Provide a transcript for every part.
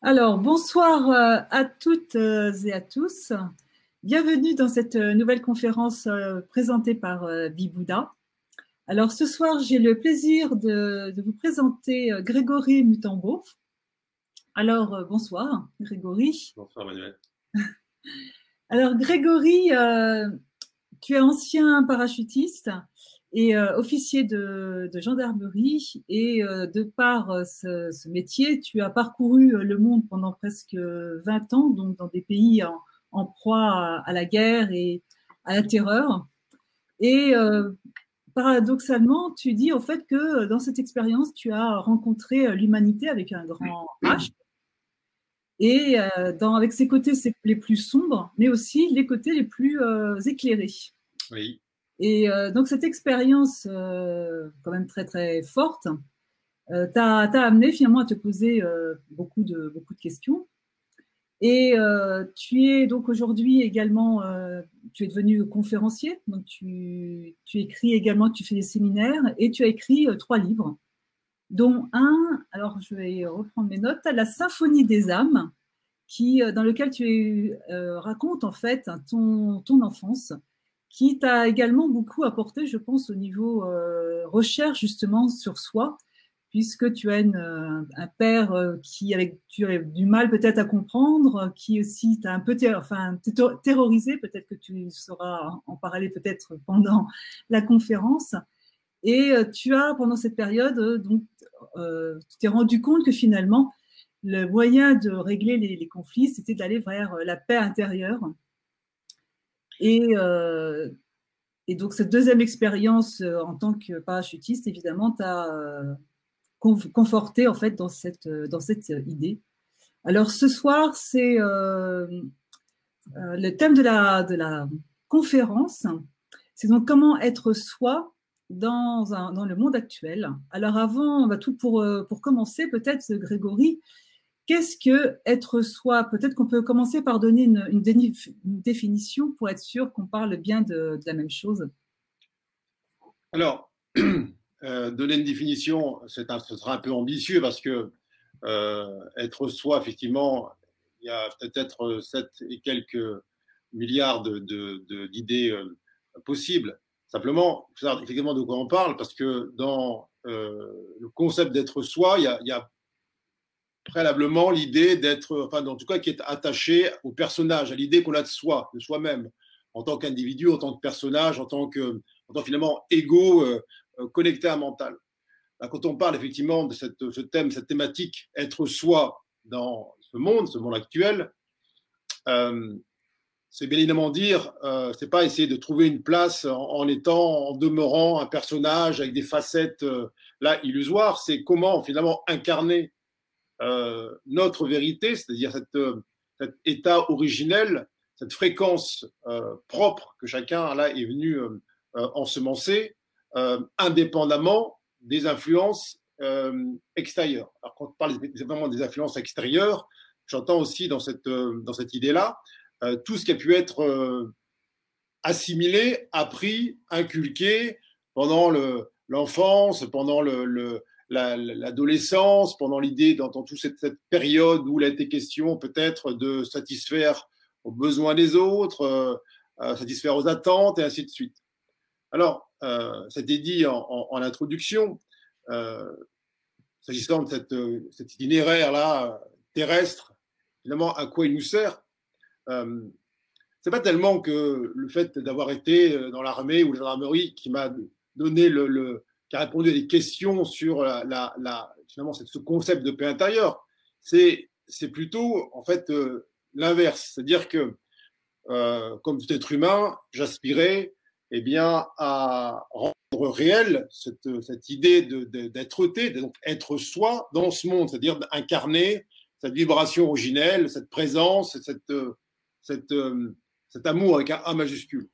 Alors, bonsoir euh, à toutes euh, et à tous. Bienvenue dans cette euh, nouvelle conférence présentée par Bibouda. Alors, ce soir, j'ai le plaisir de, vous présenter Grégory Mutambo. Alors, bonsoir, Grégory. Bonsoir, Manuel. Alors, Grégory, tu es ancien parachutiste et euh, officier de, de, gendarmerie. Et euh, de par euh, ce, ce, métier, tu as parcouru le monde pendant presque 20 ans, donc dans des pays en, en proie à, la guerre et à la terreur. Et paradoxalement, tu dis au fait que dans cette expérience, tu as rencontré l'humanité avec un grand H. Et dans, avec ses côtés les plus sombres, mais aussi les côtés les plus éclairés. Oui. Et euh, donc cette expérience euh, quand même très très forte euh, t'a amené finalement à te poser beaucoup de beaucoup de questions. Et tu es donc aujourd'hui également, tu es devenu conférencier, donc tu, tu écris également, tu fais des séminaires et tu as écrit trois livres, dont un, alors je vais reprendre mes notes, La Symphonie des âmes, qui dans lequel tu racontes en fait ton, ton enfance qui t'a également beaucoup apporté, je pense, au niveau euh, recherche justement sur soi, puisque tu as euh, un père euh, qui avec tu as du mal peut-être à comprendre, qui aussi t'a un peu enfin terrorisé, peut-être que tu sauras en parler peut-être pendant la conférence. Et tu as pendant cette période donc tu t'es rendu compte que finalement le moyen de régler les conflits, c'était d'aller vers la paix intérieure et, euh, et donc, cette deuxième expérience euh, en tant que parachutiste, évidemment, t'a euh, conforté en fait dans cette, dans cette idée. Alors, ce soir, c'est le thème de la, de la conférence. C'est donc comment être soi dans, un, dans le monde actuel. Alors avant, va tout pour, pour commencer, peut-être Grégory, Qu'est-ce que être soi? Peut-être qu'on peut commencer par donner une, définition pour être sûr qu'on parle bien de, la même chose. Alors, euh, donner une définition, c'est un, ce sera un peu ambitieux parce que euh, être soi, effectivement, il y a peut-être 7 et quelques milliards d'idées de, de, euh, possibles. Simplement, il faut savoir effectivement de quoi on parle parce que dans le concept d'être soi, il y a préalablement l'idée d'être, enfin, en tout cas, qui est attaché au personnage, à l'idée qu'on a de soi, de soi-même, en tant qu'individu, en tant que personnage, en tant que, en tant finalement égo euh, euh, connecté à mental. quand on parle effectivement de cette, ce thème, cette thématique, être soi dans ce monde, ce monde actuel, euh, c'est bien évidemment dire, euh, c'est pas essayer de trouver une place en, en, étant, en demeurant un personnage avec des facettes là illusoires, c'est comment finalement incarner euh, notre vérité, c'est-à-dire euh, cet état originel, cette fréquence euh, propre que chacun là est venu euh, euh, ensemencer, indépendamment des influences extérieures. Alors quand on parle vraiment des influences extérieures, j'entends aussi dans cette, dans cette idée-là tout ce qui a pu être assimilé, appris, inculqué pendant l'enfance, pendant le, le, l'adolescence, pendant l'idée, dans, toute cette, période où il a été question peut-être de satisfaire aux besoins des autres, euh, euh, satisfaire aux attentes et ainsi de suite. Alors, euh, c'était dit en, en, en introduction, euh, s'agissant de cette, cet itinéraire-là terrestre, finalement, à quoi il nous sert C'est pas tellement que le fait d'avoir été dans l'armée ou la gendarmerie qui m'a donné le, le, qui a répondu à des questions sur la, la, la finalement ce concept de paix intérieure. C'est c'est plutôt en fait euh, l'inverse, c'est-à-dire que euh, comme tout être humain, j'aspirais eh bien à rendre réel cette, cette idée d'être-té, de, donc être soi dans ce monde, c'est-à-dire d'incarner cette vibration originelle, cette présence, cette, cette, cet amour avec un A majuscule.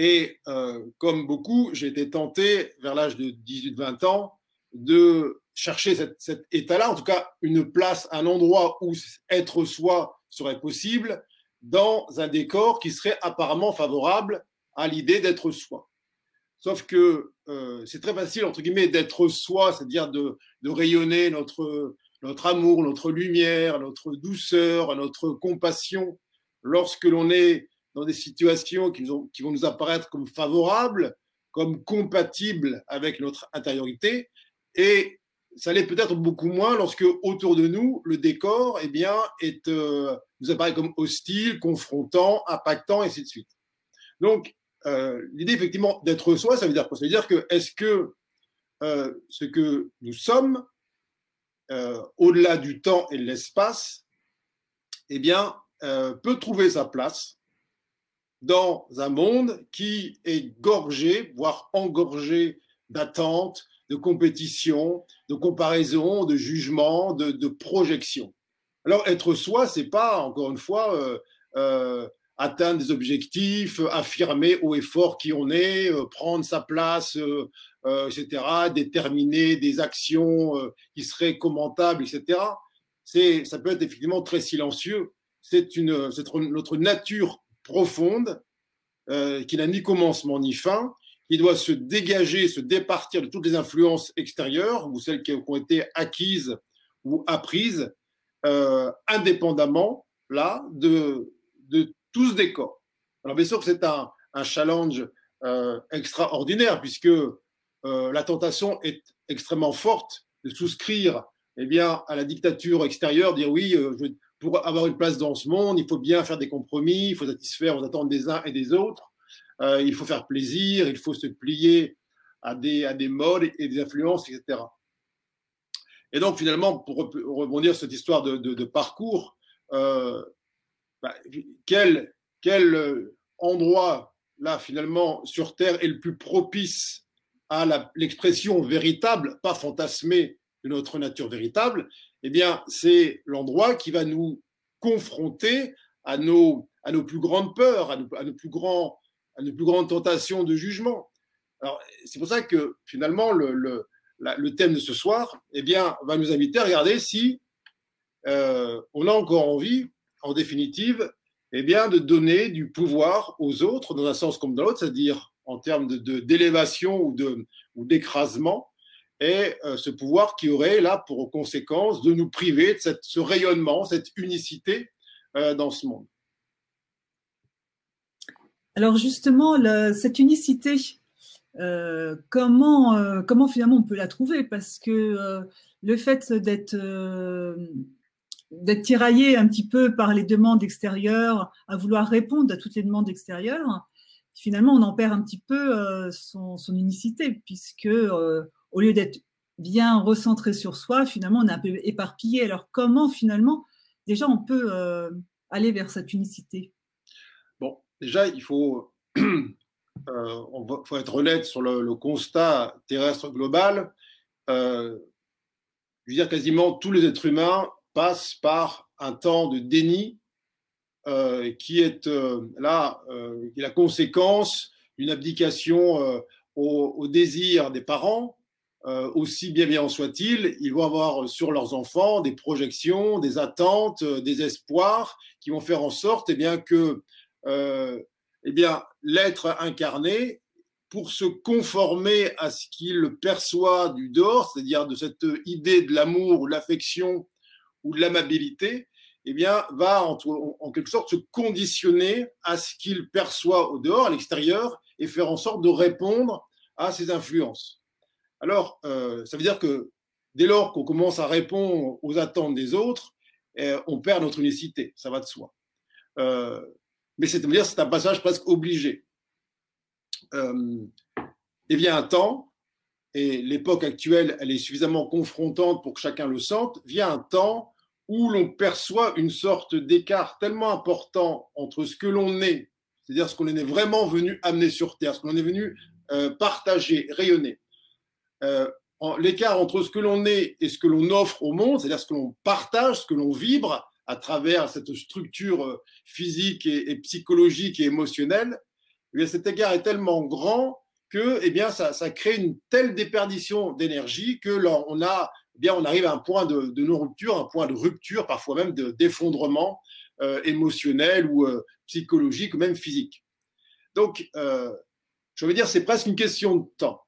Et euh, comme beaucoup, j'ai été tenté vers l'âge de 18-20 ans de chercher cet, cet état-là, en tout cas une place, un endroit où être soi serait possible, dans un décor qui serait apparemment favorable à l'idée d'être soi. Sauf que euh, c'est très facile, entre guillemets, d'être soi, c'est-à-dire de, rayonner notre amour, notre lumière, notre douceur, notre compassion, lorsque l'on est dans des situations qui, vont nous apparaître comme favorables, comme compatibles avec notre intériorité, et ça l'est peut-être beaucoup moins lorsque autour de nous le décor eh bien, euh, nous apparaît comme hostile, confrontant, impactant, et ainsi de suite. Donc, euh, l'idée effectivement d'être soi, ça veut dire quoi? Ça veut dire que est-ce que euh, ce que nous sommes, au-delà du temps et de l'espace, eh bien, peut trouver sa place dans un monde qui est gorgé, voire engorgé d'attentes, de compétition, de comparaison, de jugement, de, de projection. Alors être soi, c'est pas encore une fois euh, euh, atteindre des objectifs, affirmer haut et fort qui on est, euh, prendre sa place, etc., déterminer des actions qui seraient commentables, etc. C'est, ça peut être effectivement très silencieux. C'est une, c'est notre nature profonde qui n'a ni commencement ni fin qui doit se dégager, se départir de toutes les influences extérieures ou celles qui ont été acquises ou apprises, euh, indépendamment là de, de tout ce décor. Alors bien sûr que c'est un, un, challenge euh, extraordinaire puisque euh, la tentation est extrêmement forte de souscrire eh bien, à la dictature extérieure, dire oui, euh, je, pour avoir une place dans ce monde, il faut bien faire des compromis, il faut satisfaire aux attentes des uns et des autres. Euh, il faut faire plaisir, il faut se plier à des, à des modes et des influences, etc. Et donc, finalement, pour rebondir sur cette histoire de, parcours, euh, bah, quel, quel endroit, là, finalement, sur Terre est le plus propice à l'expression véritable, pas fantasmée de notre nature véritable Eh bien, c'est l'endroit qui va nous confronter à nos, plus grandes peurs, à nos, plus grands à une plus grande tentation de jugement. Alors, c'est pour ça que finalement, le, thème de ce soir eh bien, va nous inviter à regarder si euh, on a encore envie, en définitive, eh bien, de donner du pouvoir aux autres, dans un sens comme dans l'autre, c'est-à-dire en termes d'élévation de, ou d'écrasement, et euh, ce pouvoir qui aurait là pour conséquence de nous priver de ce rayonnement, cette unicité euh, dans ce monde. Alors justement, cette unicité, euh, comment, finalement on peut la trouver? Parce que le fait d'être tiraillé un petit peu par les demandes extérieures, à vouloir répondre à toutes les demandes extérieures, finalement on en perd un petit peu son, unicité, puisque au lieu d'être bien recentré sur soi, finalement on est un peu éparpillé. Alors comment finalement déjà on peut aller vers cette unicité? Déjà, il faut, euh, faut être honnête sur le, constat terrestre global. Euh, je veux dire, quasiment tous les êtres humains passent par un temps de déni euh, qui est là, qui est la conséquence d'une abdication au, au, désir des parents, aussi bien bien soit-il, ils vont avoir sur leurs enfants des projections, des attentes, des espoirs qui vont faire en sorte eh bien, que euh, eh bien, l'être incarné, pour se conformer à ce qu'il perçoit du dehors, c'est-à-dire de cette idée de l'amour ou l'affection ou de l'amabilité, eh bien, va en, en, quelque sorte se conditionner à ce qu'il perçoit au dehors, à l'extérieur, et faire en sorte de répondre à ces influences. Alors, euh, ça veut dire que dès lors qu'on commence à répondre aux attentes des autres, eh, on perd notre unicité, ça va de soi. Euh, mais c'est-à-dire c'est un passage presque obligé. Euh, il vient un temps, et l'époque actuelle, elle est suffisamment confrontante pour que chacun le sente, vient un temps où l'on perçoit une sorte d'écart tellement important entre ce que l'on est, c'est-à-dire ce qu'on est vraiment venu amener sur Terre, ce qu'on est venu euh, partager, rayonner. Euh, l'écart entre ce que l'on est et ce que l'on offre au monde, c'est-à-dire ce que l'on partage, ce que l'on vibre, à travers cette structure euh, physique et, psychologique et émotionnelle, eh cet égard est tellement grand que eh bien, ça, ça crée une telle déperdition d'énergie que là, on, a, eh bien, on arrive à un point de, de non-rupture, un point de rupture, parfois même d'effondrement euh, émotionnel ou euh, psychologique ou même physique. Donc, euh, je veux dire, c'est presque une question de temps,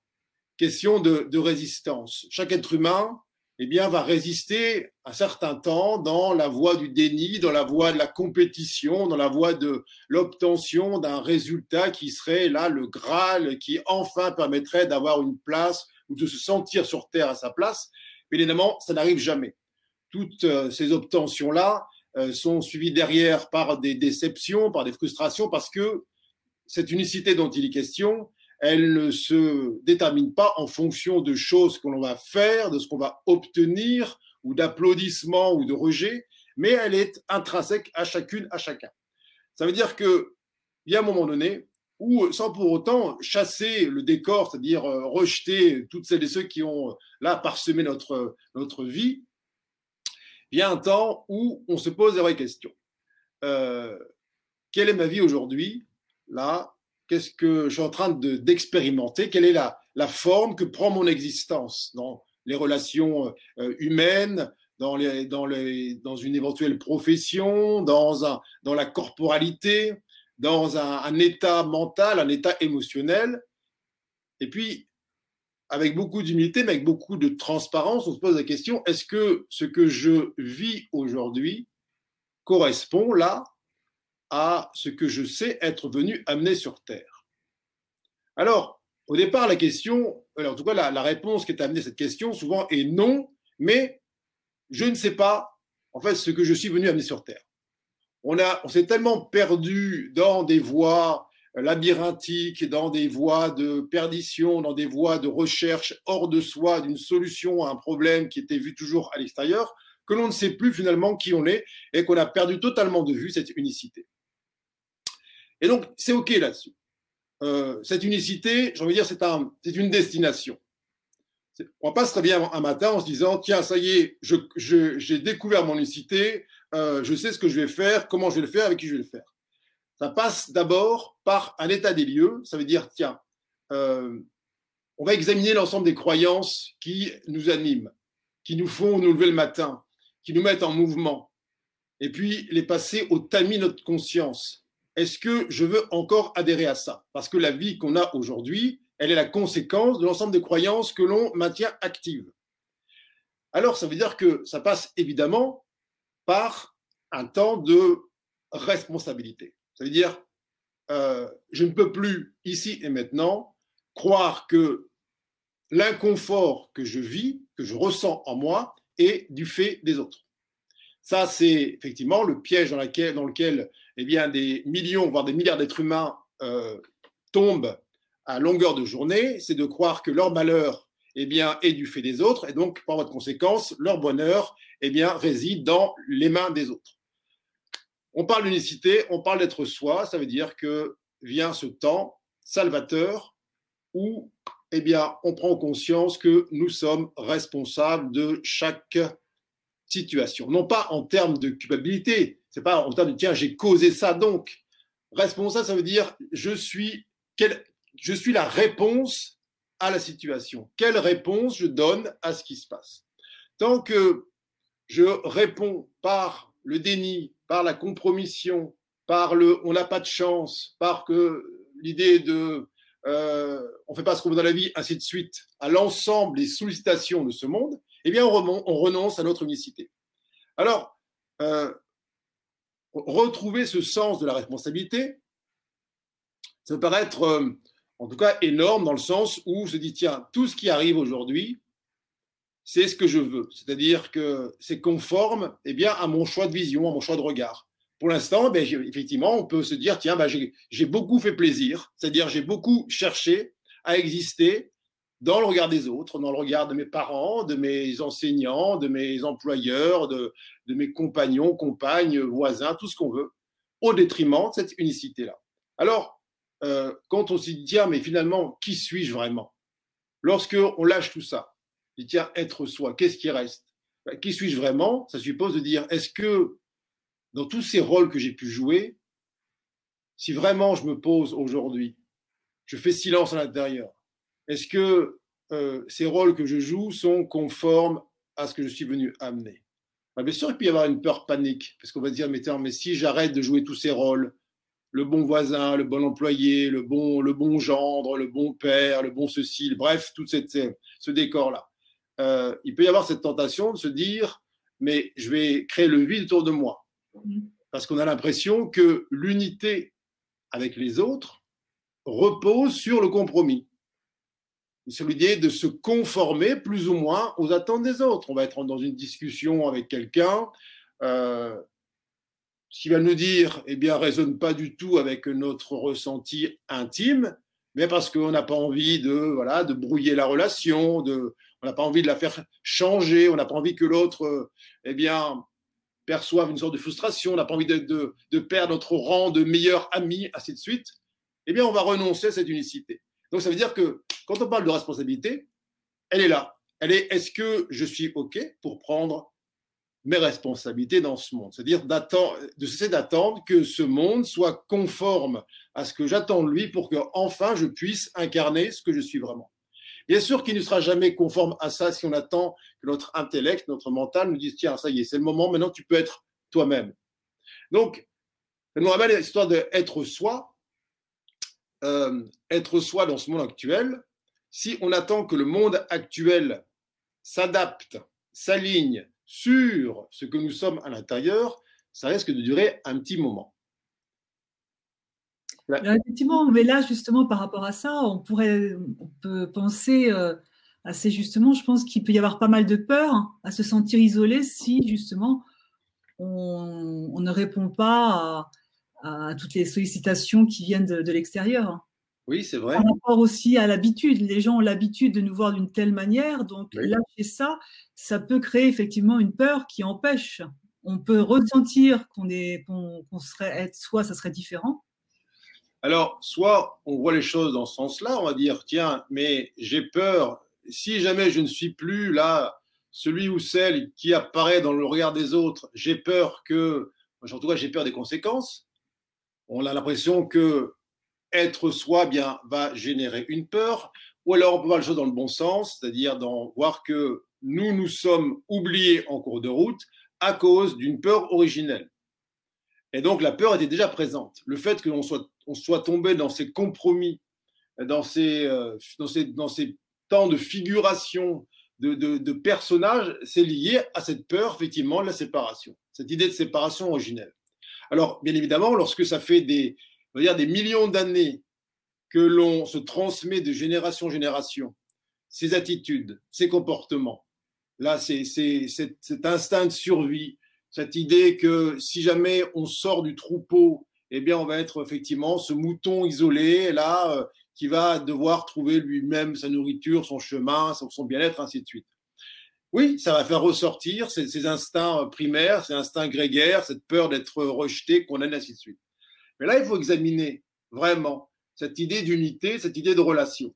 question de, résistance. Chaque être humain eh bien, va résister un certain temps dans la voie du déni, dans la voie de la compétition, dans la voie de l'obtention d'un résultat qui serait là le Graal, qui enfin permettrait d'avoir une place ou de se sentir sur Terre à sa place. Mais évidemment, ça n'arrive jamais. Toutes euh, ces obtentions-là euh, sont suivies derrière par des déceptions, par des frustrations, parce que cette unicité dont il est question, elle ne se détermine pas en fonction de choses que l'on va faire, de ce qu'on va obtenir, ou d'applaudissements ou de rejets, mais elle est intrinsèque à chacune, à chacun. Ça veut dire qu'il y a un moment donné où, sans pour autant chasser le décor, c'est-à-dire euh, rejeter toutes celles et ceux qui ont là parsemé notre, notre vie, il y a un temps où on se pose des vraies questions. Euh, quelle est ma vie aujourd'hui Là, qu'est-ce que je suis en train d'expérimenter, quelle est la, la, forme que prend mon existence dans les relations euh, humaines, dans, les, dans, les, dans, une éventuelle profession, dans, un, dans la corporalité, dans un, un, état mental, un état émotionnel? Et puis, avec beaucoup d'humilité, mais avec beaucoup de transparence, on se pose la question, est-ce que ce que je vis aujourd'hui correspond là à ce que je sais être venu amener sur Terre. Alors, au départ, la question, en tout cas, la, réponse qui est amenée à cette question, souvent est non, mais je ne sais pas, en fait, ce que je suis venu amener sur Terre. On, on s'est tellement perdu dans des voies labyrinthiques, dans des voies de perdition, dans des voies de recherche hors de soi d'une solution à un problème qui était vu toujours à l'extérieur, que l'on ne sait plus finalement qui on est et qu'on a perdu totalement de vue cette unicité. Et donc, c'est OK là-dessus. Euh, cette unicité, j'ai envie de dire, c'est un, une destination. On ne passe très bien un matin en se disant, tiens, ça y est, j'ai découvert mon unicité, euh, je sais ce que je vais faire, comment je vais le faire, avec qui je vais le faire. Ça passe d'abord par un état des lieux, ça veut dire, tiens, euh, on va examiner l'ensemble des croyances qui nous animent, qui nous font nous lever le matin, qui nous mettent en mouvement, et puis les passer au tamis de notre conscience, est-ce que je veux encore adhérer à ça? Parce que la vie qu'on a aujourd'hui, elle est la conséquence de l'ensemble des croyances que l'on maintient actives. Alors, ça veut dire que ça passe évidemment par un temps de responsabilité. Ça veut dire, euh, je ne peux plus, ici et maintenant, croire que l'inconfort que je vis, que je ressens en moi, est du fait des autres. Ça, c'est effectivement le piège dans, lequel eh des millions, voire des milliards d'êtres humains euh, tombent à longueur de journée, c'est de croire que leur malheur eh est du fait des autres, et donc, par votre conséquence, leur bonheur eh réside dans les mains des autres. On parle d'unicité, on parle d'être soi, ça veut dire que vient ce temps salvateur où bien, on prend conscience que nous sommes responsables de chaque situation. Non pas en termes de culpabilité, c'est pas en termes de tiens, j'ai causé ça donc. Responsable, ça veut dire je suis, je suis la réponse à la situation. Quelle réponse je donne à ce qui se passe? Tant que je réponds par le déni, par la compromission, par le on n'a pas de chance, par que l'idée de euh, on fait pas ce qu'on veut dans la vie, ainsi de suite, à l'ensemble des sollicitations de ce monde, eh bien, on, renonce à notre unicité. Alors, euh, retrouver ce sens de la responsabilité, ça peut paraître, euh, en tout cas, énorme dans le sens où se dit, tiens, tout ce qui arrive aujourd'hui, c'est ce que je veux. C'est-à-dire que c'est conforme eh bien, à mon choix de vision, à mon choix de regard. Pour l'instant, ben, effectivement, on peut se dire, tiens, ben, j'ai beaucoup fait plaisir, c'est-à-dire j'ai beaucoup cherché à exister dans le regard des autres, dans le regard de mes parents, de mes enseignants, de mes employeurs, de, mes compagnons, compagnes, voisins, tout ce qu'on veut, au détriment de cette unicité-là. Alors, euh, quand on se dit, tiens, mais finalement, qui suis-je vraiment? Lorsque on lâche tout ça, dit, tiens, être soi, qu'est-ce qui reste? Ben, Qui suis-je vraiment? Ça suppose de dire, est-ce que dans tous ces rôles que j'ai pu jouer, si vraiment je me pose aujourd'hui, je fais silence à l'intérieur, est-ce que euh, ces rôles que je joue sont conformes à ce que je suis venu amener? Bah, Bien sûr, il peut y avoir une peur panique, parce qu'on va dire, mais, mais si j'arrête de jouer tous ces rôles, le bon voisin, le bon employé, le bon, le bon gendre, le bon père, le bon ceci, bref, tout cette, ce décor-là. euh, il peut y avoir cette tentation de se dire, mais je vais créer le vide autour de moi. Mm-hmm. Parce qu'on a l'impression que l'unité avec les autres repose sur le compromis. C'est l'idée de se conformer plus ou moins aux attentes des autres. On va être dans une discussion avec quelqu'un. Euh, ce qu'il va nous dire, eh bien, résonne pas du tout avec notre ressenti intime, mais parce qu'on n'a pas envie de, voilà, de brouiller la relation, de, on n'a pas envie de la faire changer, on n'a pas envie que l'autre, eh bien, perçoive une sorte de frustration, on n'a pas envie de, de, de, perdre notre rang de meilleur ami, ainsi de suite, eh bien, on va renoncer à cette unicité. Donc, ça veut dire que quand on parle de responsabilité, elle est là. Elle est, est-ce que je suis OK pour prendre mes responsabilités dans ce monde? C'est-à-dire de cesser d'attendre que ce monde soit conforme à ce que j'attends de lui pour que enfin je puisse incarner ce que je suis vraiment. Bien sûr qu'il ne sera jamais conforme à ça si on attend que notre intellect, notre mental nous dise tiens, ça y est, c'est le moment, maintenant tu peux être toi-même. Donc, ça nous ramène l'histoire d'être soi. Euh, être soi dans ce monde actuel, si on attend que le monde actuel s'adapte, s'aligne sur ce que nous sommes à l'intérieur, ça risque de durer un petit moment. effectivement, mais là, justement, par rapport à ça, on pourrait on peut penser euh, assez justement, je pense qu'il peut y avoir pas mal de peur hein, à se sentir isolé si justement on, ne répond pas à, toutes les sollicitations qui viennent de l'extérieur. Oui, c'est vrai. Par rapport aussi à l'habitude. Les gens ont l'habitude de nous voir d'une telle manière. Donc, lâcher ça, ça peut créer effectivement une peur qui empêche. On peut ressentir qu'on est, qu'on, serait être soi, ça serait différent. Alors, soit on voit les choses dans ce sens-là, on va dire, tiens, mais j'ai peur, si jamais je ne suis plus là, celui ou celle qui apparaît dans le regard des autres, j'ai peur que, en tout cas, j'ai peur des conséquences. On a l'impression que être soi bien va générer une peur, ou alors on peut voir les choses dans le bon sens, c'est-à-dire dans voir que nous nous sommes oubliés en cours de route à cause d'une peur originelle. Et donc la peur était déjà présente. Le fait que l'on soit, tombé dans ces compromis, dans ces, euh, temps de figuration de personnages, c'est lié à cette peur, effectivement, de la séparation, cette idée de séparation originelle. Alors, bien évidemment, lorsque ça fait des, dire des millions d'années que l'on se transmet de génération en génération ces attitudes, ces comportements. Là, c'est cet instinct de survie, cette idée que si jamais on sort du troupeau, eh bien, on va être effectivement ce mouton isolé, là, euh, qui va devoir trouver lui-même sa nourriture, son chemin, son, bien-être, ainsi de suite. Oui, ça va faire ressortir ces, instincts primaires, ces instincts grégaires, cette peur d'être rejeté, condamné, ainsi de suite. Mais là, il faut examiner vraiment cette idée d'unité, cette idée de relation.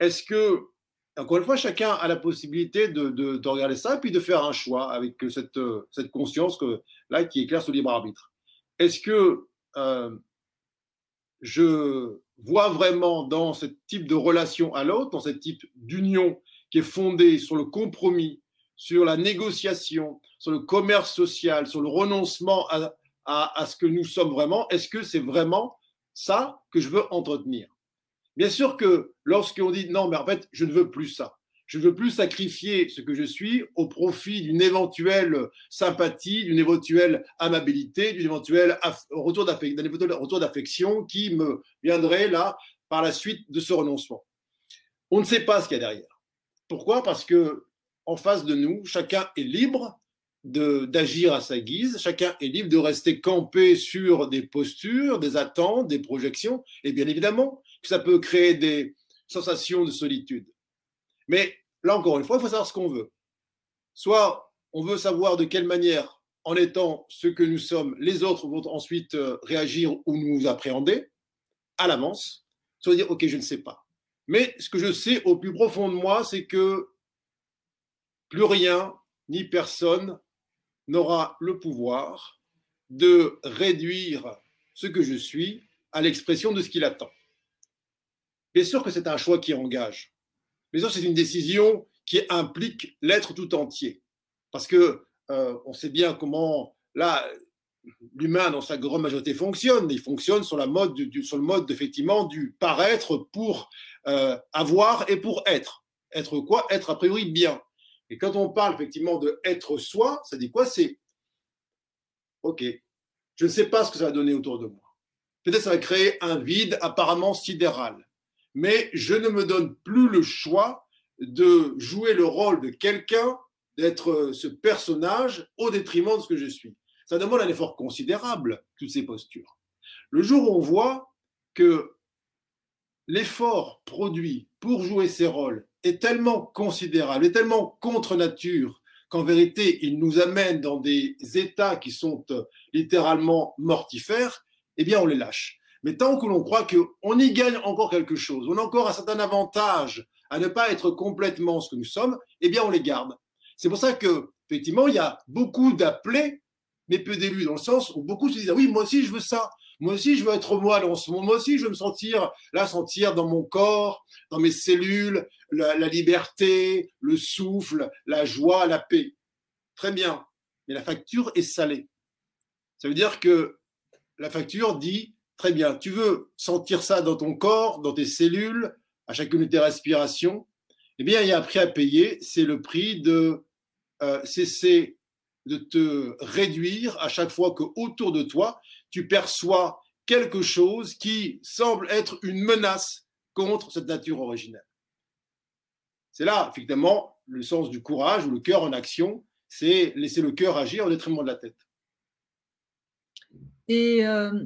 Est-ce que, encore une fois, chacun a la possibilité de, de, regarder ça puis de faire un choix avec cette, cette conscience que, là qui éclaire ce libre arbitre? Est-ce que euh, je vois vraiment dans ce type de relation à l'autre, dans ce type d'union qui est fondée sur le compromis, sur la négociation, sur le commerce social, sur le renoncement à, ce que nous sommes vraiment, est-ce que c'est vraiment ça que je veux entretenir? Bien sûr que lorsqu'on dit non, mais en fait, je ne veux plus ça. Je ne veux plus sacrifier ce que je suis au profit d'une éventuelle sympathie, d'une éventuelle amabilité, d'une éventuelle retour d'affection qui me viendrait là par la suite de ce renoncement. On ne sait pas ce qu'il y a derrière. Pourquoi? Parce que en face de nous, chacun est libre d'agir à sa guise. Chacun est libre de rester campé sur des postures, des attentes, des projections. Et bien évidemment que ça peut créer des sensations de solitude. Mais là encore une fois, il faut savoir ce qu'on veut. Soit on veut savoir de quelle manière, en étant ce que nous sommes, les autres vont ensuite euh, réagir ou nous appréhender à l'avance. Soit dire, OK, je ne sais pas. Mais ce que je sais au plus profond de moi, c'est que plus rien ni personne n'aura le pouvoir de réduire ce que je suis à l'expression de ce qu'il attend. Bien sûr que c'est un choix qui engage. Bien sûr, c'est une décision qui implique l'être tout entier. Parce que euh, on sait bien comment là l'humain dans sa grande majorité fonctionne. Il fonctionne sur, la mode du, sur le mode effectivement du paraître pour euh, avoir et pour être. Être quoi? Être a priori bien. Et quand on parle effectivement de être soi, ça dit quoi? C'est OK, je ne sais pas ce que ça va donner autour de moi. Peut-être ça va créer un vide apparemment sidéral. Mais je ne me donne plus le choix de jouer le rôle de quelqu'un, d'être ce personnage au détriment de ce que je suis. Ça demande un effort considérable, toutes ces postures. Le jour où on voit que l'effort produit pour jouer ces rôles est tellement considérable, est tellement contre nature, qu'en vérité, il nous amène dans des états qui sont euh, littéralement mortifères, eh bien, on les lâche. Mais tant que l'on croit qu'on y gagne encore quelque chose, on a encore un certain avantage à ne pas être complètement ce que nous sommes, eh bien, on les garde. C'est pour ça que, effectivement, il y a beaucoup d'appelés, mais peu d'élus, dans le sens où beaucoup se disent, oui, moi aussi, je veux ça. Moi aussi, je veux être moi dans ce moment. Moi aussi, je veux me sentir, là, sentir dans mon corps, dans mes cellules, la, la liberté, le souffle, la joie, la paix. Très bien. Mais la facture est salée. Ça veut dire que la facture dit, très bien, tu veux sentir ça dans ton corps, dans tes cellules, à chacune de tes respirations. Eh bien, il y a un prix à payer. C'est le prix de euh, cesser de te réduire à chaque fois que autour de toi, tu perçois quelque chose qui semble être une menace contre cette nature originelle. C'est là, effectivement, le sens du courage ou le cœur en action, c'est laisser le cœur agir au détriment de la tête. Et euh,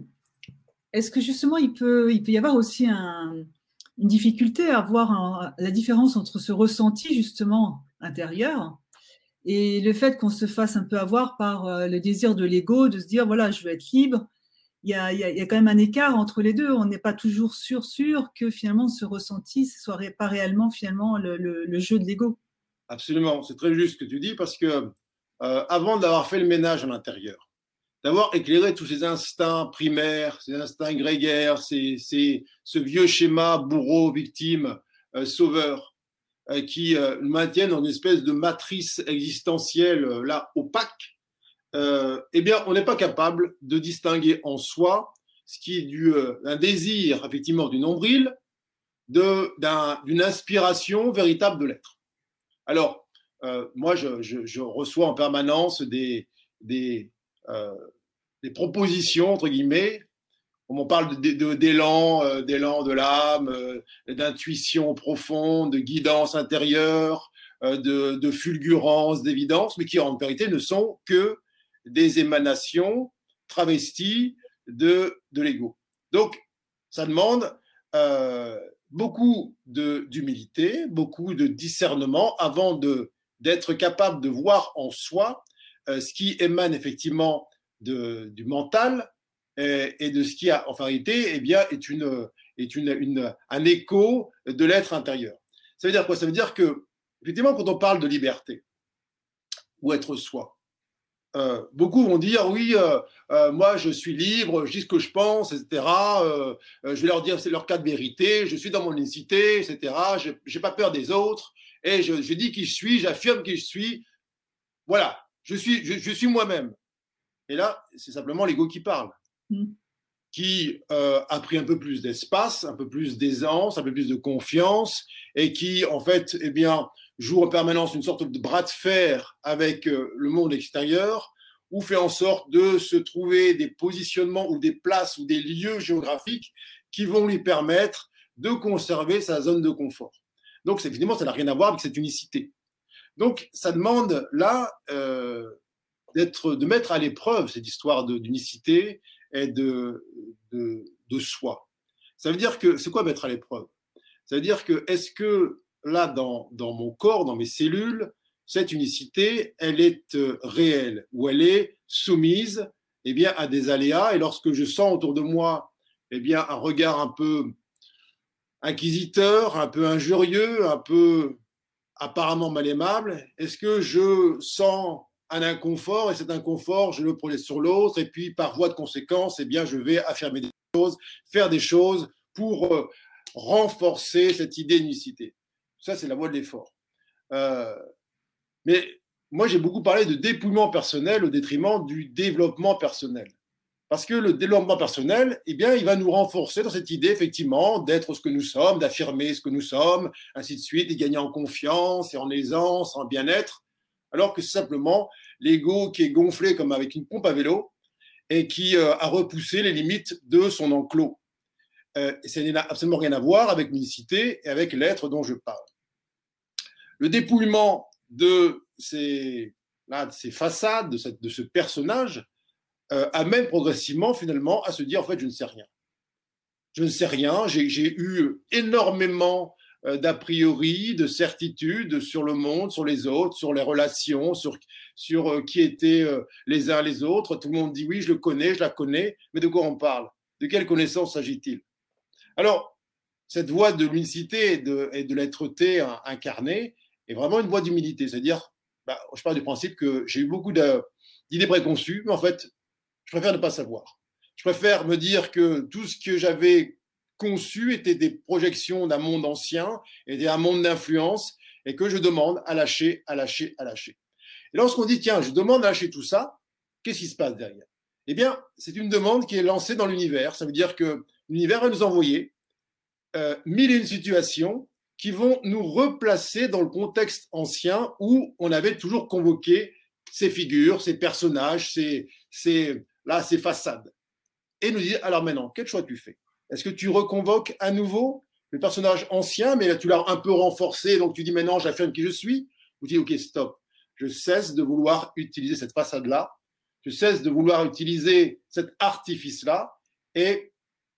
est-ce que justement, il peut, il peut y avoir aussi une difficulté à voir la différence entre ce ressenti justement intérieur et le fait qu'on se fasse un peu avoir par euh, le désir de l'ego, de se dire, voilà, je veux être libre, il y, a, y a, quand même un écart entre les deux. On n'est pas toujours sûr, sûr que finalement ce ressenti, ce soit pas réellement finalement le, jeu de l'ego. Absolument, c'est très juste ce que tu dis parce que euh, avant d'avoir fait le ménage à l'intérieur, d'avoir éclairé tous ces instincts primaires, ces instincts grégaires, ces, ce vieux schéma bourreau, victime, euh, sauveur, euh, qui euh, maintiennent une espèce de matrice existentielle là opaque, eh bien, on n'est pas capable de distinguer en soi ce qui est du, un désir, effectivement, du nombril, d'une inspiration véritable de l'être. Alors, moi, je, reçois en permanence des, propositions, entre guillemets, on parle d'élan, d'élan de l'âme, euh, d'intuition profonde, de guidance intérieure, euh, de, de fulgurance, d'évidence, mais qui en vérité ne sont que des émanations travesties de, de l'ego. Donc, ça demande euh, beaucoup d'humilité, beaucoup de discernement avant d'être capable de voir en soi ce qui émane effectivement de, du mental, et, de ce qui a en vérité eh bien, est, une, est une, une, un écho de l'être intérieur. Ça veut dire quoi? Ça veut dire que, effectivement, quand on parle de liberté ou être soi, euh, beaucoup vont dire oui, euh, euh, moi je suis libre, je dis ce que je pense, etc. Je vais leur dire c'est leur cas de vérité, je suis dans mon unicité, etc. Je n'ai pas peur des autres et je, je dis qui je suis, j'affirme qui je suis. Voilà, je suis, je, je suis moi-même. Et là, c'est simplement l'ego qui parle. Mm. qui a pris un peu plus d'espace, un peu plus d'aisance, un peu plus de confiance, et qui, en fait, eh bien, joue en permanence une sorte de bras de fer avec euh, le monde extérieur, ou fait en sorte de se trouver des positionnements ou des places ou des lieux géographiques qui vont lui permettre de conserver sa zone de confort. Donc, évidemment, ça n'a rien à voir avec cette unicité. Donc, ça demande là euh, d'être, de mettre à l'épreuve cette histoire d'unicité et de, de, de, soi. Ça veut dire que, c'est quoi mettre à l'épreuve? Ça veut dire que, est-ce que là, dans, mon corps, dans mes cellules, cette unicité, elle est euh, réelle ou elle est soumise eh bien, à des aléas et lorsque je sens autour de moi eh bien, un regard un peu inquisiteur, un peu injurieux, un peu apparemment mal aimable, est-ce que je sens un inconfort? Et cet inconfort, je le projette sur l'autre et puis par voie de conséquence, eh bien, je vais affirmer des choses, faire des choses pour euh, renforcer cette idée d'unicité. Ça, c'est la voie de l'effort. Euh, mais moi, j'ai beaucoup parlé de dépouillement personnel au détriment du développement personnel. Parce que le développement personnel, eh bien, il va nous renforcer dans cette idée, effectivement, d'être ce que nous sommes, d'affirmer ce que nous sommes, ainsi de suite, et gagner en confiance et en aisance, en bien-être, alors que simplement l'ego qui est gonflé comme avec une pompe à vélo et qui euh, a repoussé les limites de son enclos. Euh, ça n'a absolument rien à voir avec l'unicité et avec l'être dont je parle. Le dépouillement de ces, là, de ces façades, de, cette, de ce personnage, euh, amène progressivement finalement à se dire en fait je ne sais rien. Je ne sais rien, j'ai eu énormément euh, d'a priori, de certitudes sur le monde, sur les autres, sur les relations, sur, sur euh, qui étaient les uns les autres. Tout le monde dit oui, je le connais, je la connais, mais de quoi on parle? De quelle connaissance s'agit-il? Alors, cette voie de l'unicité et de, de l'être-té incarnée est vraiment une voie d'humilité, c'est-à-dire, bah, je parle du principe que j'ai eu beaucoup d'idées préconçues, mais en fait, je préfère ne pas savoir. Je préfère me dire que tout ce que j'avais conçu étaient des projections d'un monde ancien et d'un monde d'influence et que je demande à lâcher, à lâcher, à lâcher. Et lorsqu'on dit, tiens, je demande à lâcher tout ça, qu'est-ce qui se passe derrière? Eh bien, c'est une demande qui est lancée dans l'univers. Ça veut dire que l'univers va nous envoyer euh, mille et une situations qui vont nous replacer dans le contexte ancien où on avait toujours convoqué ces figures, ces personnages, ces, ces, là, ces façades. Et nous dire, alors maintenant, quel choix tu fais? Est-ce que tu reconvoques à nouveau le personnage ancien, mais là, tu l'as un peu renforcé, donc tu dis maintenant, j'affirme qui je suis? Ou tu dis, OK, stop, je cesse de vouloir utiliser cette façade-là, je cesse de vouloir utiliser cet artifice-là, et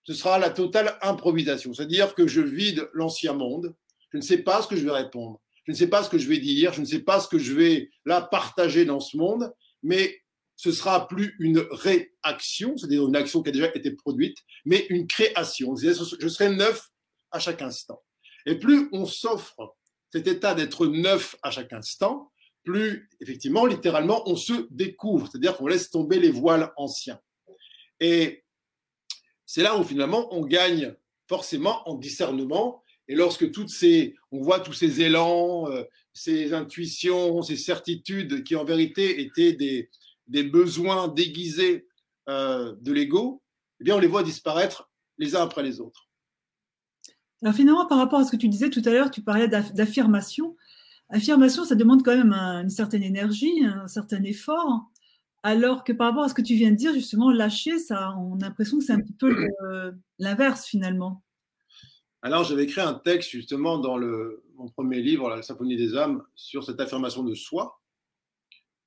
ce sera la totale improvisation. C'est-à-dire que je vide l'ancien monde, je ne sais pas ce que je vais répondre, je ne sais pas ce que je vais dire, je ne sais pas ce que je vais là partager dans ce monde, mais ce sera plus une réaction, c'est-à-dire une action qui a déjà été produite, mais une création. Je serai neuf à chaque instant. Et plus on s'offre cet état d'être neuf à chaque instant, plus effectivement, littéralement, on se découvre, c'est-à-dire qu'on laisse tomber les voiles anciens. Et c'est là où finalement on gagne forcément en discernement. Et lorsque toutes ces, on voit tous ces élans, euh, ces intuitions, ces certitudes qui en vérité étaient des, besoins déguisés euh, de l'ego, eh bien, on les voit disparaître les uns après les autres. Alors finalement, par rapport à ce que tu disais tout à l'heure, tu parlais d'affirmation. Affirmation, ça demande quand même une certaine énergie, un certain effort, alors que par rapport à ce que tu viens de dire, justement, lâcher, ça, on a l'impression que c'est un petit peu l'inverse finalement. Alors, j'avais écrit un texte justement dans mon premier livre, La Symphonie des âmes, sur cette affirmation de soi.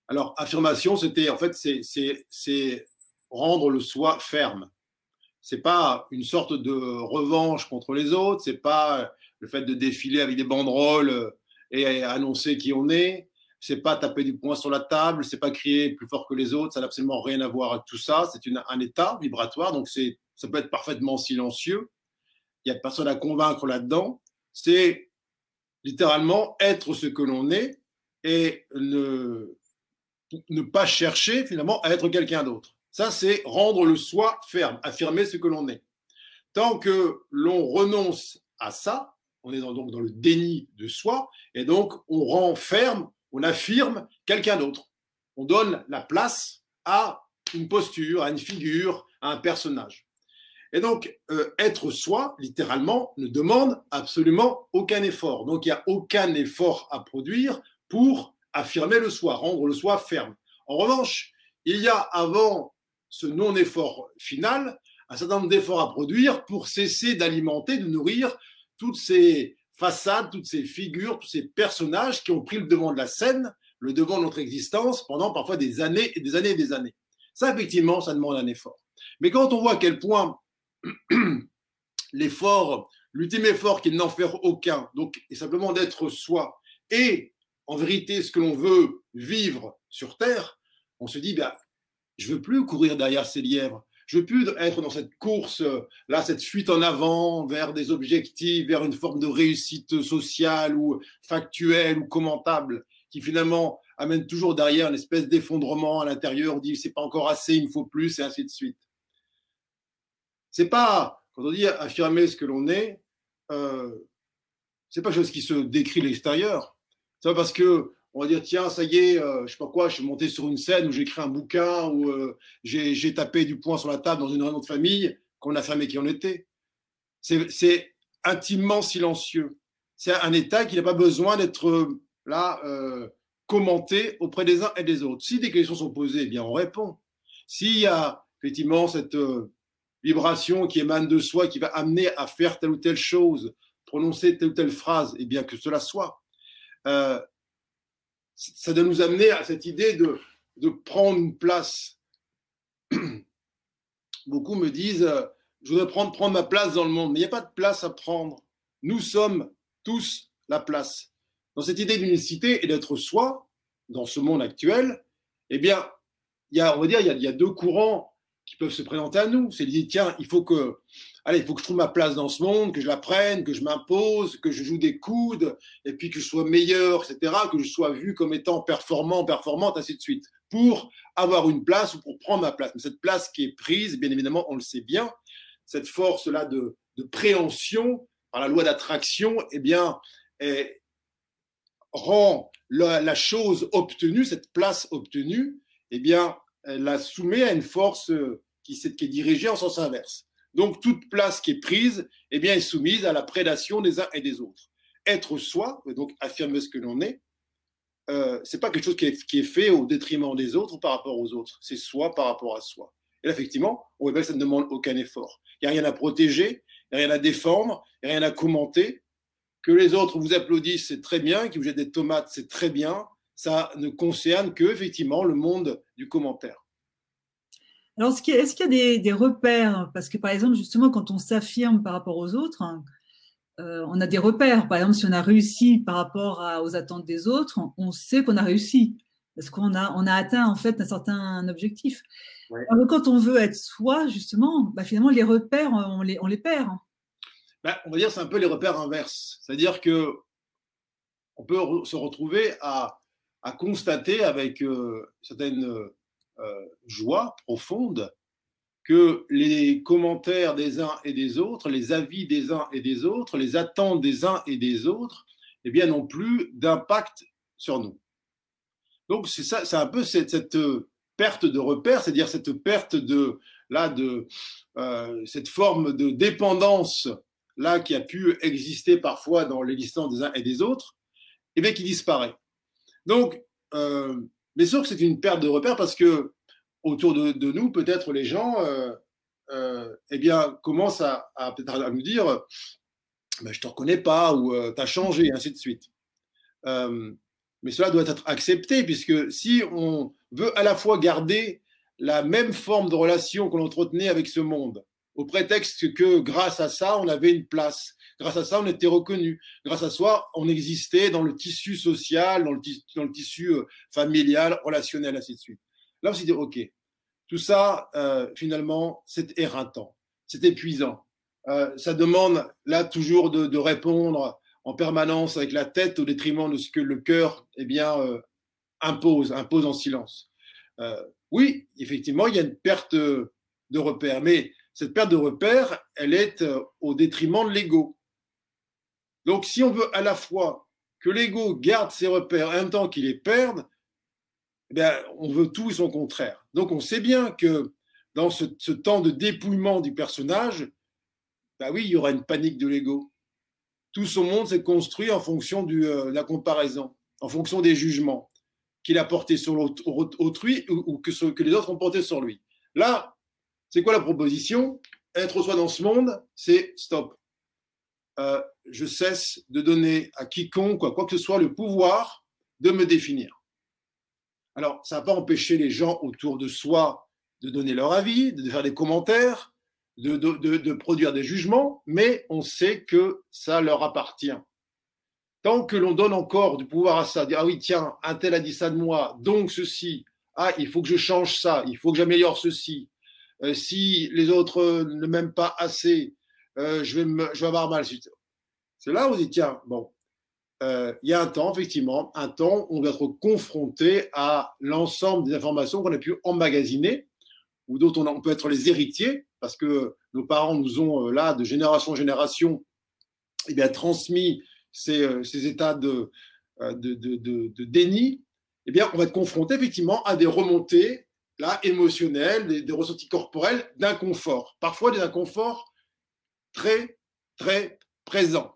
Alors, affirmation, c'était en fait, c'est rendre le soi ferme. C'est pas une sorte de revanche contre les autres. C'est pas le fait de défiler avec des banderoles et annoncer qui on est. C'est pas taper du poing sur la table. C'est pas crier plus fort que les autres. Ça n'a absolument rien à voir avec tout ça. C'est un état vibratoire. Donc, c'est ça peut être parfaitement silencieux. Il n'y a personne à convaincre là-dedans. C'est littéralement être ce que l'on est et ne ne pas chercher finalement à être quelqu'un d'autre. Ça, c'est rendre le soi ferme, affirmer ce que l'on est. Tant que l'on renonce à ça, on est donc dans le déni de soi, et donc on renferme, on affirme quelqu'un d'autre. On donne la place à une posture, à une figure, à un personnage. Et donc, euh, être soi, littéralement, ne demande absolument aucun effort. Donc, il n'y a aucun effort à produire pour affirmer le soi, rendre le soi ferme. En revanche, il y a avant ce non-effort final un certain nombre d'efforts à produire pour cesser d'alimenter, de nourrir toutes ces façades, toutes ces figures, tous ces personnages qui ont pris le devant de la scène, le devant de notre existence pendant parfois des années et des années et des années. Ça, effectivement, ça demande un effort. Mais quand on voit à quel point l'effort, l'ultime effort qui n'en faire aucun, donc est simplement d'être soi, et en vérité ce que l'on veut vivre sur Terre, on se dit, ben, je veux plus courir derrière ces lièvres. Je veux plus être dans cette course, là, cette fuite en avant vers des objectifs, vers une forme de réussite sociale ou factuelle ou commentable, qui finalement amène toujours derrière une espèce d'effondrement à l'intérieur. On dit, c'est pas encore assez, il me faut plus, et ainsi de suite. C'est pas, quand on dit affirmer ce que l'on est, euh, c'est pas quelque chose qui se décrit l'extérieur. C'est pas parce que on va dire tiens, ça y est, euh, je sais pas quoi, je suis monté sur une scène où j'ai écrit un bouquin, où euh, j'ai tapé du poing sur la table dans une réunion de famille, qu'on a fermé qui on était. C'est intimement silencieux. C'est un état qui n'a pas besoin d'être euh, là commenté auprès des uns et des autres. Si des questions sont posées, eh bien on répond. S'il y a effectivement cette vibration qui émane de soi, qui va amener à faire telle ou telle chose, prononcer telle ou telle phrase, et eh bien que cela soit. Euh, ça doit nous amener à cette idée de, de prendre une place. Beaucoup me disent, euh, je voudrais prendre, prendre ma place dans le monde, mais il n'y a pas de place à prendre. Nous sommes tous la place. Dans cette idée d'unicité et d'être soi, dans ce monde actuel, eh bien, il y a, on va dire, il y a, il y a deux courants qui peuvent se présenter à nous. C'est l'idée, tiens, il faut que, allez, il faut que je trouve ma place dans ce monde, que je la prenne, que je m'impose, que je joue des coudes, et puis que je sois meilleur, etc., que je sois vu comme étant performant, performante, ainsi de suite, pour avoir une place ou pour prendre ma place. Mais cette place qui est prise, bien évidemment, on le sait bien, cette force-là de, de, préhension par la loi d'attraction, eh bien, rend la, la, chose obtenue, cette place obtenue, eh bien, la soumet à une force qui, qui est dirigée en sens inverse. Donc toute place qui est prise eh bien, est soumise à la prédation des uns et des autres. Être soi, donc affirmer ce que l'on est, euh, c'est pas quelque chose qui est, fait au détriment des autres par rapport aux autres. C'est soi par rapport à soi. Et là, effectivement, on voit que ça ne demande aucun effort. Il n'y a rien à protéger, il n'y a rien à défendre, il n'y a rien à commenter. Que les autres vous applaudissent, c'est très bien. Qu'ils vous jettent des tomates, c'est très bien. Ça ne concerne que, effectivement, le monde du commentaire. Alors, est-ce qu'il y a, des, repères? Parce que, par exemple, justement, quand on s'affirme par rapport aux autres, euh, on a des repères. Par exemple, si on a réussi par rapport aux attentes des autres, on sait qu'on a réussi parce qu'on a, on a atteint en fait un certain objectif. Alors, quand on veut être soi, justement, bah, finalement, les repères, on les, on les perd. Bah, on va dire c'est un peu les repères inverses. C'est-à-dire que on peut se retrouver à, constater avec euh, certaines euh, joie profonde que les commentaires des uns et des autres, les avis des uns et des autres, les attentes des uns et des autres, eh bien, n'ont plus d'impact sur nous. Donc, c'est ça, c'est un peu cette, cette, perte de repère, c'est-à-dire cette perte de, là, de, euh, cette forme de dépendance, là, qui a pu exister parfois dans l'existence des uns et des autres, eh bien, qui disparaît. Donc, euh, mais sûr que c'est une perte de repère parce que autour de, nous, peut-être les gens euh, euh, eh bien, commencent à, nous dire ben, Je ne te reconnais pas ou euh, tu as changé, et ainsi de suite. mais cela doit être accepté puisque si on veut à la fois garder la même forme de relation qu'on entretenait avec ce monde, au prétexte que grâce à ça, on avait une place. Grâce à ça, on était reconnu. Grâce à ça, on existait dans le tissu social, dans le, tissu euh, familial, relationnel, ainsi de suite. Là, on s'est dit, OK, tout ça, euh, finalement, c'est éreintant, c'est épuisant. Euh, ça demande, là, toujours de, de, répondre en permanence avec la tête au détriment de ce que le cœur, eh bien, impose, impose en silence. oui, effectivement, il y a une perte de repère, mais cette perte de repère, elle est euh, au détriment de l'ego. Donc, si on veut à la fois que l'ego garde ses repères en temps qu'il les perde, eh on veut tout son contraire. Donc, on sait bien que dans ce, temps de dépouillement du personnage, bah oui, il y aura une panique de l'ego. Tout son monde s'est construit en fonction euh, de la comparaison, en fonction des jugements qu'il a portés sur autrui ou, que, que les autres ont portés sur lui. Là, c'est quoi la proposition? Être soi dans ce monde, c'est stop. Euh, je cesse de donner à quiconque, quoi, quoi que ce soit, le pouvoir de me définir. Alors, ça n'a pas empêché les gens autour de soi de donner leur avis, de faire des commentaires, de, de produire des jugements, mais on sait que ça leur appartient. Tant que l'on donne encore du pouvoir à ça, dire ah oui tiens un tel a dit ça de moi, donc ceci, ah il faut que je change ça, il faut que j'améliore ceci, euh, si les autres ne m'aiment pas assez, euh, je, vais me, je vais avoir mal. C'est là où on dit, tiens, bon, euh, il y a un temps, effectivement, un temps où on doit être confronté à l'ensemble des informations qu'on a pu emmagasiner ou dont on, peut être les héritiers, parce que nos parents nous ont, là, de génération en génération, eh bien, transmis ces, états de, de, déni, eh bien, on va être confronté effectivement à des remontées là, émotionnelles, des, ressentis corporels d'inconfort, parfois des inconforts très, très présents.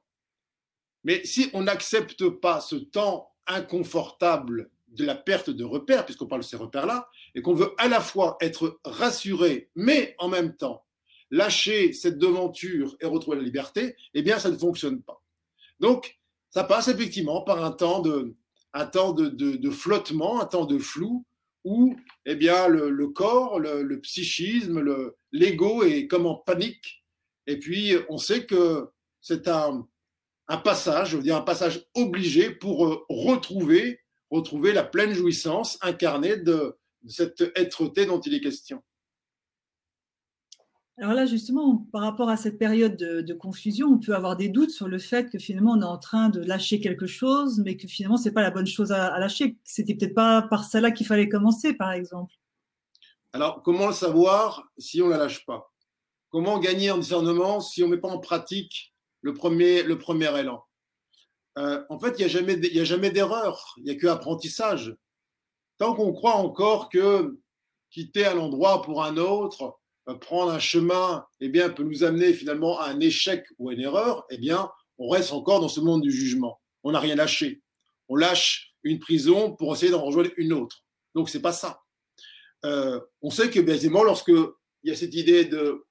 Mais si on n'accepte pas ce temps inconfortable de la perte de repères, puisqu'on parle de ces repères-là, et qu'on veut à la fois être rassuré, mais en même temps lâcher cette devanture et retrouver la liberté, eh bien, ça ne fonctionne pas. Donc, ça passe effectivement par un temps de, un temps de, flottement, un temps de flou, où eh bien, le, corps, le, psychisme, l'ego est comme en panique. Et puis, on sait que c'est un, passage, je veux dire un passage obligé pour euh, retrouver retrouver la pleine jouissance incarnée de, cette être-té dont il est question. Alors là, justement, par rapport à cette période de, confusion, on peut avoir des doutes sur le fait que finalement on est en train de lâcher quelque chose, mais que finalement c'est pas la bonne chose à, lâcher. C'était peut-être pas par ça là qu'il fallait commencer, par exemple. Alors, comment le savoir si on la lâche pas? Comment gagner en discernement si on met pas en pratique le premier, le premier élan? Euh, en fait, il n'y a jamais, d'erreur, il n'y a que apprentissage. Tant qu'on croit encore que quitter un endroit pour un autre, prendre un chemin, eh bien, peut nous amener finalement à un échec ou à une erreur, eh bien, on reste encore dans ce monde du jugement. On n'a rien lâché. On lâche une prison pour essayer d'en rejoindre une autre. Donc, c'est pas ça. Euh, on sait que, bien évidemment, lorsque il y a cette idée de,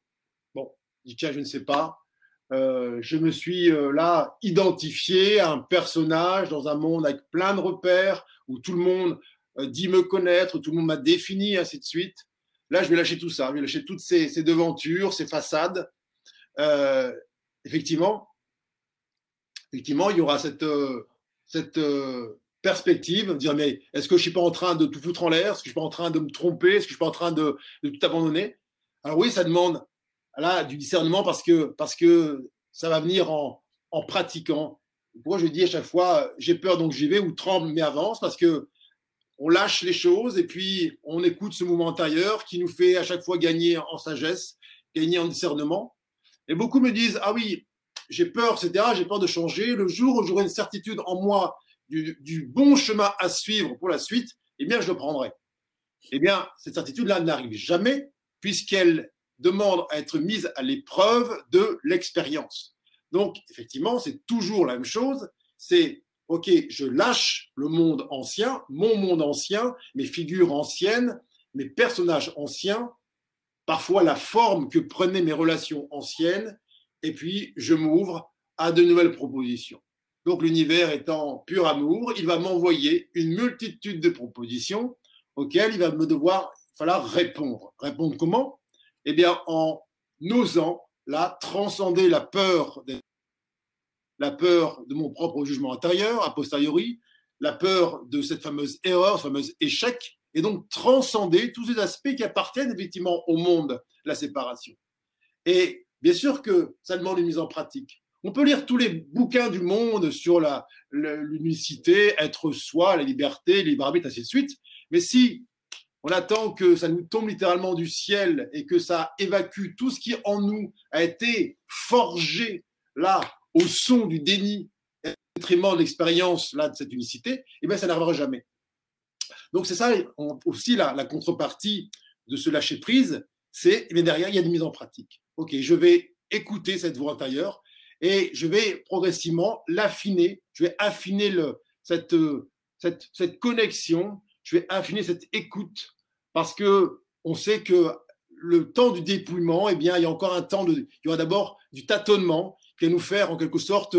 bon, tiens, je ne sais pas, euh, je me suis euh, là identifié à un personnage dans un monde avec plein de repères où tout le monde euh, dit me connaître, tout le monde m'a défini, ainsi de suite. Là, je vais lâcher tout ça, je vais lâcher toutes ces, devantures, ces façades. effectivement, effectivement, il y aura cette, cette perspective, de dire mais est-ce que je suis pas en train de tout foutre en l'air? Est-ce que je suis pas en train de me tromper? Est-ce que je suis pas en train de, de tout abandonner? Alors oui, ça demande là, du discernement parce que, parce que ça va venir en, en pratiquant. Moi, je dis à chaque fois, j'ai peur donc j'y vais ou tremble mais avance parce que on lâche les choses et puis on écoute ce mouvement intérieur qui nous fait à chaque fois gagner en sagesse, gagner en discernement. Et beaucoup me disent, ah oui, j'ai peur, etc., j'ai peur de changer. Le jour où j'aurai une certitude en moi du, du, bon chemin à suivre pour la suite, eh bien, je le prendrai. Eh bien, cette certitude-là n'arrive jamais puisqu'elle demande à être mise à l'épreuve de l'expérience. Donc, effectivement, c'est toujours la même chose. C'est, OK, je lâche le monde ancien, mon monde ancien, mes figures anciennes, mes personnages anciens, parfois la forme que prenaient mes relations anciennes, et puis je m'ouvre à de nouvelles propositions. Donc l'univers étant pur amour, il va m'envoyer une multitude de propositions auxquelles il va me devoir falloir répondre. Répondre comment? Eh bien, en osant là transcender la peur, la peur de mon propre jugement intérieur, a posteriori, la peur de cette fameuse erreur, ce fameux échec, et donc transcender tous ces aspects qui appartiennent effectivement au monde, la séparation. Et bien sûr que ça demande une mise en pratique. On peut lire tous les bouquins du monde sur l'unicité, être soi, la liberté, libre arbitre, ainsi de suite. Mais si on attend que ça nous tombe littéralement du ciel et que ça évacue tout ce qui en nous a été forgé là au son du déni détriment de l'expérience là de cette unicité, eh bien ça n'arrivera jamais. Donc c'est ça aussi la, contrepartie de ce lâcher prise, c'est eh derrière il y a une mise en pratique. Ok, je vais écouter cette voix intérieure et je vais progressivement l'affiner. Je vais affiner le, cette, cette, cette connexion je vais affiner cette écoute parce que on sait que le temps du dépouillement, eh bien, il y a encore un temps il y aura d'abord du tâtonnement qui va nous faire en quelque sorte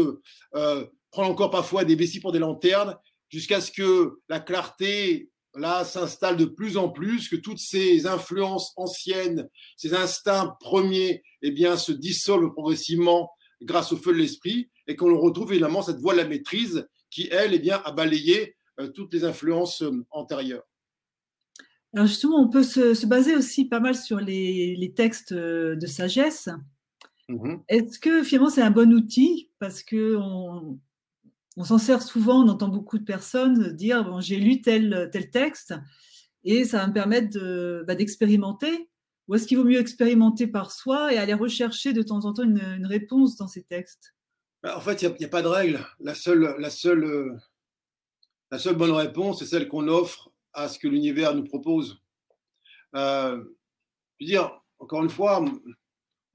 euh, prendre encore parfois des vessies pour des lanternes jusqu'à ce que la clarté là s'installe de plus en plus, que toutes ces influences anciennes, ces instincts premiers, eh bien, se dissolvent progressivement grâce au feu de l'esprit et qu'on retrouve évidemment cette voie de la maîtrise qui, elle, eh bien, a balayé euh, toutes les influences euh, antérieures. Alors justement, on peut se, baser aussi pas mal sur les, textes de sagesse. Mm-hmm. Est-ce que finalement c'est un bon outil? Parce que on, s'en sert souvent, on entend beaucoup de personnes dire bon j'ai lu tel tel texte et ça va me permettre bah, d'expérimenter. Ou est-ce qu'il vaut mieux expérimenter par soi et aller rechercher de temps en temps une, réponse dans ces textes? Bah, En fait, il n'y a, pas de règle. La seule, la seule la seule bonne réponse, c'est celle qu'on offre à ce que l'univers nous propose. Euh, je veux dire, encore une fois,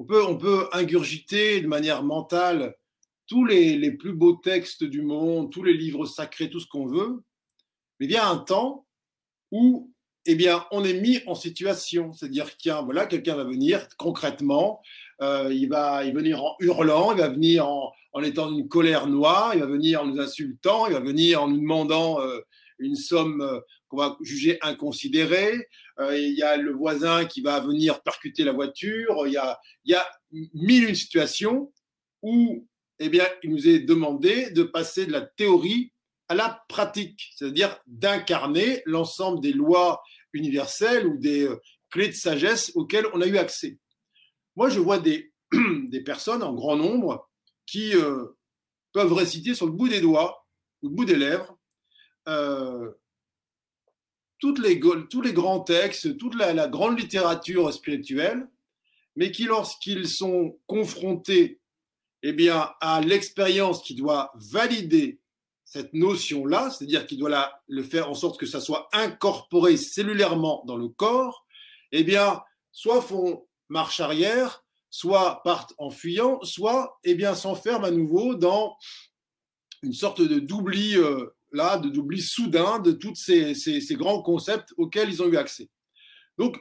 on peut, on peut ingurgiter de manière mentale tous les, les, plus beaux textes du monde, tous les livres sacrés, tout ce qu'on veut, mais il y a un temps où eh bien, on est mis en situation. C'est-à-dire qu'il voilà, quelqu'un va venir concrètement, euh, il va il venir en hurlant, il va venir en, en étant d'une colère noire, il va venir en nous insultant, il va venir en nous demandant euh, une somme euh, qu'on va juger inconsidérée. Euh, il y a le voisin qui va venir percuter la voiture. Il y a, mille une situations où eh bien, il nous est demandé de passer de la théorie à la pratique, c'est-à-dire d'incarner l'ensemble des lois universelles ou des clés de sagesse auxquelles on a eu accès. Moi, je vois des, personnes en grand nombre qui euh, peuvent réciter sur le bout des doigts ou le bout des lèvres euh, toutes les, tous les grands textes, toute la, grande littérature spirituelle, mais qui, lorsqu'ils sont confrontés eh bien, à l'expérience qui doit valider cette notion-là, c'est-à-dire qui doit le faire en sorte que ça soit incorporé cellulairement dans le corps, eh bien, soit font marche arrière, soit partent en fuyant, soit eh bien s'enferment à nouveau dans une sorte de d'oubli euh, là, d'oubli soudain de tous ces, grands concepts auxquels ils ont eu accès. Donc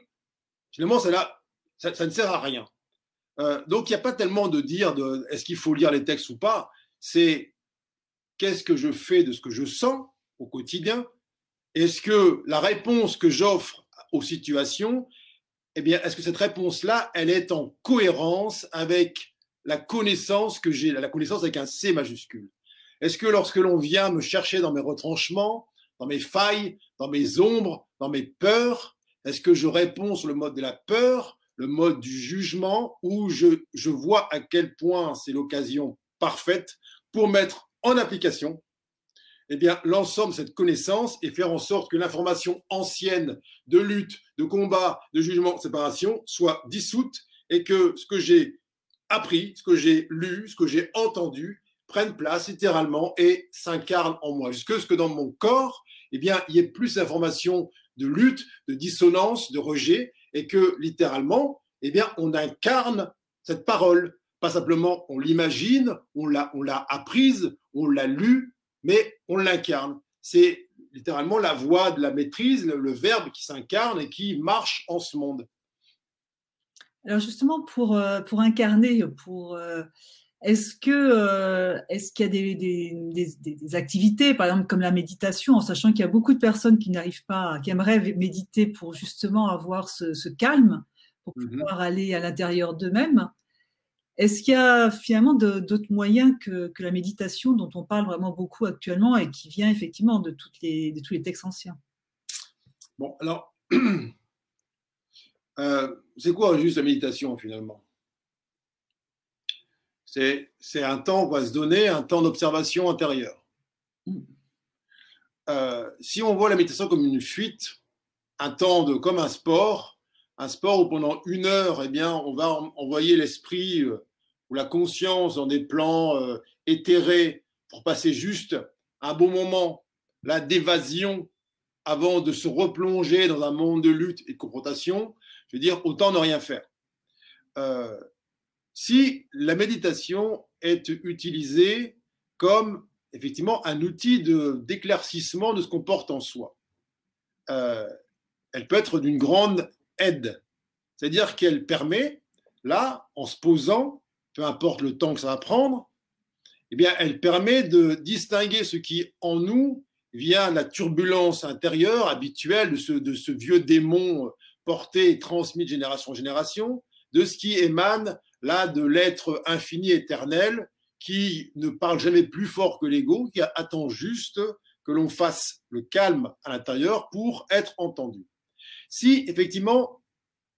finalement, ça, ne sert à rien. Euh, donc il n'y a pas tellement de dire est-ce qu'il faut lire les textes ou pas. C'est qu'est-ce que je fais de ce que je sens au quotidien? Est-ce que la réponse que j'offre aux situations eh bien, est-ce que cette réponse-là, elle est en cohérence avec la connaissance que j'ai, la connaissance avec un C majuscule? Est-ce que lorsque l'on vient me chercher dans mes retranchements, dans mes failles, dans mes ombres, dans mes peurs, est-ce que je réponds sur le mode de la peur, le mode du jugement, je, je vois à quel point c'est l'occasion parfaite pour mettre en application eh bien, l'ensemble de cette connaissance et faire en sorte que l'information ancienne de lutte, de combat, de jugement, de séparation soit dissoute et que ce que j'ai appris, ce que j'ai lu, ce que j'ai entendu prenne place littéralement et s'incarne en moi. Jusque ce que dans mon corps, eh bien, il y ait plus d'informations de lutte, de dissonance, de rejet et que littéralement, eh bien, on incarne cette parole. Pas simplement on l'imagine, on l'a, apprise, on l'a lu, mais on l'incarne. C'est littéralement la voix de la maîtrise, le, verbe qui s'incarne et qui marche en ce monde. Alors justement, pour, euh, pour incarner, pour, euh, est-ce que euh, est-ce qu'il y a des, des, des, activités, par exemple comme la méditation, en sachant qu'il y a beaucoup de personnes qui n'arrivent pas, qui aimeraient méditer pour justement avoir ce, calme, pour mm-hmm. pouvoir aller à l'intérieur d'eux-mêmes? Est-ce qu'il y a finalement d'autres moyens que, la méditation dont on parle vraiment beaucoup actuellement et qui vient effectivement de, toutes les, tous les textes anciens? Bon, alors, euh, c'est quoi juste la méditation finalement? C'est, un temps qu'on va se donner, un temps d'observation intérieure. Mm. Euh, si on voit la méditation comme une fuite, un temps de, comme un sport, un sport où pendant une heure, eh bien, on va envoyer l'esprit euh, ou la conscience dans des plans euh, éthérés pour passer juste un bon moment, là, d'évasion avant de se replonger dans un monde de lutte et de confrontation, je veux dire, autant ne rien faire. Euh, si la méditation est utilisée comme effectivement un outil d'éclaircissement de, ce qu'on porte en soi, euh, elle peut être d'une grande aide. C'est-à-dire qu'elle permet, là, en se posant, peu importe le temps que ça va prendre, eh bien, elle permet de distinguer ce qui, en nous, vient la turbulence intérieure habituelle de ce vieux démon porté et transmis de génération en génération, de ce qui émane là de l'être infini éternel qui ne parle jamais plus fort que l'ego, qui attend juste que l'on fasse le calme à l'intérieur pour être entendu. Si effectivement,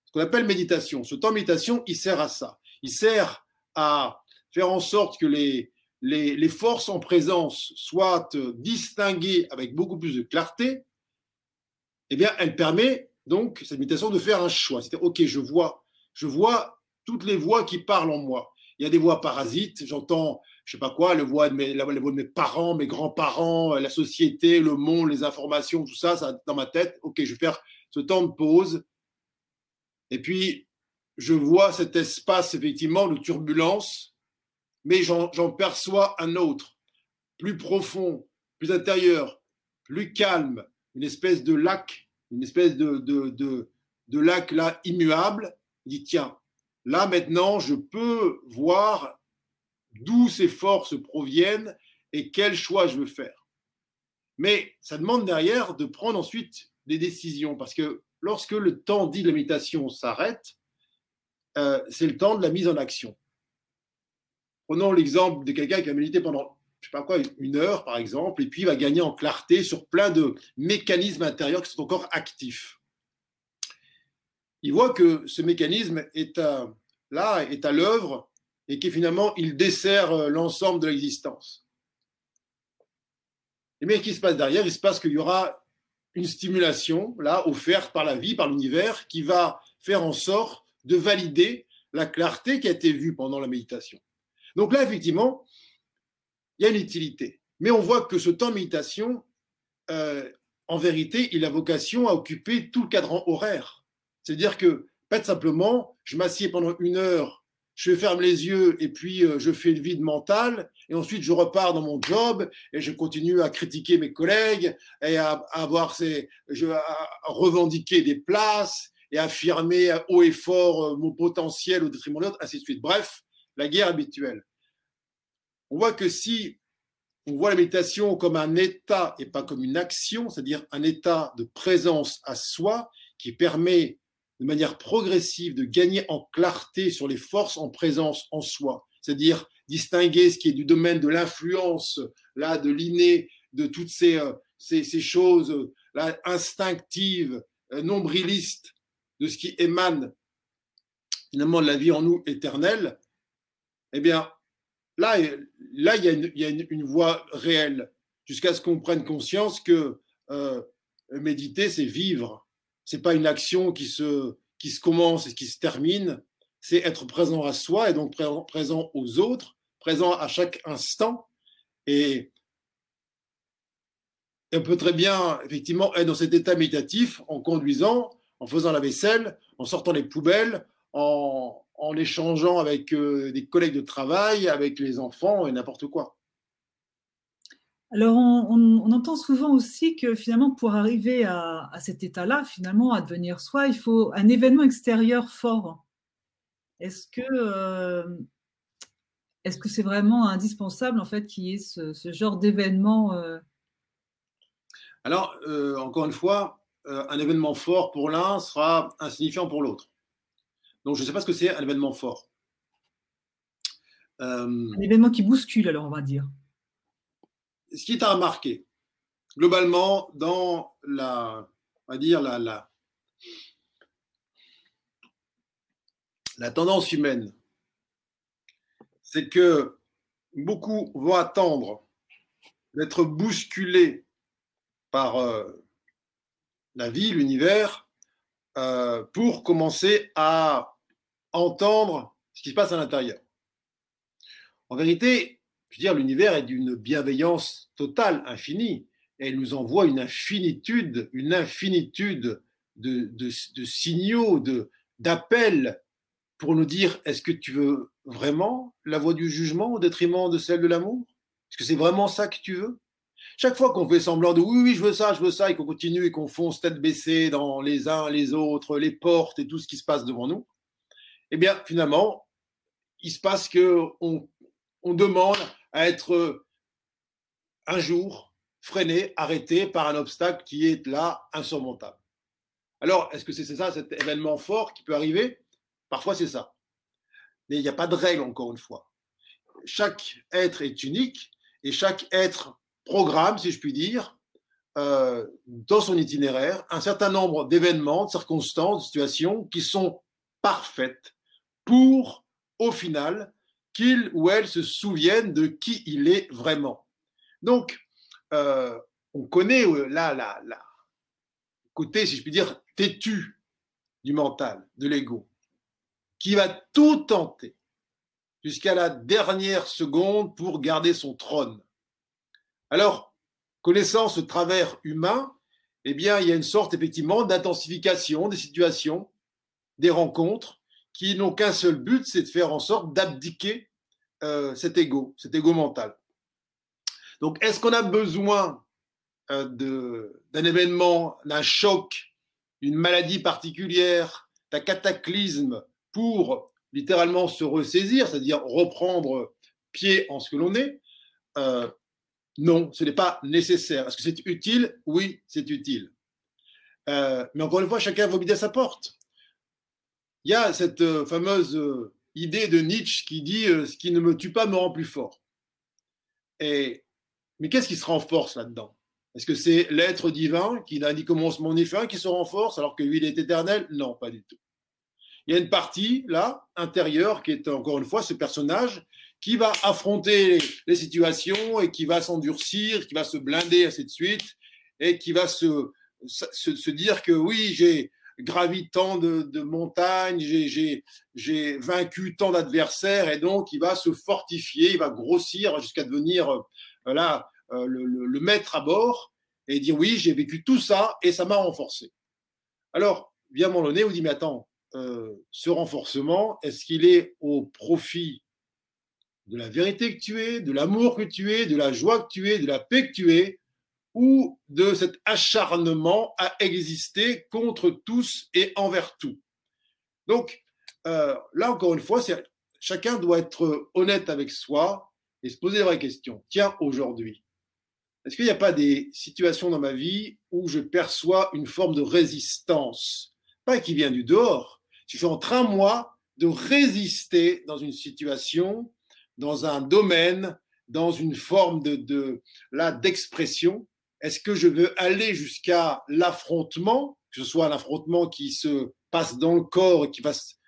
ce qu'on appelle méditation, ce temps méditation, il sert à ça. Il sert à faire en sorte que les, les, forces en présence soient distinguées avec beaucoup plus de clarté, eh bien, elle permet donc, cette méditation, de faire un choix. C'est-à-dire, OK, je vois, je vois toutes les voix qui parlent en moi. Il y a des voix parasites, j'entends je sais pas quoi, la voix de mes, parents, mes grands-parents, la société, le monde, les informations, tout ça, ça dans ma tête. Ok, je vais faire ce temps de pause. Et puis, je vois cet espace effectivement de turbulence, mais j'en perçois un autre, plus profond, plus intérieur, plus calme, une espèce de lac, une espèce de, de, de, de lac là immuable. Il dit tiens, là maintenant, je peux voir d'où ces forces proviennent et quel choix je veux faire. Mais ça demande derrière de prendre ensuite des décisions, parce que lorsque le temps dit de la méditation s'arrête, euh, c'est le temps de la mise en action. Prenons l'exemple de quelqu'un qui a médité pendant, je sais pas quoi, une heure par exemple, et puis va gagner en clarté sur plein de mécanismes intérieurs qui sont encore actifs. Il voit que ce mécanisme est là, est à l'œuvre et que finalement il dessert euh, l'ensemble de l'existence. Et bien, qu'est-ce qui se passe derrière? Il se passe qu'il y aura une stimulation, là, offerte par la vie, par l'univers, qui va faire en sorte de valider la clarté qui a été vue pendant la méditation. Donc là, effectivement, il y a une utilité. Mais on voit que ce temps de méditation, euh, en vérité, il a vocation à occuper tout le cadran horaire. C'est-à-dire que, pas simplement, je m'assieds pendant une heure je ferme les yeux et puis euh, je fais le vide mental et ensuite je repars dans mon job et je continue à critiquer mes collègues et à, avoir ces, je, à revendiquer des places et affirmer haut et fort euh, mon potentiel au détriment de l'autre, ainsi de suite. Bref, la guerre habituelle. On voit que si on voit la méditation comme un état et pas comme une action, c'est-à-dire un état de présence à soi qui permet de manière progressive de gagner en clarté sur les forces en présence en soi, c'est-à-dire distinguer ce qui est du domaine de l'influence, là, de l'inné, de toutes ces, euh, choses là, instinctives, euh, nombrilistes, de ce qui émane finalement de la vie en nous éternelle, eh bien, là, là il y a une voie réelle, jusqu'à ce qu'on prenne conscience que euh, méditer, c'est vivre c'est pas une action qui se, qui se commence et qui se termine, c'est être présent à soi et donc présent aux autres, présent à chaque instant. Et, on peut très bien, effectivement, être dans cet état méditatif en conduisant, en faisant la vaisselle, en sortant les poubelles, en, en échangeant avec euh, des collègues de travail, avec les enfants et n'importe quoi. Alors, on, entend souvent aussi que finalement, pour arriver à, cet état-là, finalement, à devenir soi, il faut un événement extérieur fort. Est-ce que euh, est-ce que c'est vraiment indispensable en fait qu'il y ait ce, genre d'événement euh? Alors, euh, encore une fois, un événement fort pour l'un sera insignifiant pour l'autre. Donc, je ne sais pas ce que c'est un événement fort. Un événement qui bouscule, alors on va dire ce qui à remarquer, globalement, dans la, on va dire, la, la tendance humaine, c'est que beaucoup vont attendre d'être bousculés par euh, la vie, l'univers, euh, pour commencer à entendre ce qui se passe à l'intérieur. En vérité, je veux dire, l'univers est d'une bienveillance totale, infinie, et il nous envoie une infinitude, une infinitude de, de, signaux, de, d'appels pour nous dire est-ce que tu veux vraiment la voie du jugement au détriment de celle de l'amour? Est-ce que c'est vraiment ça que tu veux? Chaque fois qu'on fait semblant de oui, oui, je veux ça, je veux ça, et qu'on continue et qu'on fonce tête baissée dans les uns, les autres, les portes et tout ce qui se passe devant nous, eh bien, finalement, il se passe que on, on demande à être euh, un jour freiné, arrêté par un obstacle qui est là, insurmontable. Alors, est-ce que c'est ça, cet événement fort qui peut arriver? Parfois, c'est ça. Mais il n'y a pas de règle, encore une fois. Chaque être est unique et chaque être programme, si je puis dire, euh, dans son itinéraire, un certain nombre d'événements, de circonstances, de situations qui sont parfaites pour, au final, qu'il ou elle se souvienne de qui il est vraiment. Donc, euh, on connaît euh, là, là, là, côté, si je puis dire, têtu du mental, de l'ego, qui va tout tenter jusqu'à la dernière seconde pour garder son trône. Alors, connaissant ce travers humain, eh bien, il y a une sorte effectivement d'intensification des situations, des rencontres, qui n'ont qu'un seul but, c'est de faire en sorte d'abdiquer euh, cet ego, cet ego mental. Donc, est-ce qu'on a besoin euh, d'un événement, d'un choc, d'une maladie particulière, d'un cataclysme pour littéralement se ressaisir, c'est-à-dire reprendre pied en ce que l'on est? Euh, Non, ce n'est pas nécessaire. Est-ce que c'est utile? Oui, c'est utile. Mais encore une fois, chacun va à sa porte. Il y a cette euh, fameuse idée de Nietzsche qui dit Ce qui ne me tue pas me rend plus fort. Et, mais qu'est-ce qui se renforce là-dedans? Est-ce que c'est l'être divin qui n'a ni commencement ni fin qui se renforce alors que lui, il est éternel? Non, pas du tout. Il y a une partie là intérieure qui est encore une fois ce personnage qui va affronter les situations et qui va s'endurcir, qui va se blinder ainsi de suite et qui va se, dire que oui, j'ai gravi tant de, de montagnes, j'ai vaincu tant d'adversaires et donc il va se fortifier, il va grossir jusqu'à devenir euh, là euh, le, maître à bord et dire oui, j'ai vécu tout ça et ça m'a renforcé. Alors, vient mon nez, vous dit mais attends, euh, ce renforcement, est-ce qu'il est au profit de la vérité que tu es, de l'amour que tu es, de la joie que tu es, de la paix que tu es, ou de cet acharnement à exister contre tous et envers tout Donc, euh, là, encore une fois, chacun doit être honnête avec soi et se poser la vraie question. Tiens, aujourd'hui, est-ce qu'il n'y a pas des situations dans ma vie où je perçois une forme de résistance? Pas qui vient du dehors, je suis en train, moi, de résister dans une situation, dans un domaine, dans une forme de, de là d'expression. Est-ce que je veux aller jusqu'à l'affrontement, que ce soit un affrontement qui se passe dans le corps et qui fasse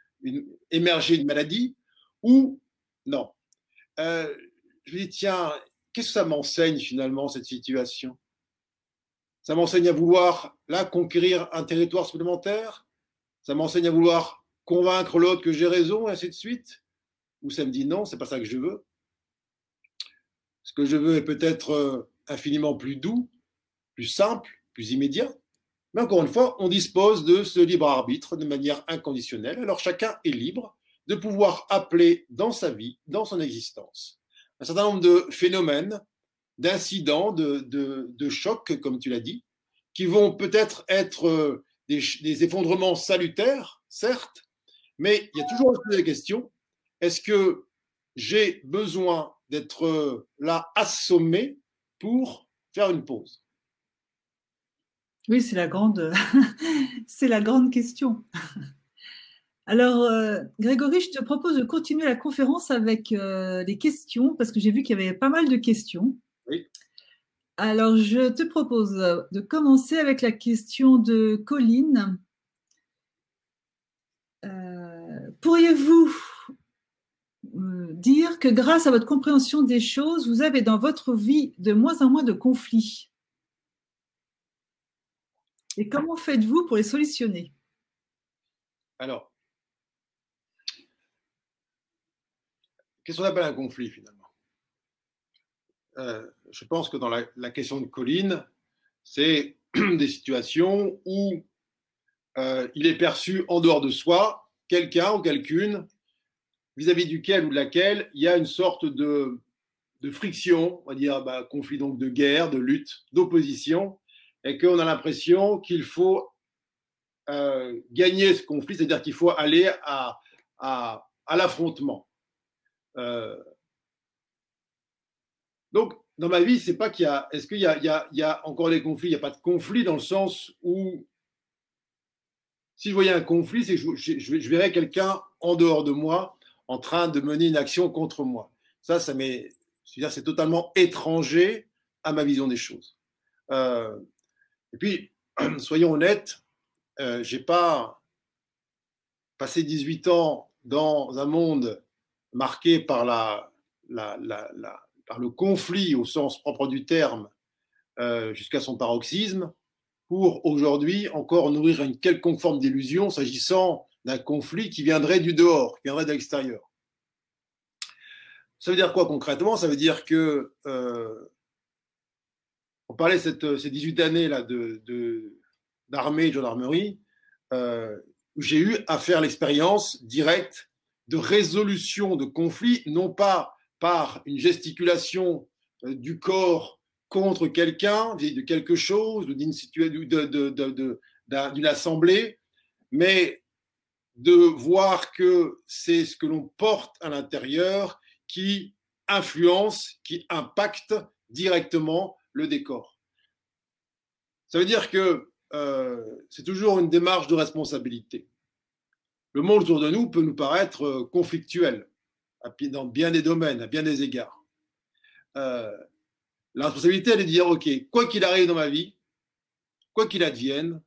émerger une maladie, ou non? Euh, Je me dis, tiens, qu'est-ce que ça m'enseigne finalement, cette situation? Ça m'enseigne à vouloir, là, conquérir un territoire supplémentaire? Ça m'enseigne à vouloir convaincre l'autre que j'ai raison, et ainsi de suite? Ou ça me dit non, c'est pas ça que je veux. Ce que je veux est peut-être euh, infiniment plus doux, plus simple, plus immédiat. Mais encore une fois, on dispose de ce libre arbitre de manière inconditionnelle. Alors chacun est libre de pouvoir appeler dans sa vie, dans son existence, un certain nombre de phénomènes, d'incidents, de, chocs, comme tu l'as dit, qui vont peut-être être euh, des, effondrements salutaires, certes, mais il y a toujours la question est-ce que j'ai besoin d'être là assommé pour faire une pause? Oui, c'est la grande, c'est la grande question. Alors, euh, Grégory, je te propose de continuer la conférence avec euh, des questions, parce que j'ai vu qu'il y avait pas mal de questions. Oui. Alors, je te propose de commencer avec la question de Colline. Euh, pourriez-vous euh, dire que grâce à votre compréhension des choses, vous avez dans votre vie de moins en moins de conflits? Et comment faites-vous pour les solutionner? Alors, qu'est-ce qu'on appelle un conflit finalement? Euh, je pense que dans la, question de Colline, c'est des situations où euh, il est perçu en dehors de soi quelqu'un ou quelqu'une vis-à-vis duquel ou de laquelle il y a une sorte de, friction, on va dire bah, conflit donc de guerre, de lutte, d'opposition, et qu'on a l'impression qu'il faut euh, gagner ce conflit, c'est-à-dire qu'il faut aller à, l'affrontement. Donc, dans ma vie, c'est pas qu'il y a. Est-ce qu'il y, a, encore des conflits? Il n'y a pas de conflit dans le sens où, si je voyais un conflit, c'est que je, je, verrais quelqu'un en dehors de moi en train de mener une action contre moi. Ça, ça m'est. C'est totalement étranger à ma vision des choses. Euh, et puis, soyons honnêtes, euh, j'ai pas passé 18 ans dans un monde marqué par le conflit au sens propre du terme euh, jusqu'à son paroxysme, pour aujourd'hui encore nourrir une quelconque forme d'illusion s'agissant d'un conflit qui viendrait du dehors, qui viendrait de l'extérieur. Ça veut dire quoi concrètement? Ça veut dire que euh, on parlait cette, ces 18 années là de, d'armée et de gendarmerie, euh, où j'ai eu à faire l'expérience directe de résolution de conflits, non pas par une gesticulation euh, du corps contre quelqu'un, de quelque chose, d'une assemblée, mais de voir que c'est ce que l'on porte à l'intérieur qui influence, qui impacte directement le décor. Ça veut dire que euh, c'est toujours une démarche de responsabilité. Le monde autour de nous peut nous paraître euh, conflictuel dans bien des domaines, à bien des égards. Euh, la responsabilité, elle est de dire, OK, quoi qu'il arrive dans ma vie, quoi qu'il advienne,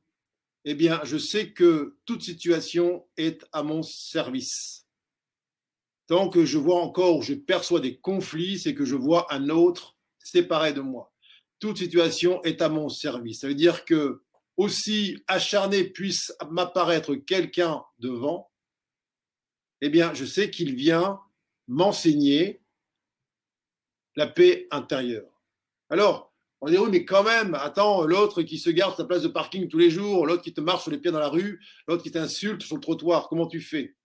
eh bien, je sais que toute situation est à mon service. Tant que je vois encore, je perçois des conflits, c'est que je vois un autre séparé de moi. Toute situation est à mon service. Ça veut dire que aussi acharné puisse m'apparaître quelqu'un devant, eh bien, je sais qu'il vient m'enseigner la paix intérieure. Alors, on dit oui, mais quand même, attends, l'autre qui se garde sa place de parking tous les jours, l'autre qui te marche sur les pieds dans la rue, l'autre qui t'insulte sur le trottoir, comment tu fais?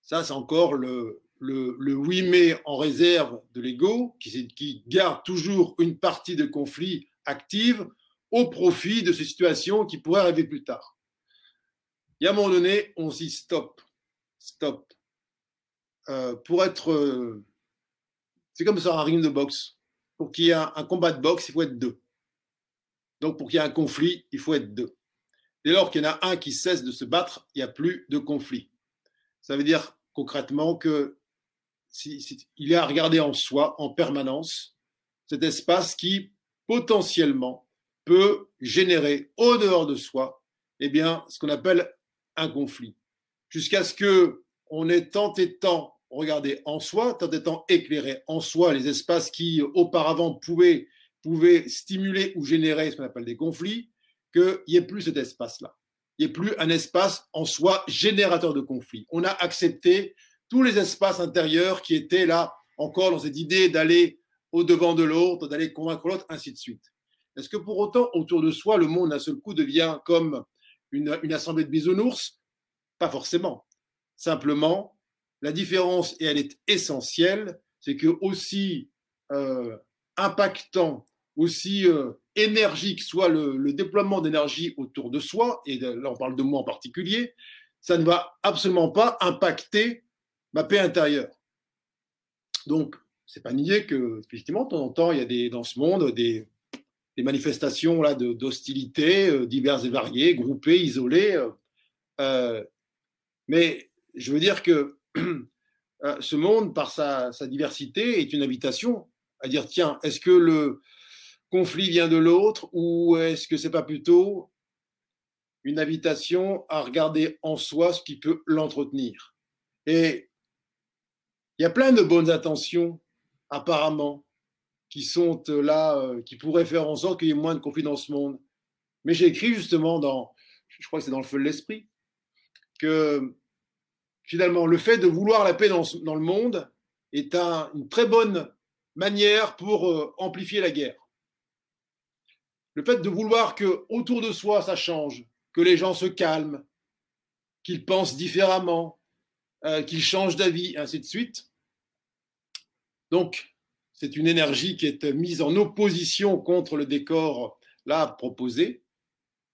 Ça, c'est encore le, le, le oui mais en réserve de l'ego, qui, garde toujours une partie de conflit active au profit de ces situations qui pourraient arriver plus tard. Et à un moment donné, on dit stop, stop. Euh, pour être. Euh, c'est comme ça un ring de boxe. Pour qu'il y ait un, combat de boxe, il faut être deux. Donc pour qu'il y ait un conflit, il faut être deux. Dès lors qu'il y en a un qui cesse de se battre, il n'y a plus de conflit. Ça veut dire concrètement que si, il est à regarder en soi en permanence cet espace qui potentiellement peut générer au dehors de soi, eh bien, ce qu'on appelle un conflit. Jusqu'à ce que on ait tant et tant regardé en soi, tant et tant éclairé en soi les espaces qui auparavant pouvaient, pouvaient stimuler ou générer ce qu'on appelle des conflits, qu'il n'y ait plus cet espace-là. Il n'y ait plus un espace en soi générateur de conflits. On a accepté tous les espaces intérieurs qui étaient là encore dans cette idée d'aller au devant de l'autre, d'aller convaincre l'autre, ainsi de suite. Est-ce que pour autant, autour de soi, le monde d'un seul coup devient comme une, assemblée de bisounours? Pas forcément. Simplement, la différence, et elle est essentielle, c'est que aussi euh, impactant, aussi euh, énergique soit le, déploiement d'énergie autour de soi, et là on parle de moi en particulier, ça ne va absolument pas impacter ma paix intérieure. Donc, c'est pas nier que, effectivement, de temps en temps, il y a dans ce monde des, manifestations là d'hostilité euh, diverses et variées, groupées, isolées. Euh, euh, mais je veux dire que ce monde, par sa, diversité, est une invitation à dire tiens, est-ce que le conflit vient de l'autre ou est-ce que c'est pas plutôt une invitation à regarder en soi ce qui peut l'entretenir? Et il y a plein de bonnes intentions, apparemment, qui sont euh, là, euh, qui pourraient faire en sorte qu'il y ait moins de conflits dans ce monde. Mais j'ai écrit justement dans, je crois que c'est dans le feu de l'esprit, que finalement le fait de vouloir la paix dans, le monde est un, une très bonne manière pour euh, amplifier la guerre. Le fait de vouloir que autour de soi ça change, que les gens se calment, qu'ils pensent différemment, qu'ils changent d'avis, ainsi de suite. Donc, c'est une énergie qui est mise en opposition contre le décor là proposé,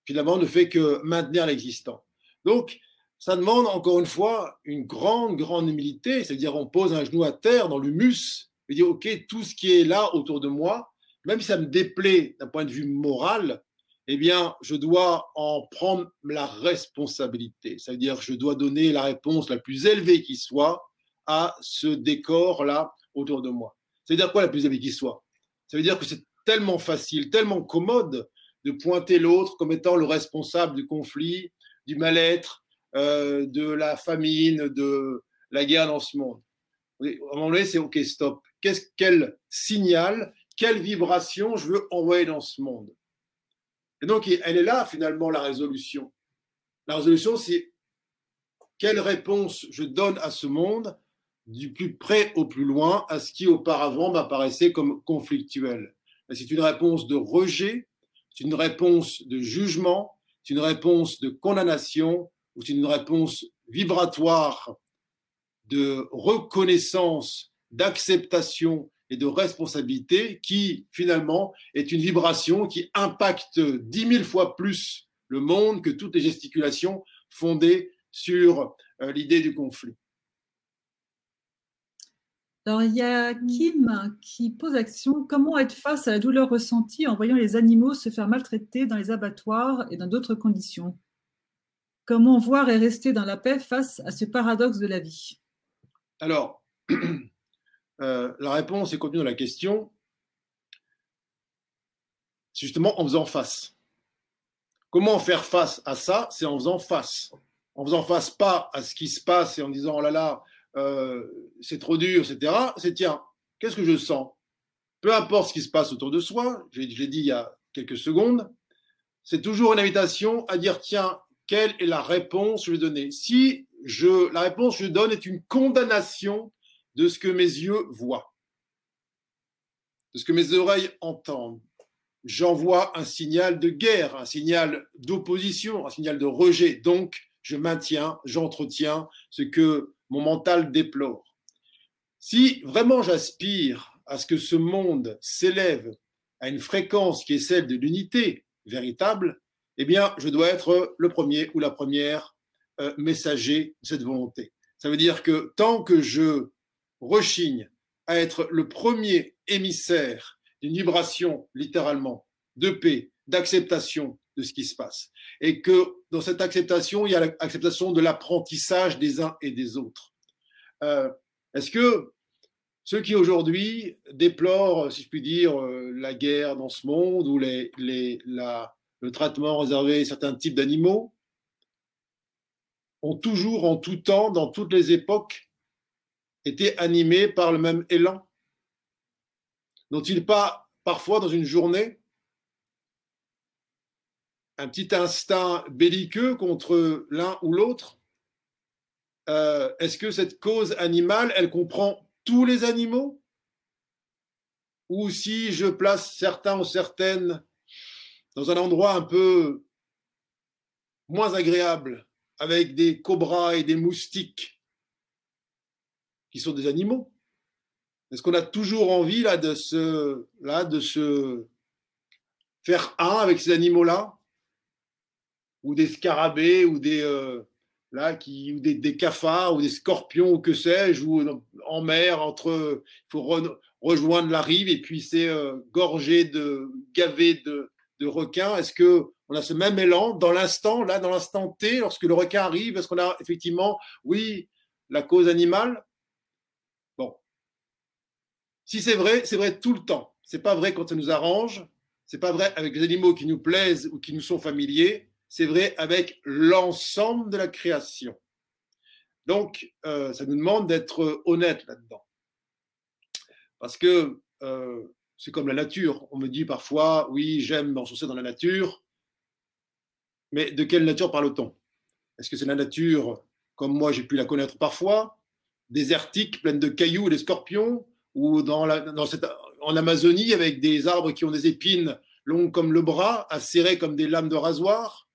finalement ne fait que maintenir l'existant. Donc, ça demande encore une fois une grande, grande humilité, c'est-à-dire on pose un genou à terre dans l'humus et dire, OK, tout ce qui est là autour de moi, même si ça me déplaît d'un point de vue moral, eh bien, je dois en prendre la responsabilité. C'est-à-dire, je dois donner la réponse la plus élevée qui soit à ce décor-là autour de moi. Ça veut dire quoi la plus élevée qui soit? Ça veut dire que c'est tellement facile, tellement commode de pointer l'autre comme étant le responsable du conflit, du mal-être, euh, de la famine, de la guerre dans ce monde. À un moment donné, c'est OK, stop. Qu'est-ce, quel signal, quelle vibration je veux envoyer dans ce monde? Et donc, elle est là, finalement, la résolution. La résolution, c'est quelle réponse je donne à ce monde du plus près au plus loin à ce qui auparavant m'apparaissait comme conflictuel. C'est une réponse de rejet, c'est une réponse de jugement, c'est une réponse de condamnation ou c'est une réponse vibratoire de reconnaissance, d'acceptation et de responsabilité qui finalement est une vibration qui impacte dix mille fois plus le monde que toutes les gesticulations fondées sur euh, l'idée du conflit. Alors, il y a Kim qui pose action. Comment être face à la douleur ressentie en voyant les animaux se faire maltraiter dans les abattoirs et dans d'autres conditions? Comment voir et rester dans la paix face à ce paradoxe de la vie? Alors, euh, la réponse est contenue dans la question. C'est justement en faisant face. Comment faire face à ça? C'est en faisant face. En faisant face pas à ce qui se passe et en disant oh là là, euh, c'est trop dur, etc. C'est tiens, qu'est-ce que je sens? Peu importe ce qui se passe autour de soi, je l'ai dit il y a quelques secondes, c'est toujours une invitation à dire tiens, quelle est la réponse que je vais donner? Si je, la réponse que je donne est une condamnation de ce que mes yeux voient, de ce que mes oreilles entendent, j'envoie un signal de guerre, un signal d'opposition, un signal de rejet. Donc, je maintiens, j'entretiens ce que mon mental déplore. Si vraiment j'aspire à ce que ce monde s'élève à une fréquence qui est celle de l'unité véritable, eh bien, je dois être le premier ou la première euh, messager de cette volonté. Ça veut dire que tant que je rechigne à être le premier émissaire d'une vibration, littéralement, de paix, d'acceptation de ce qui se passe, et que dans cette acceptation, il y a l'acceptation de l'apprentissage des uns et des autres. Euh, est-ce que ceux qui aujourd'hui déplorent, si je puis dire, euh, la guerre dans ce monde ou le traitement réservé à certains types d'animaux, ont toujours, en tout temps, dans toutes les époques, été animés par le même élan N'ont-ils pas, parfois, dans une journée, un petit instinct belliqueux contre l'un ou l'autre. Euh, est-ce que cette cause animale, elle comprend tous les animaux? Ou si je place certains ou certaines dans un endroit un peu moins agréable, avec des cobras et des moustiques, qui sont des animaux Est-ce qu'on a toujours envie là de se, là, de se faire un avec ces animaux-là? Ou des scarabées, ou des... Euh, là, qui, ou des, cafards, ou des scorpions, ou que sais-je, ou en mer, entre, il faut rejoindre la rive, et puis c'est euh, gorgé de, gavé de, de requins. Est-ce que on a ce même élan dans l'instant, là, dans l'instant T, lorsque le requin arrive? Est-ce qu'on a effectivement, oui, la cause animale? Si c'est vrai, c'est vrai tout le temps. C'est pas vrai quand ça nous arrange. C'est pas vrai avec les animaux qui nous plaisent ou qui nous sont familiers c'est vrai avec l'ensemble de la création. Donc, euh, ça nous demande d'être honnête là-dedans. Parce que euh, c'est comme la nature. On me dit parfois, oui, j'aime m'enfoncer dans la nature, mais de quelle nature parle-t-on? Est-ce que c'est la nature, comme moi j'ai pu la connaître parfois, désertique, pleine de cailloux et de scorpions, ou dans, la, dans cette, en Amazonie avec des arbres qui ont des épines longues comme le bras, acérées comme des lames de rasoir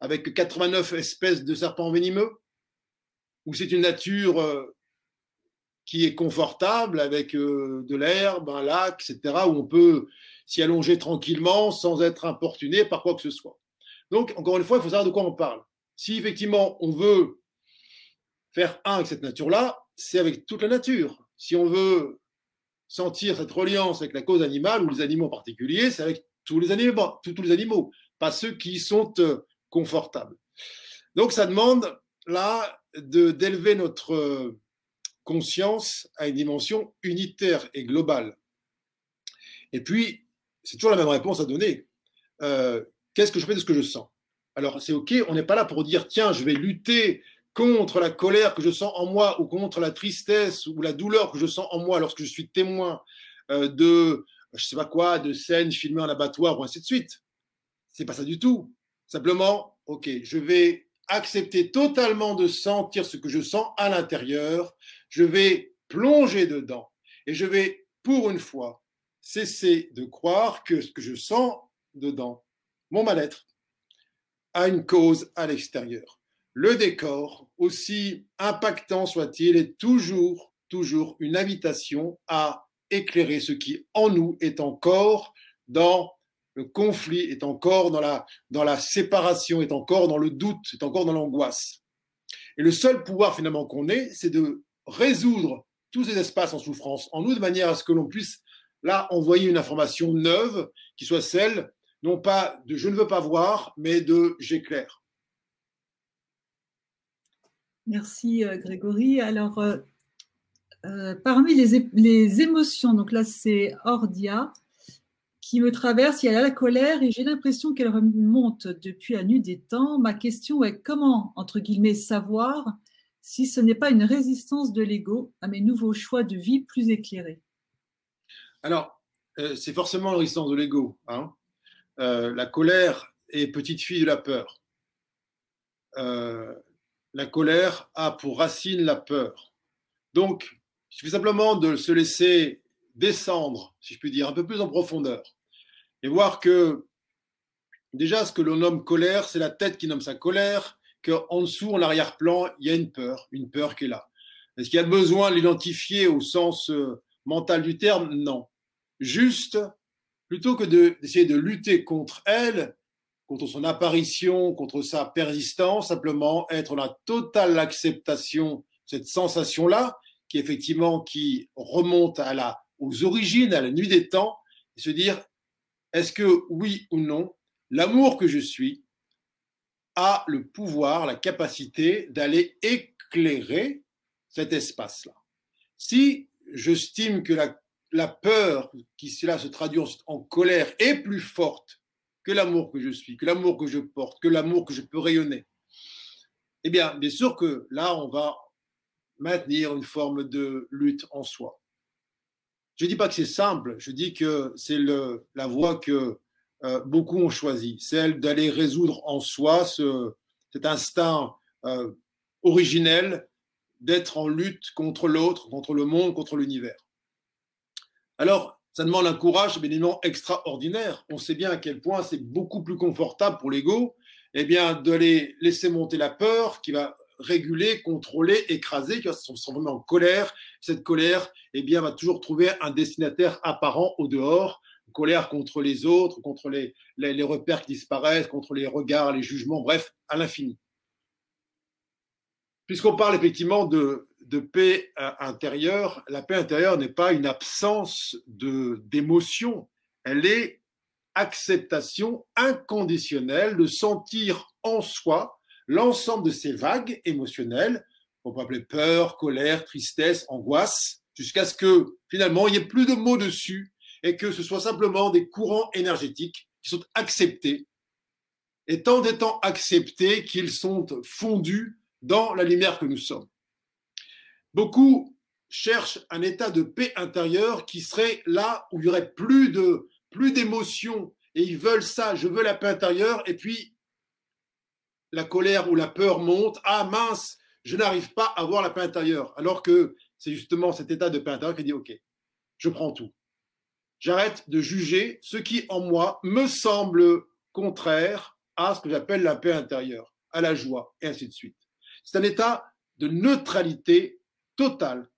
avec 89 espèces de serpents venimeux Ou c'est une nature euh, qui est confortable avec euh, de l'herbe, un lac, etc., où on peut s'y allonger tranquillement sans être importuné par quoi que ce soit. Donc, encore une fois, il faut savoir de quoi on parle. Si effectivement on veut faire un avec cette nature-là, c'est avec toute la nature. Si on veut sentir cette reliance avec la cause animale ou les animaux en particulier, c'est avec tous les animaux, pas ceux qui sont euh, confortable. Donc ça demande là d'élever notre conscience à une dimension unitaire et globale. Et puis, c'est toujours la même réponse à donner. Euh, qu'est-ce que je fais de ce que je sens? Alors c'est OK, on n'est pas là pour dire, tiens, je vais lutter contre la colère que je sens en moi ou contre la tristesse ou la douleur que je sens en moi lorsque je suis témoin euh, de, je sais pas quoi, de scènes filmées en abattoir ou ainsi de suite. C'est pas ça du tout. Simplement, OK, je vais accepter totalement de sentir ce que je sens à l'intérieur, je vais plonger dedans et je vais, pour une fois, cesser de croire que ce que je sens dedans, mon mal-être, a une cause à l'extérieur. Le décor, aussi impactant soit-il, est toujours, toujours une invitation à éclairer ce qui en nous est encore dans le conflit, est encore dans la, dans la séparation, est encore dans le doute, est encore dans l'angoisse. Et le seul pouvoir finalement qu'on ait, c'est de résoudre tous ces espaces en souffrance en nous de manière à ce que l'on puisse là envoyer une information neuve qui soit celle non pas de je ne veux pas voir, mais de j'éclaire. Merci euh, Grégory. Alors, euh, euh, parmi les, les, émotions, donc là c'est Ordia qui me traverse, il y a la colère et j'ai l'impression qu'elle remonte depuis la nuit des temps. Ma question est comment, entre guillemets, savoir si ce n'est pas une résistance de l'ego à mes nouveaux choix de vie plus éclairés? Alors, c'est forcément la résistance de l'ego. Hein la colère est petite fille de la peur. La colère a pour racine la peur. Donc, il suffit simplement de se laisser descendre, si je puis dire, un peu plus en profondeur, et voir que déjà ce que l'on nomme colère, c'est la tête qui nomme sa colère, qu'en dessous, en arrière-plan, il y a une peur, une peur qui est là. Est-ce qu'il y a besoin de l'identifier au sens euh, mental du terme? Non. Juste, plutôt que d'essayer de, lutter contre elle, contre son apparition, contre sa persistance, simplement être dans la totale acceptation cette sensation-là, qui effectivement qui remonte à la, aux origines, à la nuit des temps, et se dire est-ce que oui ou non, l'amour que je suis a le pouvoir, la capacité d'aller éclairer cet espace-là. Si j'estime que la la peur qui cela se traduit en, colère est plus forte que l'amour que je suis, que l'amour que je porte, que l'amour que je peux rayonner, eh bien, bien sûr que là, on va maintenir une forme de lutte en soi. Je ne dis pas que c'est simple, je dis que c'est la voie que euh, beaucoup ont choisie, celle d'aller résoudre en soi ce, cet instinct euh, originel d'être en lutte contre l'autre, contre le monde, contre l'univers. Alors, ça demande un courage évidemment extraordinaire. On sait bien à quel point c'est beaucoup plus confortable pour l'ego eh bien, de laisser monter la peur qui va réguler, contrôler, écraser, qui va se transformer en colère. Cette colère, eh bien, va toujours trouver un destinataire apparent au dehors. colère contre les autres, contre les, les repères qui disparaissent, contre les regards, les jugements, bref, à l'infini. Puisqu'on parle effectivement de, de paix euh, intérieure, la paix intérieure n'est pas une absence d'émotion, elle est acceptation inconditionnelle de sentir en soi l'ensemble de ces vagues émotionnelles, on peut appeler peur, colère, tristesse, angoisse, jusqu'à ce que finalement il n'y ait plus de mots dessus et que ce soit simplement des courants énergétiques qui sont acceptés, et tant d'étant acceptés qu'ils sont fondus dans la lumière que nous sommes. Beaucoup cherchent un état de paix intérieure qui serait là où il y aurait plus de plus d'émotions et ils veulent ça, je veux la paix intérieure et puis la colère ou la peur monte, ah mince, je n'arrive pas à avoir la paix intérieure alors que c'est justement cet état de paix intérieure qui dit OK, je prends tout. J'arrête de juger ce qui en moi me semble contraire à ce que j'appelle la paix intérieure, à la joie et ainsi de suite. C'est un état de neutralité totale,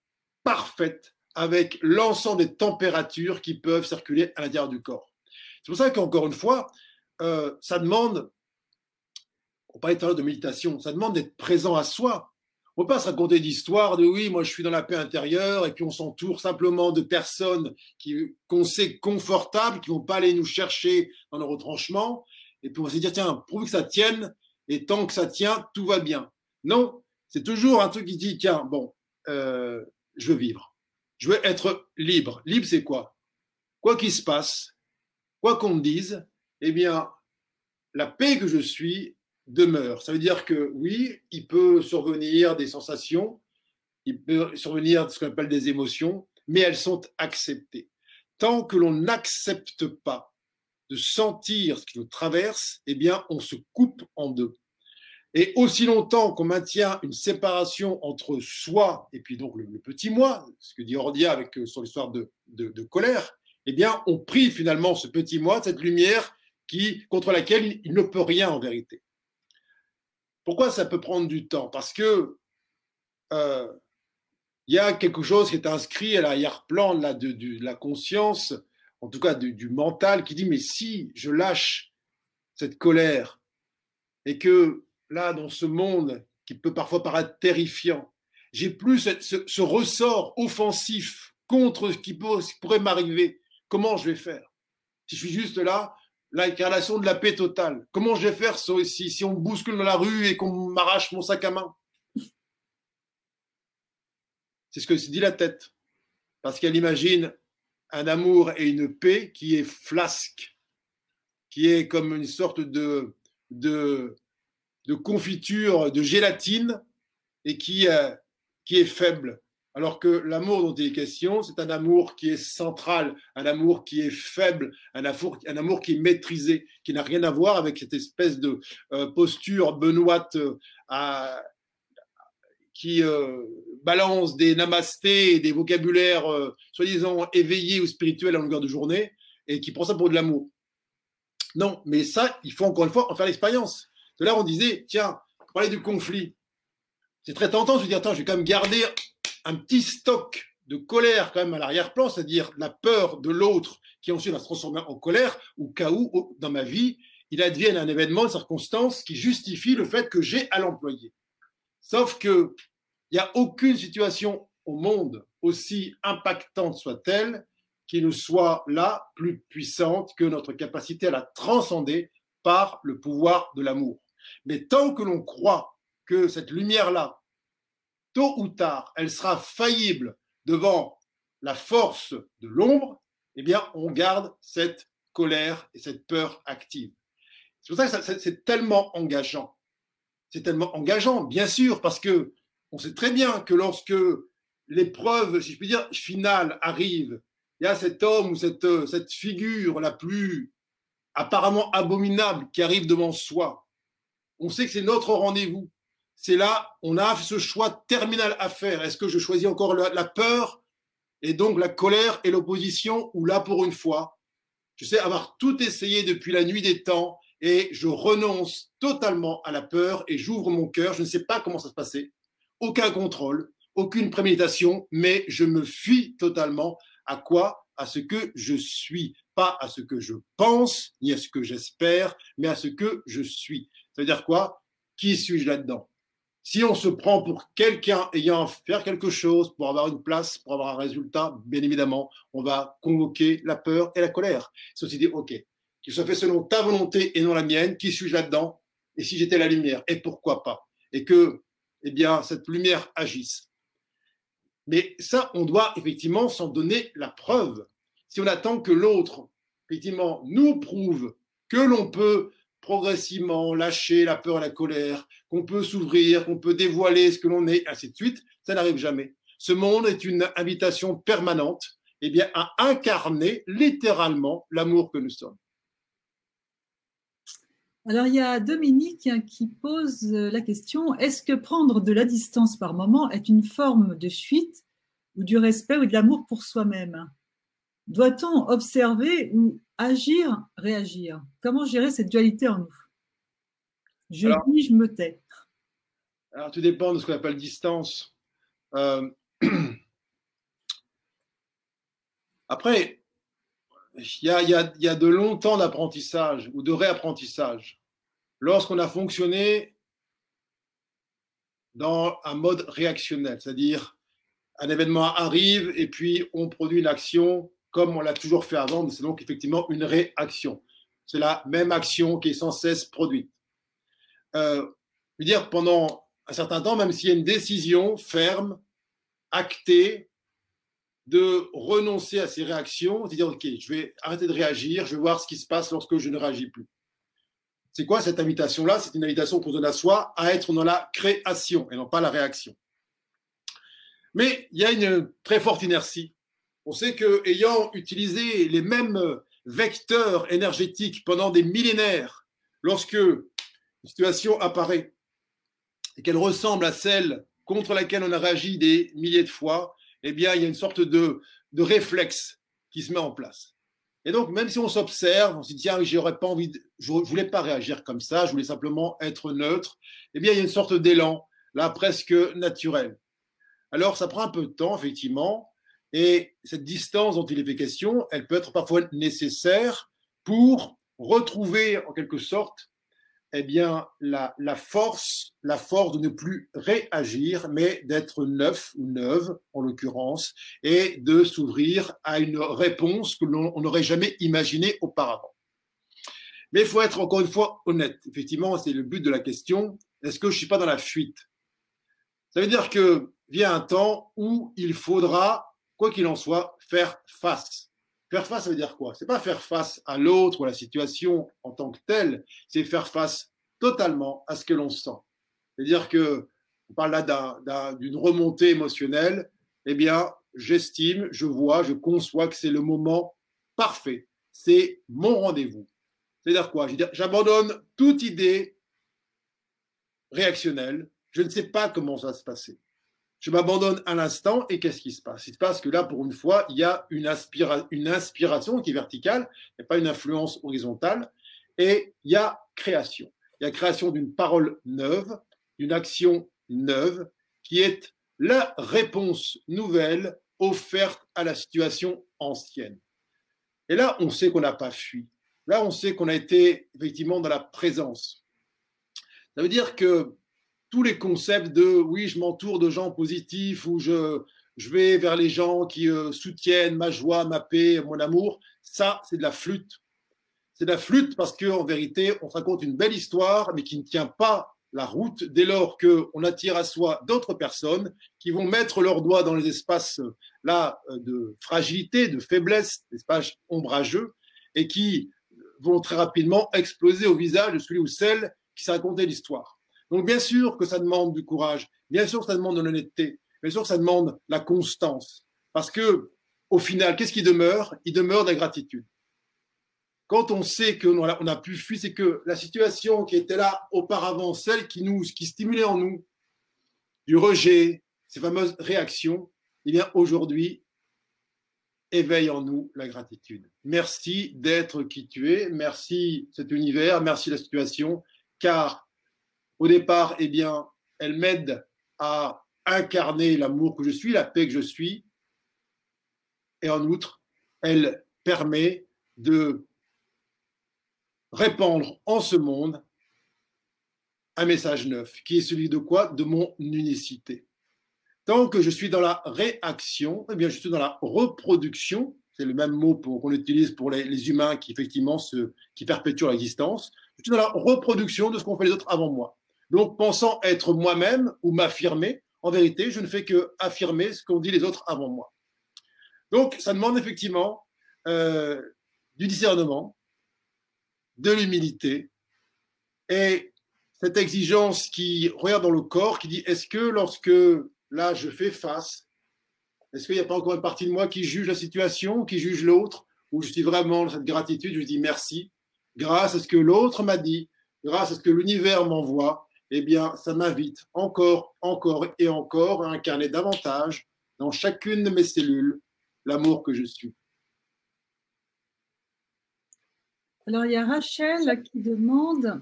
parfaite, avec l'ensemble des températures qui peuvent circuler à l'intérieur du corps. C'est pour ça qu'encore une fois, euh, ça demande, on parlait tout à l'heure de méditation, ça demande d'être présent à soi. On ne peut pas se raconter d'histoires de oui, moi je suis dans la paix intérieure et puis on s'entoure simplement de personnes qu'on sait confortables, qui vont pas aller nous chercher dans nos retranchements. Et puis on va se dire, tiens, pour que ça tienne, et tant que ça tient, tout va bien. Non, c'est toujours un truc qui dit, tiens, bon, euh, je veux vivre. Je veux être libre. Libre, c'est quoi? Quoi qu'il se passe, quoi qu'on me dise, eh bien, la paix que je suis demeure. Ça veut dire que oui, il peut survenir des sensations, il peut survenir ce qu'on appelle des émotions, mais elles sont acceptées. Tant que l'on n'accepte pas de sentir ce qui nous traverse, eh bien, on se coupe en deux. Et aussi longtemps qu'on maintient une séparation entre soi et puis donc le, petit moi, ce que dit Ordia avec euh, son histoire de, colère, eh bien, on prive finalement ce petit moi cette lumière qui, contre laquelle il, ne peut rien en vérité. Pourquoi ça peut prendre du temps? Parce que euh, il y a quelque chose qui est inscrit à l'arrière-plan de, la conscience, en tout cas du, mental, qui dit mais si je lâche cette colère et que là, dans ce monde qui peut parfois paraître terrifiant, j'ai plus ce, ressort offensif contre ce qui, pourrait m'arriver. Comment je vais faire? Si je suis juste là, l'incarnation de la paix totale, comment je vais faire si, si on me bouscule dans la rue et qu'on m'arrache mon sac à main? C'est ce que se dit la tête. Parce qu'elle imagine un amour et une paix qui est flasque, qui est comme une sorte de, de, de confiture de gélatine et qui, euh, qui est faible. Alors que l'amour dont il est question, c'est un amour qui est central, un amour qui est faible, un amour, un amour qui est maîtrisé, qui n'a rien à voir avec cette espèce de euh, posture benoîte euh, qui balance des namastés et des vocabulaires soi-disant éveillés ou spirituels à longueur de journée et qui prend ça pour de l'amour. Non, mais ça, il faut encore une fois en faire l'expérience. De là, on disait, tiens, on parlait du conflit. C'est très tentant de se dire, attends, je vais quand même garder un petit stock de colère quand même à l'arrière-plan, c'est-à-dire la peur de l'autre qui ensuite va se transformer en colère, ou cas où, dans ma vie, il advienne un événement, une circonstance qui justifie le fait que j'ai à l'employer. Sauf que il n'y a aucune situation au monde aussi impactante soit-elle qui ne soit là plus puissante que notre capacité à la transcender par le pouvoir de l'amour. Mais tant que l'on croit que cette lumière-là, tôt ou tard, elle sera faillible devant la force de l'ombre, eh bien, on garde cette colère et cette peur active. C'est pour ça que c'est tellement engageant. C'est tellement engageant, bien sûr, parce que on sait très bien que lorsque l'épreuve, si je puis dire, finale arrive, il y a cet homme ou cette, cette figure la plus apparemment abominable qui arrive devant soi, on sait que c'est notre rendez-vous. C'est là, on a ce choix terminal à faire. Est-ce que je choisis encore la, peur et donc la colère et l'opposition ou là pour une fois, je sais avoir tout essayé depuis la nuit des temps et je renonce totalement à la peur et j'ouvre mon cœur. Je ne sais pas comment ça se passait. Aucun contrôle, aucune préméditation, mais je me fuis totalement à quoi? À ce que je suis, pas à ce que je pense, ni à ce que j'espère, mais à ce que je suis. Ça veut dire quoi? Qui suis-je là-dedans? Si on se prend pour quelqu'un ayant à faire quelque chose, pour avoir une place, pour avoir un résultat, bien évidemment, on va convoquer la peur et la colère. Ceci dit, OK, qu'il soit fait selon ta volonté et non la mienne, qui suis-je là-dedans? Et si j'étais la lumière Et pourquoi pas? Et que, eh bien, cette lumière agisse. Mais ça, on doit effectivement s'en donner la preuve. Si on attend que l'autre, effectivement, nous prouve que l'on peut progressivement lâcher la peur la colère, qu'on peut s'ouvrir, qu'on peut dévoiler ce que l'on est, ainsi de suite, ça n'arrive jamais. Ce monde est une invitation permanente eh bien, à incarner littéralement l'amour que nous sommes. Alors, il y a Dominique qui pose la question est-ce que prendre de la distance par moment est une forme de fuite ou du respect ou de l'amour pour soi-même? Doit-on observer ou agir, réagir? Comment gérer cette dualité en nous? Je dis, je me tais. Alors, tout dépend de ce qu'on appelle distance. Euh, après, il y, y a, de longs temps d'apprentissage ou de réapprentissage. Lorsqu'on a fonctionné dans un mode réactionnel, c'est-à-dire un événement arrive et puis on produit une action comme on l'a toujours fait avant, c'est donc effectivement une réaction. C'est la même action qui est sans cesse produite. Euh, je veux dire, pendant un certain temps, même s'il y a une décision ferme, actée, de renoncer à ces réactions, de dire, OK, je vais arrêter de réagir, je vais voir ce qui se passe lorsque je ne réagis plus. C'est quoi cette invitation-là? C'est une invitation qu'on donne à soi à être dans la création et non pas la réaction. Mais il y a une très forte inertie on sait que ayant utilisé les mêmes vecteurs énergétiques pendant des millénaires, lorsque une situation apparaît, et qu'elle ressemble à celle contre laquelle on a réagi des milliers de fois, eh bien, il y a une sorte de, de réflexe qui se met en place. Et donc, même si on s'observe, on se dit, tiens, j'aurais pas envie, je voulais pas réagir comme ça, je voulais simplement être neutre, eh bien, il y a une sorte d'élan, là, presque naturel. Alors, ça prend un peu de temps, effectivement, et cette distance dont il est fait question, elle peut être parfois nécessaire pour retrouver, en quelque sorte, eh bien, la, la, force, la force de ne plus réagir, mais d'être neuf ou neuve, en l'occurrence, et de s'ouvrir à une réponse que l'on n'aurait jamais imaginée auparavant. Mais il faut être encore une fois honnête. Effectivement, c'est le but de la question. Est-ce que je suis pas dans la fuite? Ça veut dire que vient un temps où il faudra, quoi qu'il en soit, faire face. Faire face, ça veut dire quoi? C'est pas faire face à l'autre ou à la situation en tant que telle, c'est faire face totalement à ce que l'on sent. C'est-à-dire que on parle là d'une remontée émotionnelle. Eh bien, j'estime, je vois, je conçois que c'est le moment parfait. C'est mon rendez-vous. C'est-à-dire quoi? J'abandonne toute idée réactionnelle. Je ne sais pas comment ça va se passer je m'abandonne à l'instant et qu'est-ce qui se passe? Il se passe que là, pour une fois, il y a une, inspiration qui est verticale, il n'y a pas une influence horizontale, et il y a création. Il y a création d'une parole neuve, d'une action neuve, qui est la réponse nouvelle offerte à la situation ancienne. Et là, on sait qu'on n'a pas fui. Là, on sait qu'on a été effectivement dans la présence. Ça veut dire que tous les concepts de oui, je m'entoure de gens positifs ou je, je vais vers les gens qui euh, soutiennent ma joie, ma paix, mon amour, ça, c'est de la flûte. C'est de la flûte parce qu'en vérité, on raconte une belle histoire, mais qui ne tient pas la route dès lors qu'on attire à soi d'autres personnes qui vont mettre leurs doigts dans les espaces là de fragilité, de faiblesse, espaces ombrageux, et qui vont très rapidement exploser au visage de celui ou celle qui s'est raconté l'histoire. Donc bien sûr que ça demande du courage, bien sûr que ça demande de l'honnêteté, bien sûr que ça demande la constance. Parce que au final, qu'est-ce qui demeure? Il demeure de la gratitude. Quand on sait qu'on on a pu fuir, c'est que la situation qui était là auparavant, celle qui nous, qui stimulait en nous du rejet, ces fameuses réactions, eh bien aujourd'hui, éveille en nous la gratitude. Merci d'être qui tu es, merci cet univers, merci la situation, car au départ, eh bien, elle m'aide à incarner l'amour que je suis, la paix que je suis. Et en outre, elle permet de répandre en ce monde un message neuf, qui est celui de quoi? De mon unicité. Tant que je suis dans la réaction, eh bien, je suis dans la reproduction. C'est le même mot qu'on utilise pour les, humains qui effectivement qui perpétuent l'existence. Je suis dans la reproduction de ce qu'ont fait les autres avant moi. Donc, pensant être moi-même ou m'affirmer, en vérité, je ne fais que affirmer ce qu'ont dit les autres avant moi. Donc, ça demande effectivement euh, du discernement, de l'humilité et cette exigence qui regarde dans le corps, qui dit est-ce que lorsque là je fais face, est-ce qu'il n'y a pas encore une partie de moi qui juge la situation, qui juge l'autre, ou je suis vraiment dans cette gratitude, je dis merci, grâce à ce que l'autre m'a dit, grâce à ce que l'univers m'envoie, eh bien, ça m'invite encore, encore et encore à incarner davantage dans chacune de mes cellules l'amour que je suis. Alors, il y a Rachel qui demande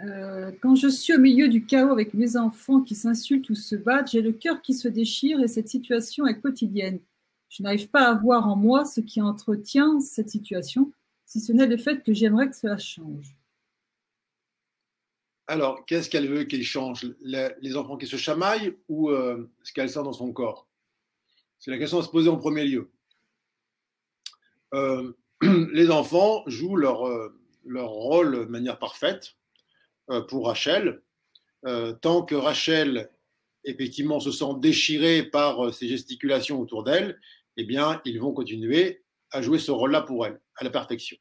euh, Quand je suis au milieu du chaos avec mes enfants qui s'insultent ou se battent, j'ai le cœur qui se déchire et cette situation est quotidienne. Je n'arrive pas à voir en moi ce qui entretient cette situation, si ce n'est le fait que j'aimerais que cela change. Alors, qu'est-ce qu'elle veut qu'il change? Les enfants qui se chamaillent ou euh, ce qu'elle sent dans son corps? C'est la question à se poser en premier lieu. Euh, les enfants jouent leur, euh, leur rôle de manière parfaite pour Rachel. tant que Rachel, effectivement, se sent déchirée par ces gesticulations autour d'elle, eh bien, ils vont continuer à jouer ce rôle-là pour elle, à la perfection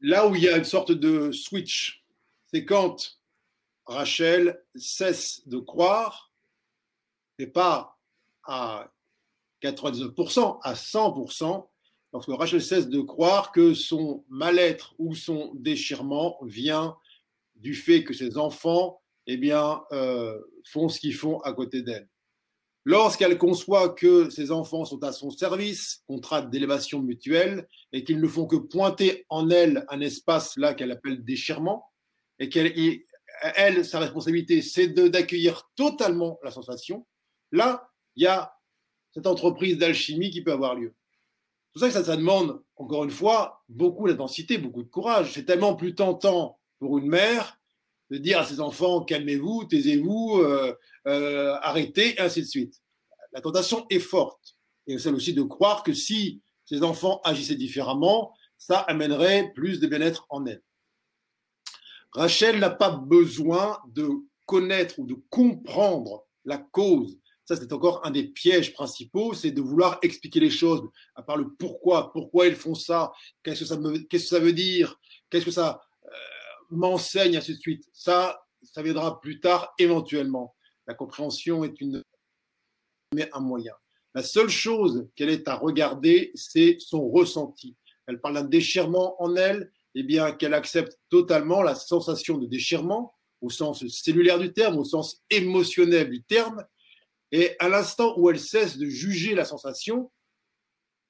là où il y a une sorte de switch, c'est quand Rachel cesse de croire, et pas à 99%, à 100%, lorsque Rachel cesse de croire que son mal-être ou son déchirement vient du fait que ses enfants eh bien, euh, font ce qu'ils font à côté d'elle. Lorsqu'elle conçoit que ses enfants sont à son service, contrat d'élévation mutuelle, et qu'ils ne font que pointer en elle un espace là qu'elle appelle déchirement, et qu'elle, elle, sa responsabilité, c'est d'accueillir totalement la sensation, là, il y a cette entreprise d'alchimie qui peut avoir lieu. C'est pour ça que ça, ça demande, encore une fois, beaucoup d'intensité, beaucoup de courage. C'est tellement plus tentant pour une mère de dire à ses enfants calmez-vous, taisez-vous, euh, euh, arrêtez, et ainsi de suite. La tentation est forte. Et celle aussi de croire que si ses enfants agissaient différemment, ça amènerait plus de bien-être en elle. Rachel n'a pas besoin de connaître ou de comprendre la cause. Ça, c'est encore un des pièges principaux, c'est de vouloir expliquer les choses, à part le pourquoi, pourquoi ils font ça, qu'est-ce que ça, qu'est-ce que ça veut dire, qu'est-ce que ça, m'enseigne, ainsi de suite. Ça, ça viendra plus tard, éventuellement. La compréhension est une, mais un moyen. La seule chose qu'elle est à regarder, c'est son ressenti. Elle parle d'un déchirement en elle, et eh bien qu'elle accepte totalement la sensation de déchirement, au sens cellulaire du terme, au sens émotionnel du terme, et à l'instant où elle cesse de juger la sensation,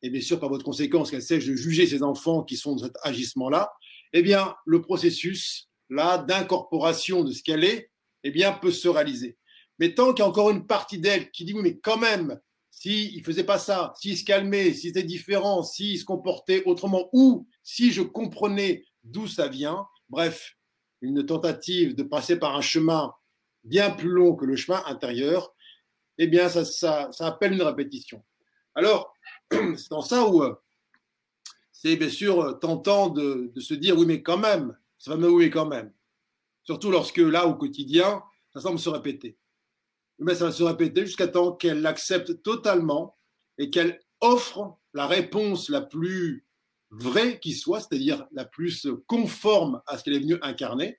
et bien sûr par votre conséquence qu'elle cesse de juger ses enfants qui sont dans cet agissement-là, eh bien, le processus là d'incorporation de ce qu'elle est, eh bien, peut se réaliser. Mais tant qu'il y a encore une partie d'elle qui dit oui, mais quand même, s'il ne faisait pas ça, s'il se calmait, s'il était différent, s'il se comportait autrement, ou si je comprenais d'où ça vient, bref, une tentative de passer par un chemin bien plus long que le chemin intérieur, eh bien, ça, ça, ça appelle une répétition. Alors, c'est dans ça où euh, c'est bien sûr euh, tentant de, se dire oui, mais quand même, ça va me oui, mais quand même. Surtout lorsque là, au quotidien, ça semble se répéter. Mais ça va se répéter jusqu'à temps qu'elle l'accepte totalement et qu'elle offre la réponse la plus vraie qui soit, c'est-à-dire la plus conforme à ce qu'elle est venue incarner,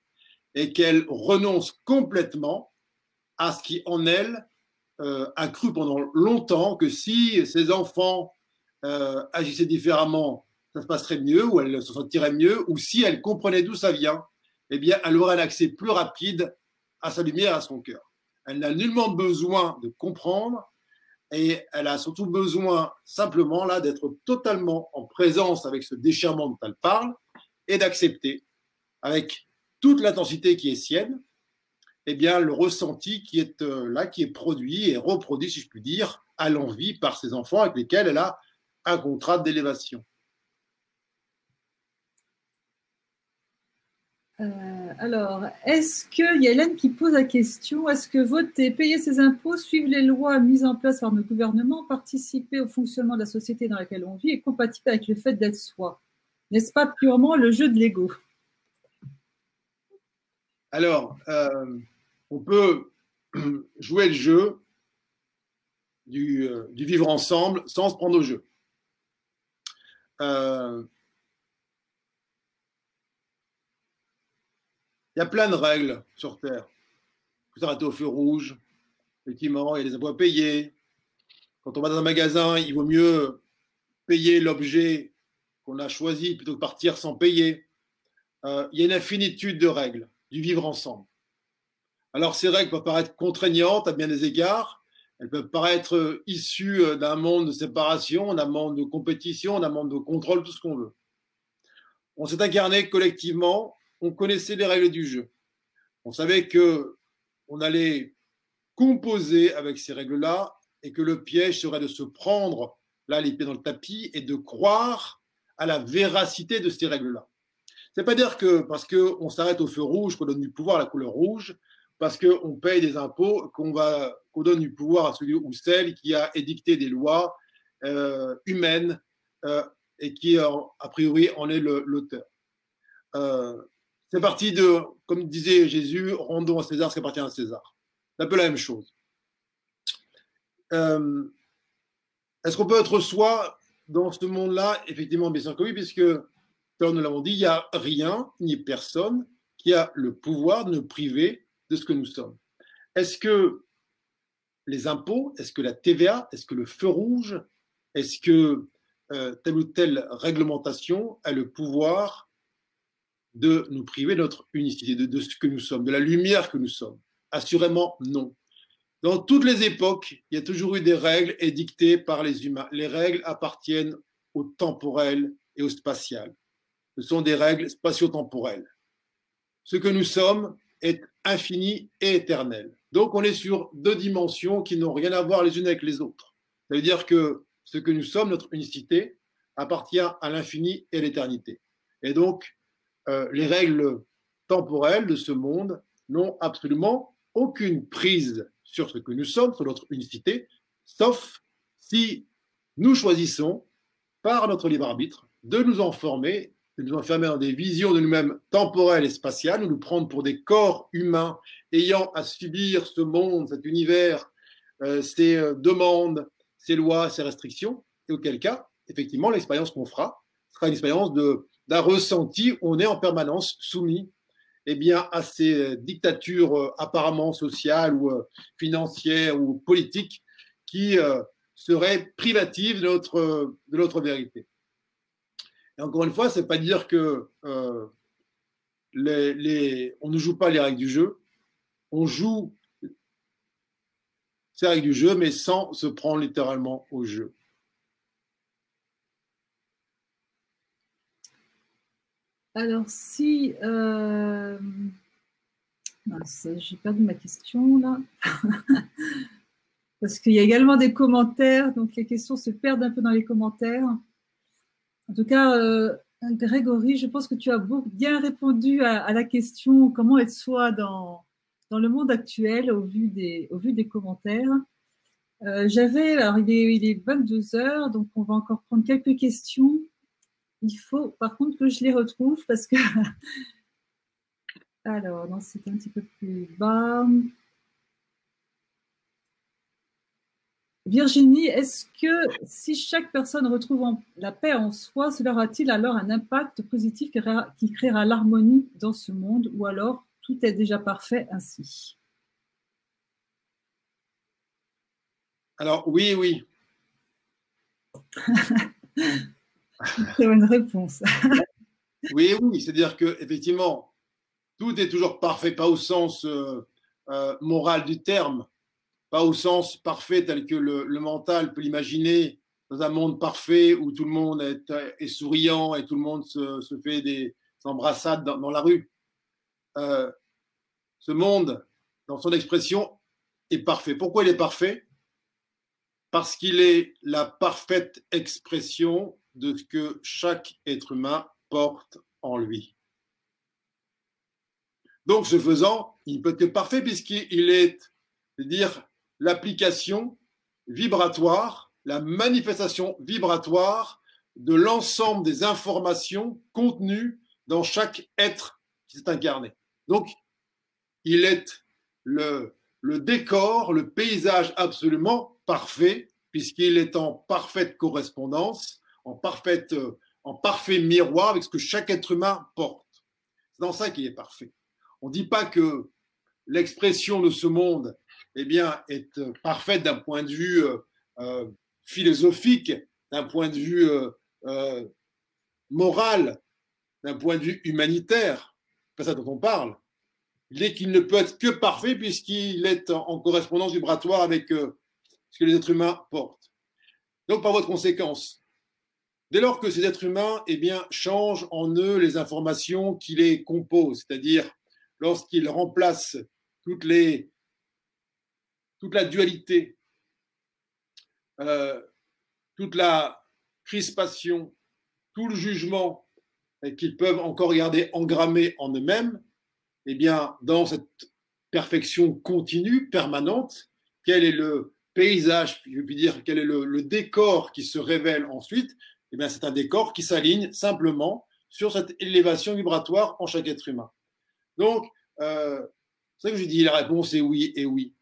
et qu'elle renonce complètement à ce qui en elle euh, a cru pendant longtemps que si ses enfants euh, agissaient différemment, ça se passerait mieux, ou elle se sentirait mieux, ou si elle comprenait d'où ça vient, eh bien, elle aurait un accès plus rapide à sa lumière, à son cœur. Elle n'a nullement besoin de comprendre, et elle a surtout besoin simplement là d'être totalement en présence avec ce déchirement dont elle parle et d'accepter avec toute l'intensité qui est sienne, eh bien le ressenti qui est euh, là, qui est produit et reproduit, si je puis dire, à l'envie par ses enfants avec lesquels elle a un contrat d'élévation. Euh, alors, est-ce qu'il y a Hélène qui pose la question est-ce que voter, payer ses impôts, suivre les lois mises en place par nos gouvernements, participer au fonctionnement de la société dans laquelle on vit est compatible avec le fait d'être soi? N'est-ce pas purement le jeu de l'ego? Alors, euh, on peut jouer le jeu euh, du, vivre ensemble sans se prendre au jeu. Il y a plein de règles sur Terre. Il faut s'arrêter au feu rouge. Effectivement, il y a des impôts à payer. Quand on va dans un magasin, il vaut mieux payer l'objet qu'on a choisi plutôt que partir sans payer. Euh, il y a une infinitude de règles du vivre ensemble. Alors ces règles peuvent paraître contraignantes à bien des égards. Elles peuvent paraître issues d'un monde de séparation, d'un monde de compétition, d'un monde de contrôle, tout ce qu'on veut. On s'est incarné collectivement on connaissait les règles du jeu. On savait que on allait composer avec ces règles-là et que le piège serait de se prendre là les pieds dans le tapis et de croire à la véracité de ces règles-là. C'est pas dire que parce qu'on s'arrête au feu rouge qu'on donne du pouvoir à la couleur rouge, parce qu'on paye des impôts qu'on va qu'on donne du pouvoir à celui ou celle qui a édicté des lois euh, humaines euh, et qui a priori en est l'auteur. Euh, c'est parti de, comme disait Jésus, rendons à César ce qui appartient à César. C'est un peu la même chose. Euh, est-ce qu'on peut être soi dans ce monde-là? Effectivement, bien sûr que oui, puisque, comme nous l'avons dit, il n'y a rien ni personne qui a le pouvoir de nous priver de ce que nous sommes. Est-ce que les impôts, est-ce que la TVA, est-ce que le feu rouge, est-ce que euh, telle ou telle réglementation a le pouvoir de nous priver de notre unicité, de, de ce que nous sommes, de la lumière que nous sommes Assurément, non. Dans toutes les époques, il y a toujours eu des règles édictées par les humains. Les règles appartiennent au temporel et au spatial. Ce sont des règles spatio-temporelles. Ce que nous sommes est infini et éternel. Donc on est sur deux dimensions qui n'ont rien à voir les unes avec les autres. Ça veut dire que ce que nous sommes, notre unicité, appartient à l'infini et à l'éternité. Et donc, euh, les règles temporelles de ce monde n'ont absolument aucune prise sur ce que nous sommes, sur notre unicité, sauf si nous choisissons, par notre libre arbitre, de nous enfermer, de nous enfermer dans des visions de nous-mêmes temporelles et spatiales, de nous prendre pour des corps humains ayant à subir ce monde, cet univers, euh, ces euh, demandes, ces lois, ces restrictions, et auquel cas, effectivement, l'expérience qu'on fera sera une expérience d'un ressenti on est en permanence soumis eh bien, à ces dictatures euh, apparemment sociales ou euh, financières ou politiques qui euh, seraient privatives de notre, de notre vérité. Et encore une fois, ce n'est pas dire que les, les, on ne joue pas les règles du jeu, on joue ces règles du jeu, mais sans se prendre littéralement au jeu. Alors, si. Euh... J'ai perdu ma question là. Parce qu'il y a également des commentaires, donc les questions se perdent un peu dans les commentaires. En tout cas, euh, Grégory, je pense que tu as bien répondu à, la question comment être soi dans, dans le monde actuel au vu des, commentaires. Euh, J'avais, alors il est, il est 22 heures, donc on va encore prendre quelques questions. Il faut par contre que je les retrouve parce que. Alors, non, c'est un petit peu plus bas. Virginie, est-ce que si chaque personne retrouve la paix en soi, cela aura-t-il alors un impact positif qui créera l'harmonie dans ce monde ou alors tout est déjà parfait ainsi? Alors oui, oui. Une réponse. oui, oui, c'est-à-dire que effectivement, tout est toujours parfait, pas au sens euh, euh, moral du terme, pas au sens parfait tel que le, mental peut l'imaginer dans un monde parfait où tout le monde est, souriant et tout le monde se, fait des embrassades dans, la rue. Euh, ce monde, dans son expression, est parfait. Pourquoi il est parfait? Parce qu'il est la parfaite expression de ce que chaque être humain porte en lui. Donc, ce faisant, il peut être parfait puisqu'il est, dire, l'application vibratoire, la manifestation vibratoire de l'ensemble des informations contenues dans chaque être qui s'est incarné. Donc, il est le, le décor, le paysage absolument parfait, puisqu'il est en parfaite correspondance euh, en parfait miroir avec ce que chaque être humain porte. C'est dans ça qu'il est parfait. On ne dit pas que l'expression de ce monde eh bien, est euh, parfaite d'un point de vue euh, philosophique, d'un point de vue moral, d'un point de vue humanitaire. C'est pas ça dont on parle. Il est qu'il ne peut être que parfait puisqu'il est en, correspondance vibratoire avec ce que les êtres humains portent. Donc, par votre conséquence, Dès lors que ces êtres humains eh bien, changent en eux les informations qui les composent, c'est-à-dire lorsqu'ils remplacent toute la dualité, euh, toute la crispation, tout le jugement qu'ils peuvent encore garder engrammé en eux-mêmes, eh bien, dans cette perfection continue, permanente, quel est le paysage, je puis dire, quel est le décor qui se révèle ensuite eh bien, c'est un décor qui s'aligne simplement sur cette élévation vibratoire en chaque être humain. Donc, euh, c'est ça que je dis, la réponse est oui et oui.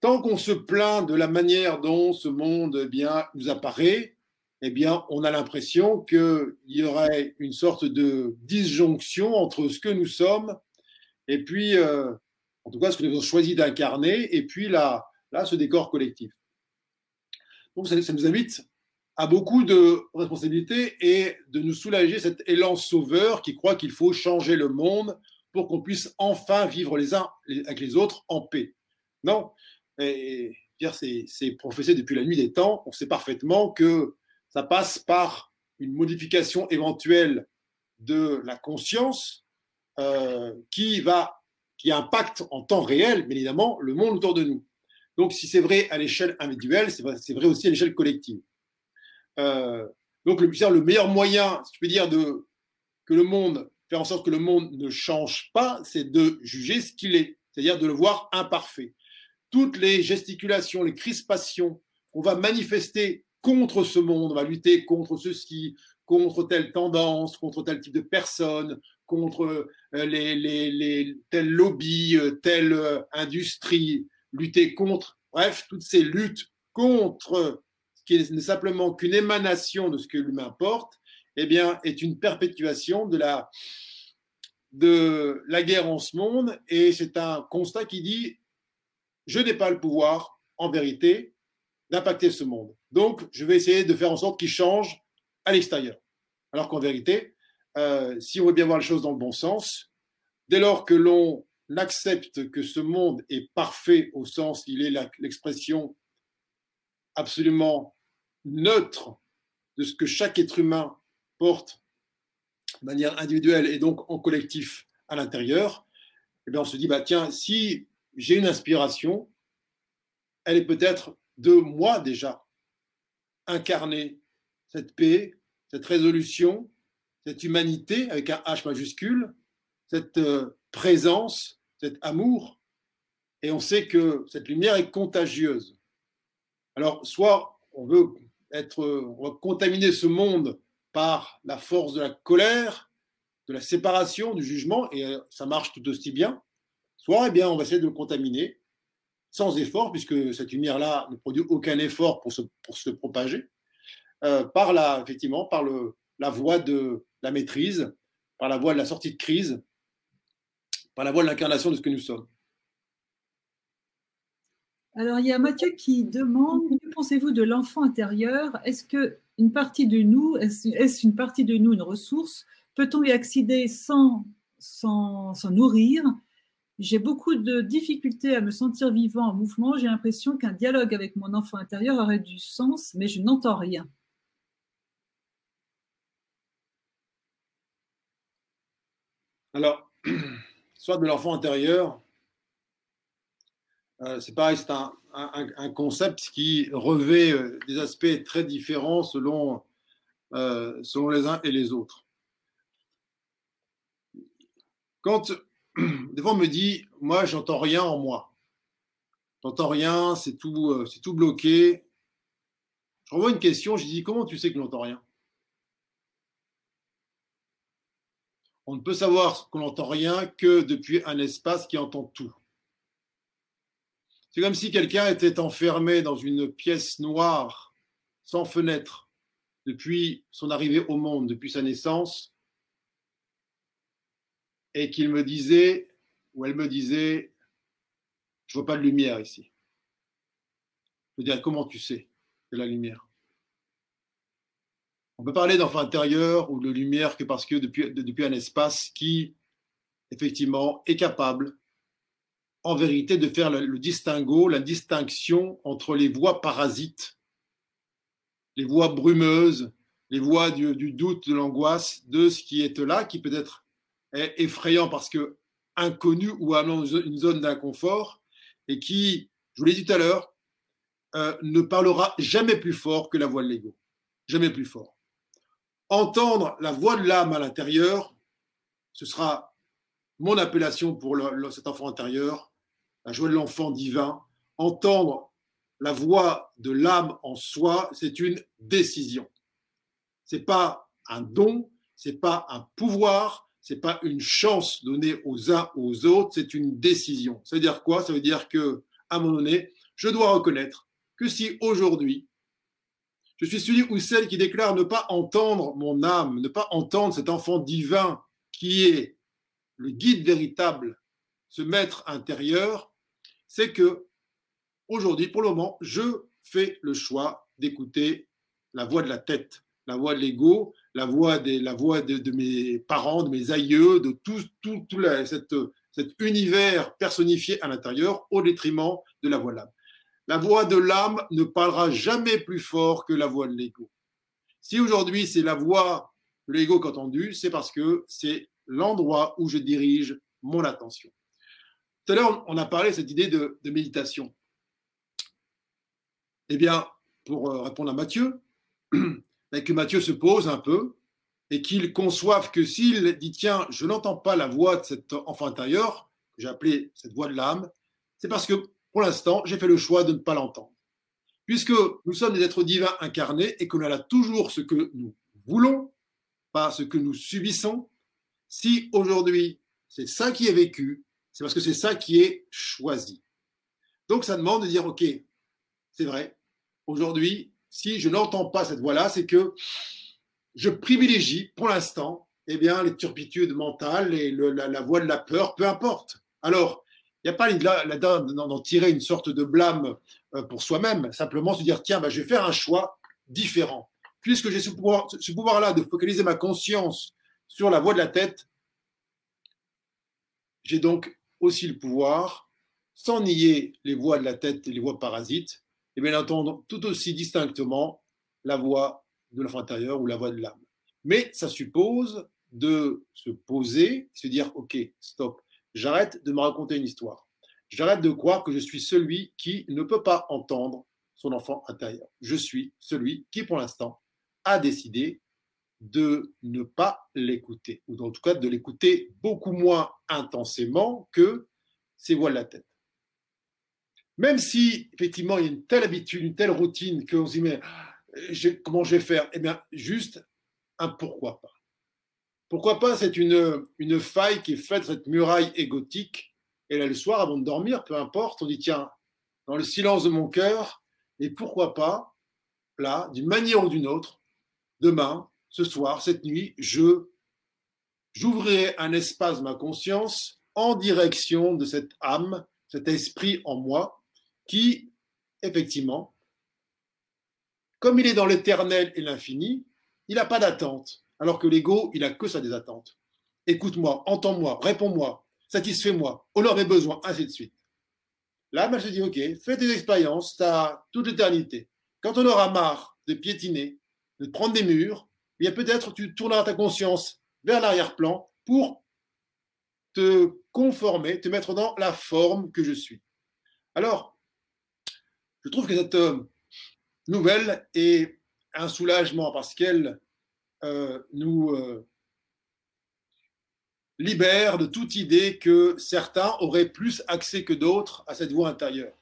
Tant qu'on se plaint de la manière dont ce monde eh bien, nous apparaît, eh bien, on a l'impression qu'il y aurait une sorte de disjonction entre ce que nous sommes et puis, euh, en tout cas, ce que nous avons choisi d'incarner, et puis là, là, ce décor collectif. Donc, ça, ça nous invite a beaucoup de responsabilités et de nous soulager cet élan sauveur qui croit qu'il faut changer le monde pour qu'on puisse enfin vivre les uns avec les autres en paix. Non, c'est professé depuis la nuit des temps. On sait parfaitement que ça passe par une modification éventuelle de la conscience euh, qui va qui impacte en temps réel, bien évidemment, le monde autour de nous. Donc, si c'est vrai à l'échelle individuelle, c'est vrai, aussi à l'échelle collective. Euh, donc, le, le meilleur moyen, si tu peux dire, de que le monde, faire en sorte que le monde ne change pas, c'est de juger ce qu'il est, c'est-à-dire de le voir imparfait. Toutes les gesticulations, les crispations qu'on va manifester contre ce monde, on va lutter contre ceci, contre telle tendance, contre tel type de personne, contre euh, les, les, les tel lobby, euh, telle industrie, lutter contre, bref, toutes ces luttes contre qui n'est simplement qu'une émanation de ce que l'humain porte, eh bien, est une perpétuation de la, de la guerre en ce monde. Et c'est un constat qui dit je n'ai pas le pouvoir, en vérité, d'impacter ce monde. Donc, je vais essayer de faire en sorte qu'il change à l'extérieur. Alors qu'en vérité, euh, si on veut bien voir les choses dans le bon sens, dès lors que l'on accepte que ce monde est parfait au sens qu'il est l'expression absolument neutre de ce que chaque être humain porte de manière individuelle et donc en collectif à l'intérieur, eh on se dit, bah, tiens, si j'ai une inspiration, elle est peut-être de moi déjà, incarner cette paix, cette résolution, cette humanité avec un H majuscule, cette euh, présence, cet amour. Et on sait que cette lumière est contagieuse. Alors, soit on veut être, on va contaminer ce monde par la force de la colère, de la séparation, du jugement, et euh, ça marche tout aussi bien, soit eh bien, on va essayer de le contaminer sans effort, puisque cette lumière-là ne produit aucun effort pour se, propager, euh, par, la, effectivement, par la voie de la maîtrise, par la voie de la sortie de crise, par la voie de l'incarnation de ce que nous sommes. Alors, il y a Mathieu qui demande Que pensez-vous de l'enfant intérieur? Est-ce que une partie de nous, est-ce une partie de nous une ressource? Peut-on y accéder sans, sans nourrir? J'ai beaucoup de difficultés à me sentir vivant en mouvement. J'ai l'impression qu'un dialogue avec mon enfant intérieur aurait du sens, mais je n'entends rien. Alors, soit de l'enfant intérieur, c'est pareil, c'est un, concept qui revêt euh, des aspects très différents selon, euh, selon les uns et les autres. Quand des fois, on me dit, moi, j'entends rien en moi. J'entends rien, c'est tout, euh, c'est tout bloqué. Je renvoie une question, je dis, comment tu sais que j'entends rien? On ne peut savoir qu'on n'entend rien que depuis un espace qui entend tout. C'est comme si quelqu'un était enfermé dans une pièce noire, sans fenêtre, depuis son arrivée au monde, depuis sa naissance, et qu'il me disait, ou elle me disait, je vois pas de lumière ici. Je veux dire, comment tu sais de la lumière? On peut parler d'enfant intérieur ou de lumière que parce que depuis, depuis un espace qui, effectivement, est capable, en vérité, de faire le, distinguo, la distinction entre les voix parasites, les voix brumeuses, les voix du, doute, de l'angoisse, de ce qui est là, qui peut être est effrayant parce que inconnu ou amenant une zone d'inconfort et qui, je vous l'ai dit tout à l'heure, euh, ne parlera jamais plus fort que la voix de l'ego. Jamais plus fort. Entendre la voix de l'âme à l'intérieur, ce sera mon appellation pour cet enfant intérieur, la joie de l'enfant divin. Entendre la voix de l'âme en soi, c'est une décision. C'est pas un don, c'est pas un pouvoir, c'est pas une chance donnée aux uns aux autres, c'est une décision. Ça veut dire quoi? Ça veut dire que, à un moment donné, je dois reconnaître que si aujourd'hui, je suis celui ou celle qui déclare ne pas entendre mon âme, ne pas entendre cet enfant divin qui est le guide véritable, ce maître intérieur, c'est que aujourd'hui, pour le moment, je fais le choix d'écouter la voix de la tête, la voix de l'ego, la voix, la voix de, mes parents, de mes aïeux, de tout, tout, tout cet univers personnifié à l'intérieur au détriment de la voix de l'âme. La voix de l'âme ne parlera jamais plus fort que la voix de l'ego. Si aujourd'hui c'est la voix de l'ego qu'entendu, c'est parce que c'est l'endroit où je dirige mon attention. Tout à l'heure, on a parlé de cette idée de, méditation. Eh bien, pour euh, répondre à Mathieu, que Mathieu se pose un peu et qu'il conçoive que s'il dit tiens, je n'entends pas la voix de cet enfant intérieur, que j'ai appelé cette voix de l'âme, c'est parce que pour l'instant, j'ai fait le choix de ne pas l'entendre. Puisque nous sommes des êtres divins incarnés et que l'on a toujours ce que nous voulons, pas ce que nous subissons, si aujourd'hui c'est ça qui est vécu, c'est parce que c'est ça qui est choisi. Donc ça demande de dire, OK, c'est vrai, aujourd'hui, si je n'entends pas cette voix-là, c'est que je privilégie pour l'instant eh bien, les turpitudes mentales et la, voix de la peur, peu importe. Alors, il n'y a pas là-dedans d'en tirer une sorte de blâme euh, pour soi-même, simplement se dire, tiens, bah, je vais faire un choix différent. Puisque j'ai ce pouvoir-là de focaliser ma conscience sur la voix de la tête, j'ai donc aussi le pouvoir, sans nier les voix de la tête et les voix parasites, et bien entendre tout aussi distinctement la voix de l'enfant intérieur ou la voix de l'âme. Mais ça suppose de se poser, se dire, OK, stop, j'arrête de me raconter une histoire. J'arrête de croire que je suis celui qui ne peut pas entendre son enfant intérieur. Je suis celui qui, pour l'instant, a décidé de ne pas l'écouter, ou en tout cas de l'écouter beaucoup moins intensément que ses voix de la tête. Même si, effectivement, il y a une telle habitude, une telle routine qu'on se dit, mais comment je vais faire? Eh bien, juste un pourquoi pas. Pourquoi pas, c'est une, une faille qui est faite, cette muraille égotique. Et là, le soir, avant de dormir, peu importe, on dit, tiens, dans le silence de mon cœur, et pourquoi pas, là, d'une manière ou d'une autre, demain, ce soir, cette nuit, je j'ouvrirai un espace de ma conscience en direction de cette âme, cet esprit en moi, qui, effectivement, comme il est dans l'éternel et l'infini, il n'a pas d'attente, alors que l'ego, il n'a que ça des attentes. Écoute-moi, entends-moi, réponds-moi, satisfais-moi, honore mes besoins, ainsi de suite. Là, je se dit, OK, fais tes expériences, tu as toute l'éternité. Quand on aura marre de piétiner, de prendre des murs, peut-être tu tourneras ta conscience vers l'arrière-plan pour te conformer, te mettre dans la forme que je suis. Alors, je trouve que cette euh, nouvelle est un soulagement parce qu'elle euh, nous euh, libère de toute idée que certains auraient plus accès que d'autres à cette voie intérieure.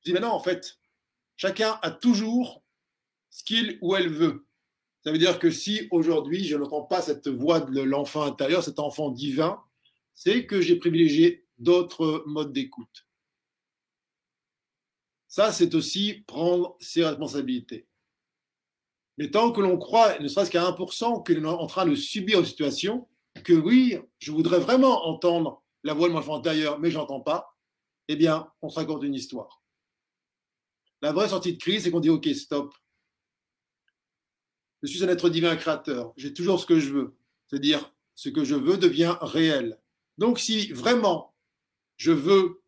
Je dis, mais non, en fait, chacun a toujours ce qu'il ou elle veut. Ça veut dire que si aujourd'hui je n'entends pas cette voix de l'enfant intérieur, cet enfant divin, c'est que j'ai privilégié d'autres modes d'écoute. Ça, c'est aussi prendre ses responsabilités. Mais tant que l'on croit, ne serait-ce qu'à 1%, qu'il est en train de subir une situation, que oui, je voudrais vraiment entendre la voix de mon enfant intérieur, mais je n'entends pas, eh bien, on se raconte une histoire. La vraie sortie de crise, c'est qu'on dit OK, stop. Je suis un être divin créateur. J'ai toujours ce que je veux. C'est-à-dire, ce que je veux devient réel. Donc, si vraiment je veux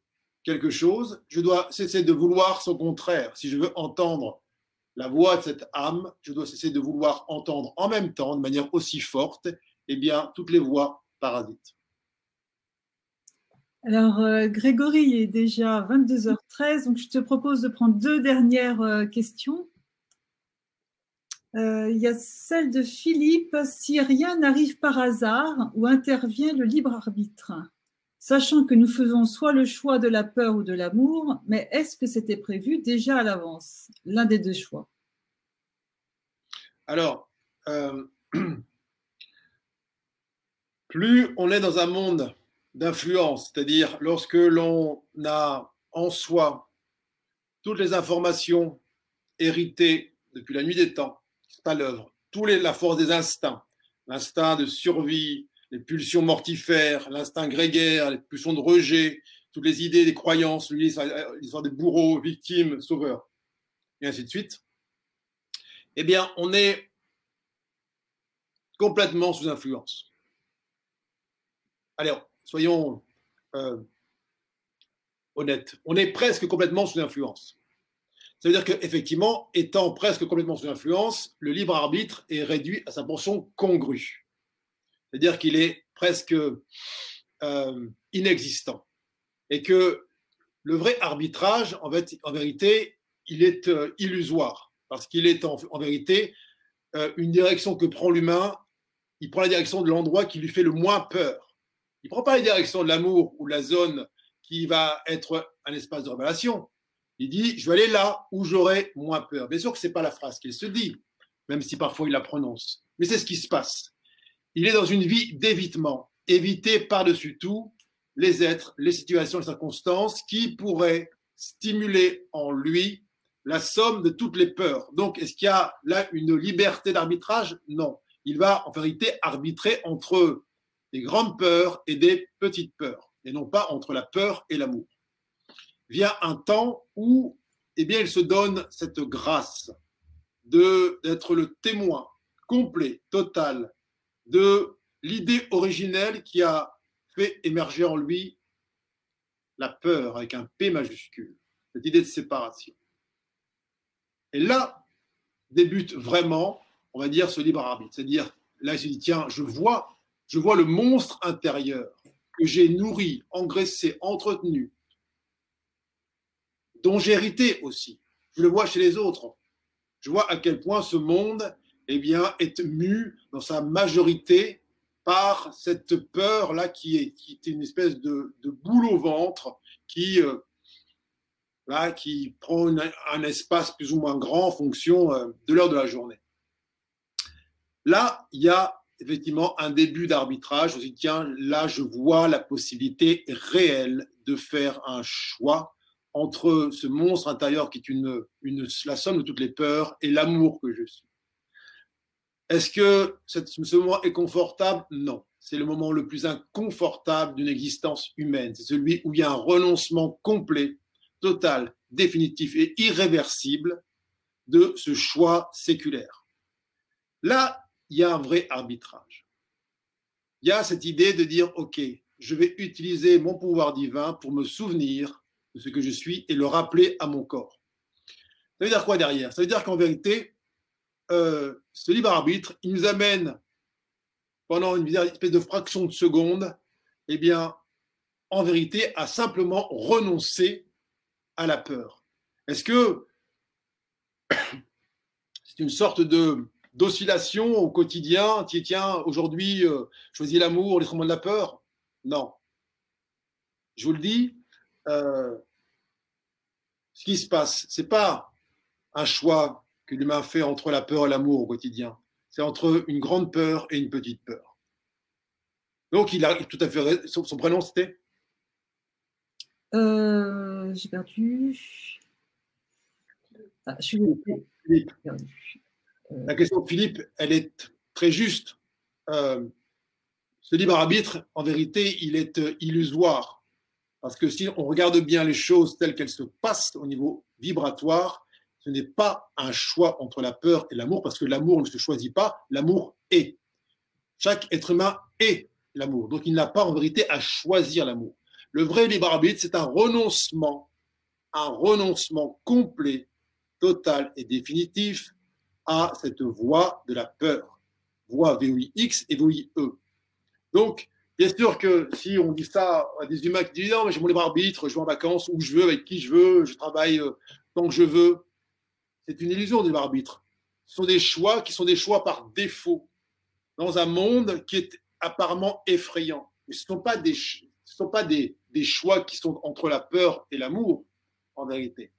quelque chose, je dois cesser de vouloir son contraire. Si je veux entendre la voix de cette âme, je dois cesser de vouloir entendre en même temps, de manière aussi forte, eh bien, toutes les voix parasites. Alors, euh, Grégory, il est déjà 22h13, donc je te propose de prendre deux dernières euh, questions. Euh, il y a celle de Philippe. Si rien n'arrive par hasard, où intervient le libre arbitre sachant que nous faisons soit le choix de la peur ou de l'amour, mais est-ce que c'était prévu déjà à l'avance? L'un des deux choix. Alors, euh, plus on est dans un monde d'influence, c'est-à-dire lorsque l'on a en soi toutes les informations héritées depuis la nuit des temps, c'est à l'œuvre, toute la force des instincts, l'instinct de survie, les pulsions mortifères, l'instinct grégaire, les pulsions de rejet, toutes les idées, les croyances, l'histoire des bourreaux, victimes, sauveurs, et ainsi de suite, eh bien, on est complètement sous influence. Alors, soyons euh, honnêtes, on est presque complètement sous influence. Ça veut dire qu'effectivement, étant presque complètement sous influence, le libre arbitre est réduit à sa portion congrue. C'est-à-dire qu'il est presque euh, inexistant. Et que le vrai arbitrage, en, fait, en vérité, il est euh, illusoire. Parce qu'il est en, vérité une direction que prend l'humain il prend la direction de l'endroit qui lui fait le moins peur. Il ne prend pas la direction de l'amour ou la zone qui va être un espace de révélation. Il dit, je vais aller là où j'aurai moins peur. Bien sûr que ce n'est pas la phrase qu'il se dit, même si parfois il la prononce. Mais c'est ce qui se passe. Il est dans une vie d'évitement, éviter par-dessus tout les êtres, les situations, les circonstances qui pourraient stimuler en lui la somme de toutes les peurs. Donc, est-ce qu'il y a là une liberté d'arbitrage? Non il va en vérité arbitrer entre des grandes peurs et des petites peurs, et non pas entre la peur et l'amour. Vient un temps où eh bien, il se donne cette grâce d'être le témoin complet, total de l'idée originelle qui a fait émerger en lui la peur avec un P majuscule, cette idée de séparation. Et là débute vraiment on va dire, ce libre arbitre. C'est-à-dire, là, il se dit, tiens, je vois, je vois le monstre intérieur que j'ai nourri, engraissé, entretenu, hérité aussi. Je le vois chez les autres. Je vois à quel point ce monde eh bien, est mu dans sa majorité par cette peur-là qui est, qui est une espèce de, boule au ventre qui, euh, là, qui prend un espace plus ou moins grand en fonction euh, de l'heure de la journée. Là, il y a effectivement un début d'arbitrage. On se dit, tiens, là, je vois la possibilité réelle de faire un choix entre ce monstre intérieur qui est une, la somme de toutes les peurs et l'amour que je suis. Est-ce que ce moment est confortable? Non. C'est le moment le plus inconfortable d'une existence humaine. C'est celui où il y a un renoncement complet, total, définitif et irréversible de ce choix séculaire. Là, il y a un vrai arbitrage. Il y a cette idée de dire, OK, je vais utiliser mon pouvoir divin pour me souvenir de ce que je suis et le rappeler à mon corps. Ça veut dire quoi derrière? Ça veut dire qu'en vérité, euh, ce libre arbitre, il nous amène pendant une espèce de fraction de seconde, eh bien, en vérité, à simplement renoncer à la peur. Est-ce que c'est une sorte de d'oscillation au quotidien. Tiens, aujourd'hui, euh, choisis l'amour, les de la peur? Non. Je vous le dis, euh, ce qui se passe, c'est pas un choix que l'humain fait entre la peur et l'amour au quotidien. C'est entre une grande peur et une petite peur. Donc, il a tout à fait son, son prénom, c'était? Euh, J'ai perdu. Ah, je suis perdu. La question de Philippe, elle est très juste. Euh, ce libre arbitre, en vérité, il est euh, illusoire. Parce que si on regarde bien les choses telles qu'elles se passent au niveau vibratoire, ce n'est pas un choix entre la peur et l'amour, parce que l'amour ne se choisit pas, l'amour est. Chaque être humain est l'amour. Donc il n'a pas en vérité à choisir l'amour. Le vrai libre arbitre, c'est un renoncement, un renoncement complet, total et définitif à cette voie de la peur, voie VOIX et VOIE. Donc, bien sûr que si on dit ça à des humains qui disent non, mais j'ai mon libre arbitre, je vais en vacances où je veux, avec qui je veux, je travaille euh, tant que je veux, c'est une illusion de libre arbitre. Ce sont des choix qui sont des choix par défaut dans un monde qui est apparemment effrayant. Ce ne sont pas, des choix qui sont entre la peur et l'amour, en vérité.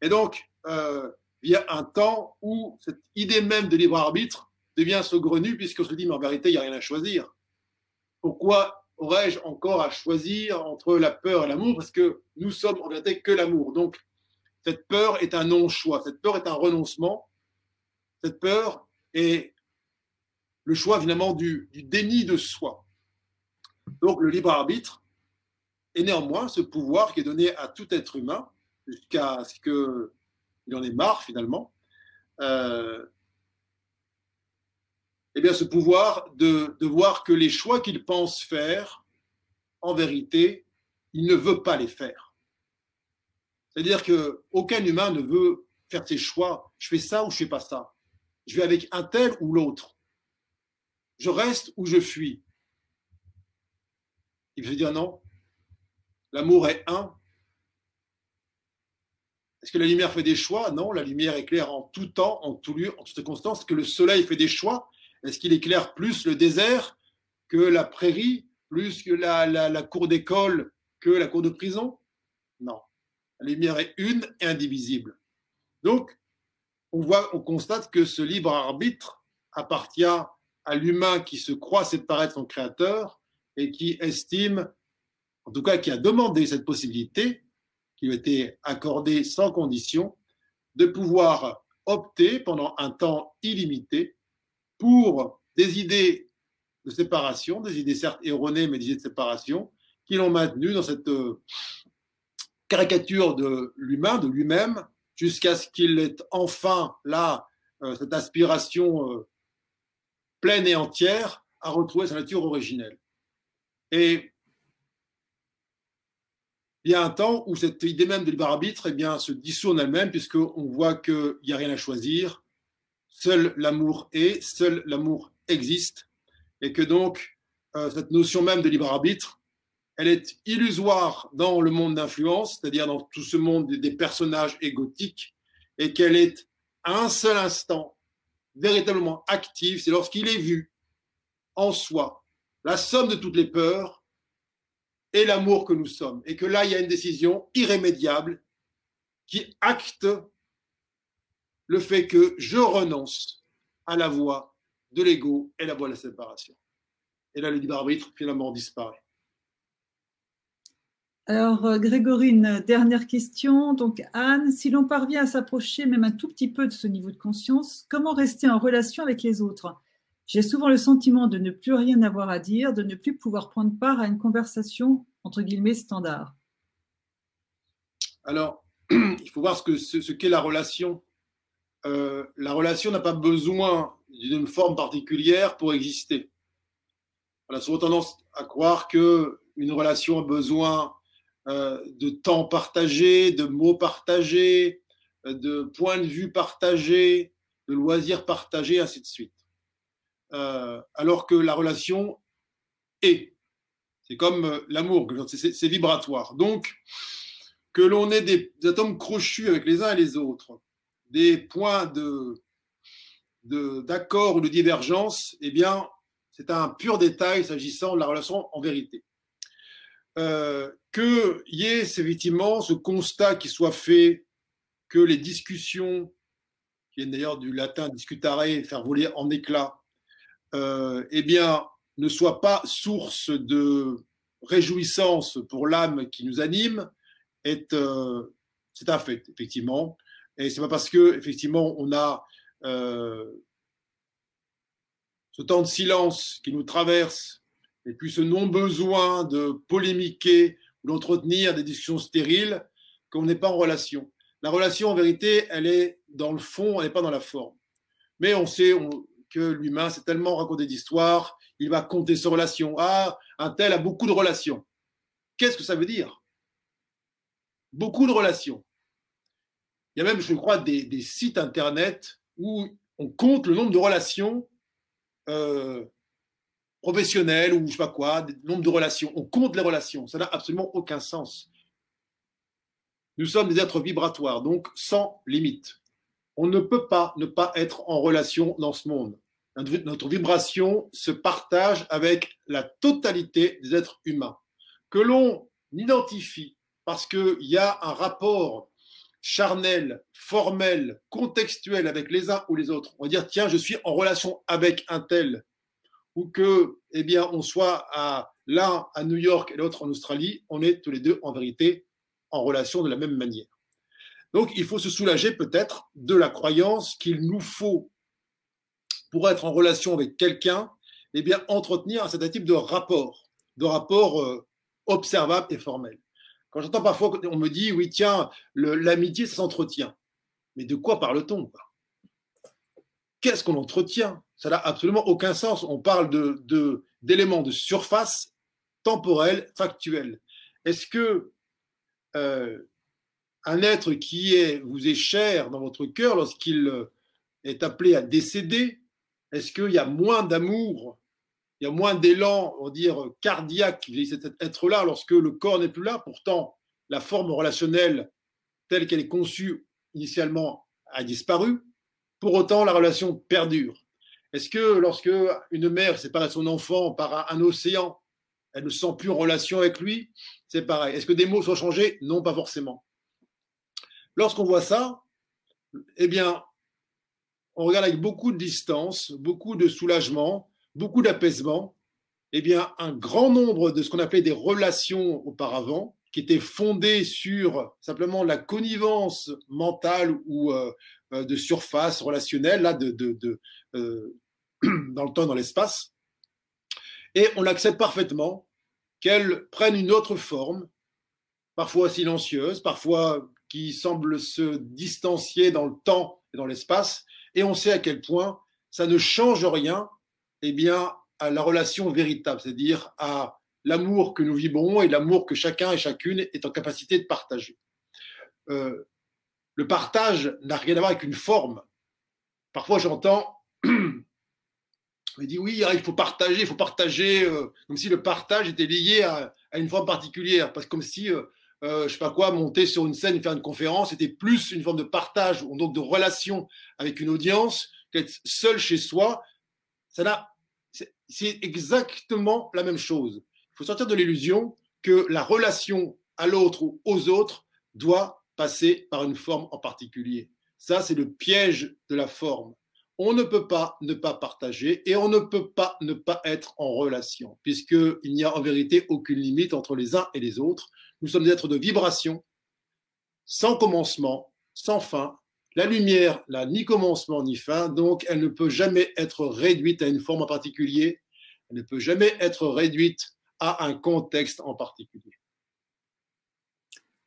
Et donc, euh, il y a un temps où cette idée même de libre arbitre devient saugrenue puisqu'on se dit, mais en vérité, il n'y a rien à choisir. Pourquoi aurais-je encore à choisir entre la peur et l'amour? Parce que nous sommes en vérité que l'amour. Donc, cette peur est un non-choix, cette peur est un renoncement, cette peur est le choix finalement du, déni de soi. Donc, le libre arbitre est néanmoins ce pouvoir qui est donné à tout être humain jusqu'à ce que il en est marre finalement, euh, eh bien, ce pouvoir de, voir que les choix qu'il pense faire, en vérité, il ne veut pas les faire. C'est-à-dire qu'aucun humain ne veut faire ses choix. Je fais ça ou je fais pas ça. Je vais avec un tel ou l'autre. Je reste ou je fuis. Il veut dire non. L'amour est un. Est-ce que la lumière fait des choix? Non, la lumière éclaire en tout temps, en tout lieu, en toute circonstance. Est-ce que le soleil fait des choix? Est-ce qu'il éclaire plus le désert que la prairie, plus que la, cour d'école, que la cour de prison? Non. La lumière est une et indivisible. Donc, on voit, on constate que ce libre arbitre appartient à l'humain qui se croit séparé de son créateur et qui estime, en tout cas qui a demandé cette possibilité, qui lui a été accordée sans condition, de pouvoir opter pendant un temps illimité pour des idées de séparation, des idées certes erronées, mais des idées de séparation, qui l'ont maintenu dans cette euh, caricature de l'humain, de lui-même, jusqu'à ce qu'il ait enfin là, euh, cette aspiration euh, pleine et entière à retrouver sa nature originelle. Et il y a un temps où cette idée même de libre arbitre eh bien, se dissout en elle-même, puisqu'on voit qu'il n'y a rien à choisir. Seul l'amour est, seul l'amour existe, et que donc euh, cette notion même de libre arbitre, elle est illusoire dans le monde d'influence, c'est-à-dire dans tout ce monde des personnages égotiques, et qu'elle est à un seul instant véritablement active, c'est lorsqu'il est vu en soi la somme de toutes les peurs et l'amour que nous sommes. Et que là, il y a une décision irrémédiable qui acte le fait que je renonce à la voie de l'ego et la voie de la séparation. Et là, le libre arbitre finalement disparaît. Alors, euh, Grégory, une dernière question. Donc, Anne, si l'on parvient à s'approcher même un tout petit peu de ce niveau de conscience, comment rester en relation avec les autres? J'ai souvent le sentiment de ne plus rien avoir à dire, de ne plus pouvoir prendre part à une conversation, entre guillemets, standard. Alors, il faut voir ce qu'est ce, la relation. Euh, la relation n'a pas besoin d'une forme particulière pour exister. On a souvent tendance à croire qu'une relation a besoin euh, de temps partagé, de mots partagés, euh, de points de vue partagés, de loisirs partagés, ainsi de suite. Alors que la relation est. C'est comme l'amour, c'est vibratoire. Donc, que l'on ait des, atomes crochus avec les uns et les autres, des points de d'accord ou de divergence, eh bien, c'est un pur détail s'agissant de la relation en vérité euh, qu'il y ait effectivement ce constat qui soit fait que les discussions, qui viennent d'ailleurs du latin discutare, faire voler en éclats, euh, eh bien, ne soient pas source de réjouissance pour l'âme qui nous anime, est, euh, c'est un fait, effectivement. Et c'est pas parce que, effectivement, on a euh, ce temps de silence qui nous traverse et puis ce non-besoin de polémiquer ou d'entretenir des discussions stériles qu'on n'est pas en relation. La relation, en vérité, elle est dans le fond, elle n'est pas dans la forme. Mais on sait que l'humain s'est tellement raconté d'histoires, il va compter ses relations. Ah, un tel a beaucoup de relations. Qu'est-ce que ça veut dire? Beaucoup de relations. Il y a même, je crois, des, sites internet où on compte le nombre de relations euh, professionnel ou je sais pas quoi, nombre de relations. On compte les relations. Ça n'a absolument aucun sens. Nous sommes des êtres vibratoires, donc sans limite. On ne peut pas ne pas être en relation dans ce monde. Notre vibration se partage avec la totalité des êtres humains. Que l'on identifie parce qu'il y a un rapport charnel, formel, contextuel avec les uns ou les autres. On va dire, tiens, je suis en relation avec un tel, ou que, eh bien, on soit à l'un à New York et l'autre en Australie, on est tous les deux en vérité en relation de la même manière. Donc, il faut se soulager peut-être de la croyance qu'il nous faut, pour être en relation avec quelqu'un, eh bien, entretenir un certain type de rapport, de rapport euh, observable et formel. Quand j'entends parfois, on me dit, oui, tiens, l'amitié, s'entretient. Mais de quoi parle-t-on qu'est-ce qu'on entretient? Ça n'a absolument aucun sens. On parle d'éléments de, surface temporelle, factuelle. Est-ce que euh, un être qui est, vous est cher dans votre cœur lorsqu'il euh, est appelé à décéder, est-ce qu'il y a moins d'amour, il y a moins d'élan, on va dire, cardiaque vis cet être-là lorsque le corps n'est plus là Pourtant, la forme relationnelle telle qu'elle est conçue initialement a disparu. Pour autant, la relation perdure. Est-ce que lorsque une mère sépare son enfant par un océan, elle ne sent plus en relation avec lui? C'est pareil. Est-ce que des mots sont changés? Non, pas forcément. Lorsqu'on voit ça, eh bien, on regarde avec beaucoup de distance, beaucoup de soulagement, beaucoup d'apaisement, eh bien, un grand nombre de ce qu'on appelait des relations auparavant, qui étaient fondées sur simplement la connivence mentale ou euh, euh, de surface relationnelle, là, de, de, euh, dans le temps, dans l'espace, et on accepte parfaitement qu'elles prennent une autre forme, parfois silencieuse, parfois qui semble se distancier dans le temps et dans l'espace, et on sait à quel point ça ne change rien eh bien, à la relation véritable, c'est-à-dire à l'amour que nous vibrons et l'amour que chacun et chacune est en capacité de partager. Euh, le partage n'a rien à voir avec une forme. Parfois, j'entends, on dit oui, il faut partager, il faut partager, euh, comme si le partage était lié à, une forme particulière, parce que comme si euh, euh, je sais pas quoi, monter sur une scène et faire une conférence, c'était plus une forme de partage, ou donc de relation avec une audience, qu'être seul chez soi. Ça n'a, c'est exactement la même chose. Il faut sortir de l'illusion que la relation à l'autre ou aux autres doit passer par une forme en particulier. Ça, c'est le piège de la forme. On ne peut pas ne pas partager et on ne peut pas ne pas être en relation, puisqu'il n'y a en vérité aucune limite entre les uns et les autres. Nous sommes des êtres de vibration, sans commencement, sans fin. La lumière n'a ni commencement ni fin, donc elle ne peut jamais être réduite à une forme en particulier, ne peut jamais être réduite à un contexte en particulier.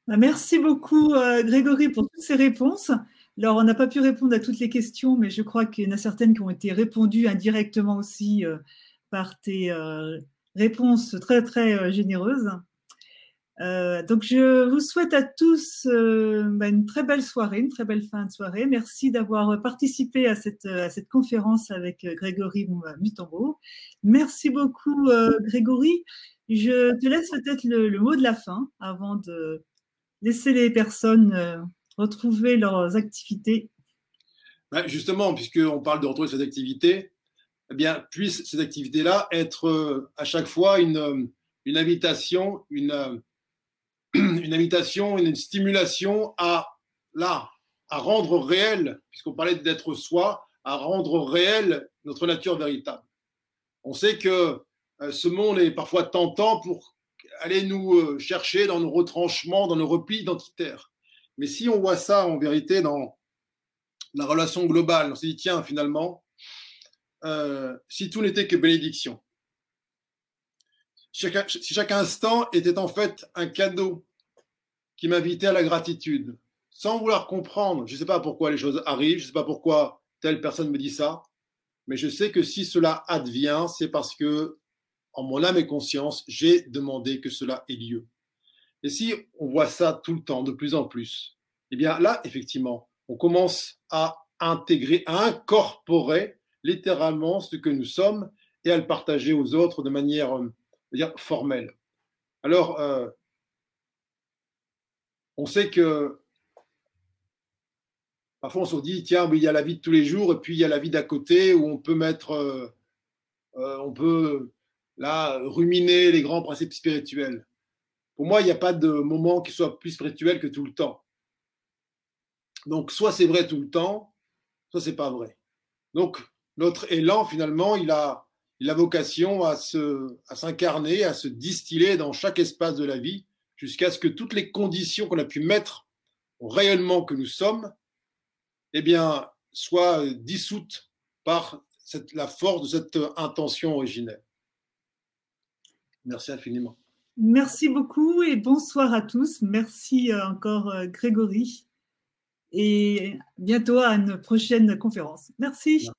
Bah, merci beaucoup euh, Grégory pour toutes ces réponses. Alors, on n'a pas pu répondre à toutes les questions, mais je crois qu'il y en a certaines qui ont été répondues indirectement aussi euh, par tes euh, réponses très, très généreuses. Euh, donc, je vous souhaite à tous euh, bah, une très belle soirée, une très belle fin de soirée. Merci d'avoir participé à cette, conférence avec euh, Grégory Mutombo. Merci beaucoup, Grégory. Je te laisse peut-être le, mot de la fin avant de laisser les personnes retrouver leurs activités. Bah, justement, puisqu'on parle de retrouver ces activités, eh bien, puissent ces activités-là être à chaque fois une invitation, une une invitation, une stimulation à là, à rendre réel, puisqu'on parlait d'être soi, à rendre réel notre nature véritable. On sait que euh, ce monde est parfois tentant pour aller nous euh, chercher dans nos retranchements, dans nos replis identitaires. Mais si on voit ça en vérité dans la relation globale, on se dit tiens finalement, euh, si tout n'était que bénédiction, si chaque instant était en fait un cadeau qui m'invitait à la gratitude, sans vouloir comprendre, je ne sais pas pourquoi les choses arrivent, je ne sais pas pourquoi telle personne me dit ça, mais je sais que si cela advient, c'est parce que, en mon âme et conscience, j'ai demandé que cela ait lieu. Et si on voit ça tout le temps, de plus en plus, eh bien là, effectivement, on commence à intégrer, à incorporer littéralement ce que nous sommes et à le partager aux autres de manière euh, dire, formelle. Alors, euh, on sait que parfois on se dit, tiens, il y a la vie de tous les jours et puis il y a la vie d'à côté où on peut mettre, euh, euh, on peut là ruminer les grands principes spirituels. Pour moi, il n'y a pas de moment qui soit plus spirituel que tout le temps. Donc, soit c'est vrai tout le temps, soit c'est pas vrai. Donc, notre élan, finalement, il a, il vocation à, se, à s'incarner, à se distiller dans chaque espace de la vie, jusqu'à ce que toutes les conditions qu'on a pu mettre au rayonnement que nous sommes, eh bien, soient dissoutes par cette, la force de cette intention originelle. Merci infiniment. Merci beaucoup et bonsoir à tous. Merci euh, encore euh, Grégory. et bientôt à une prochaine conférence. Merci.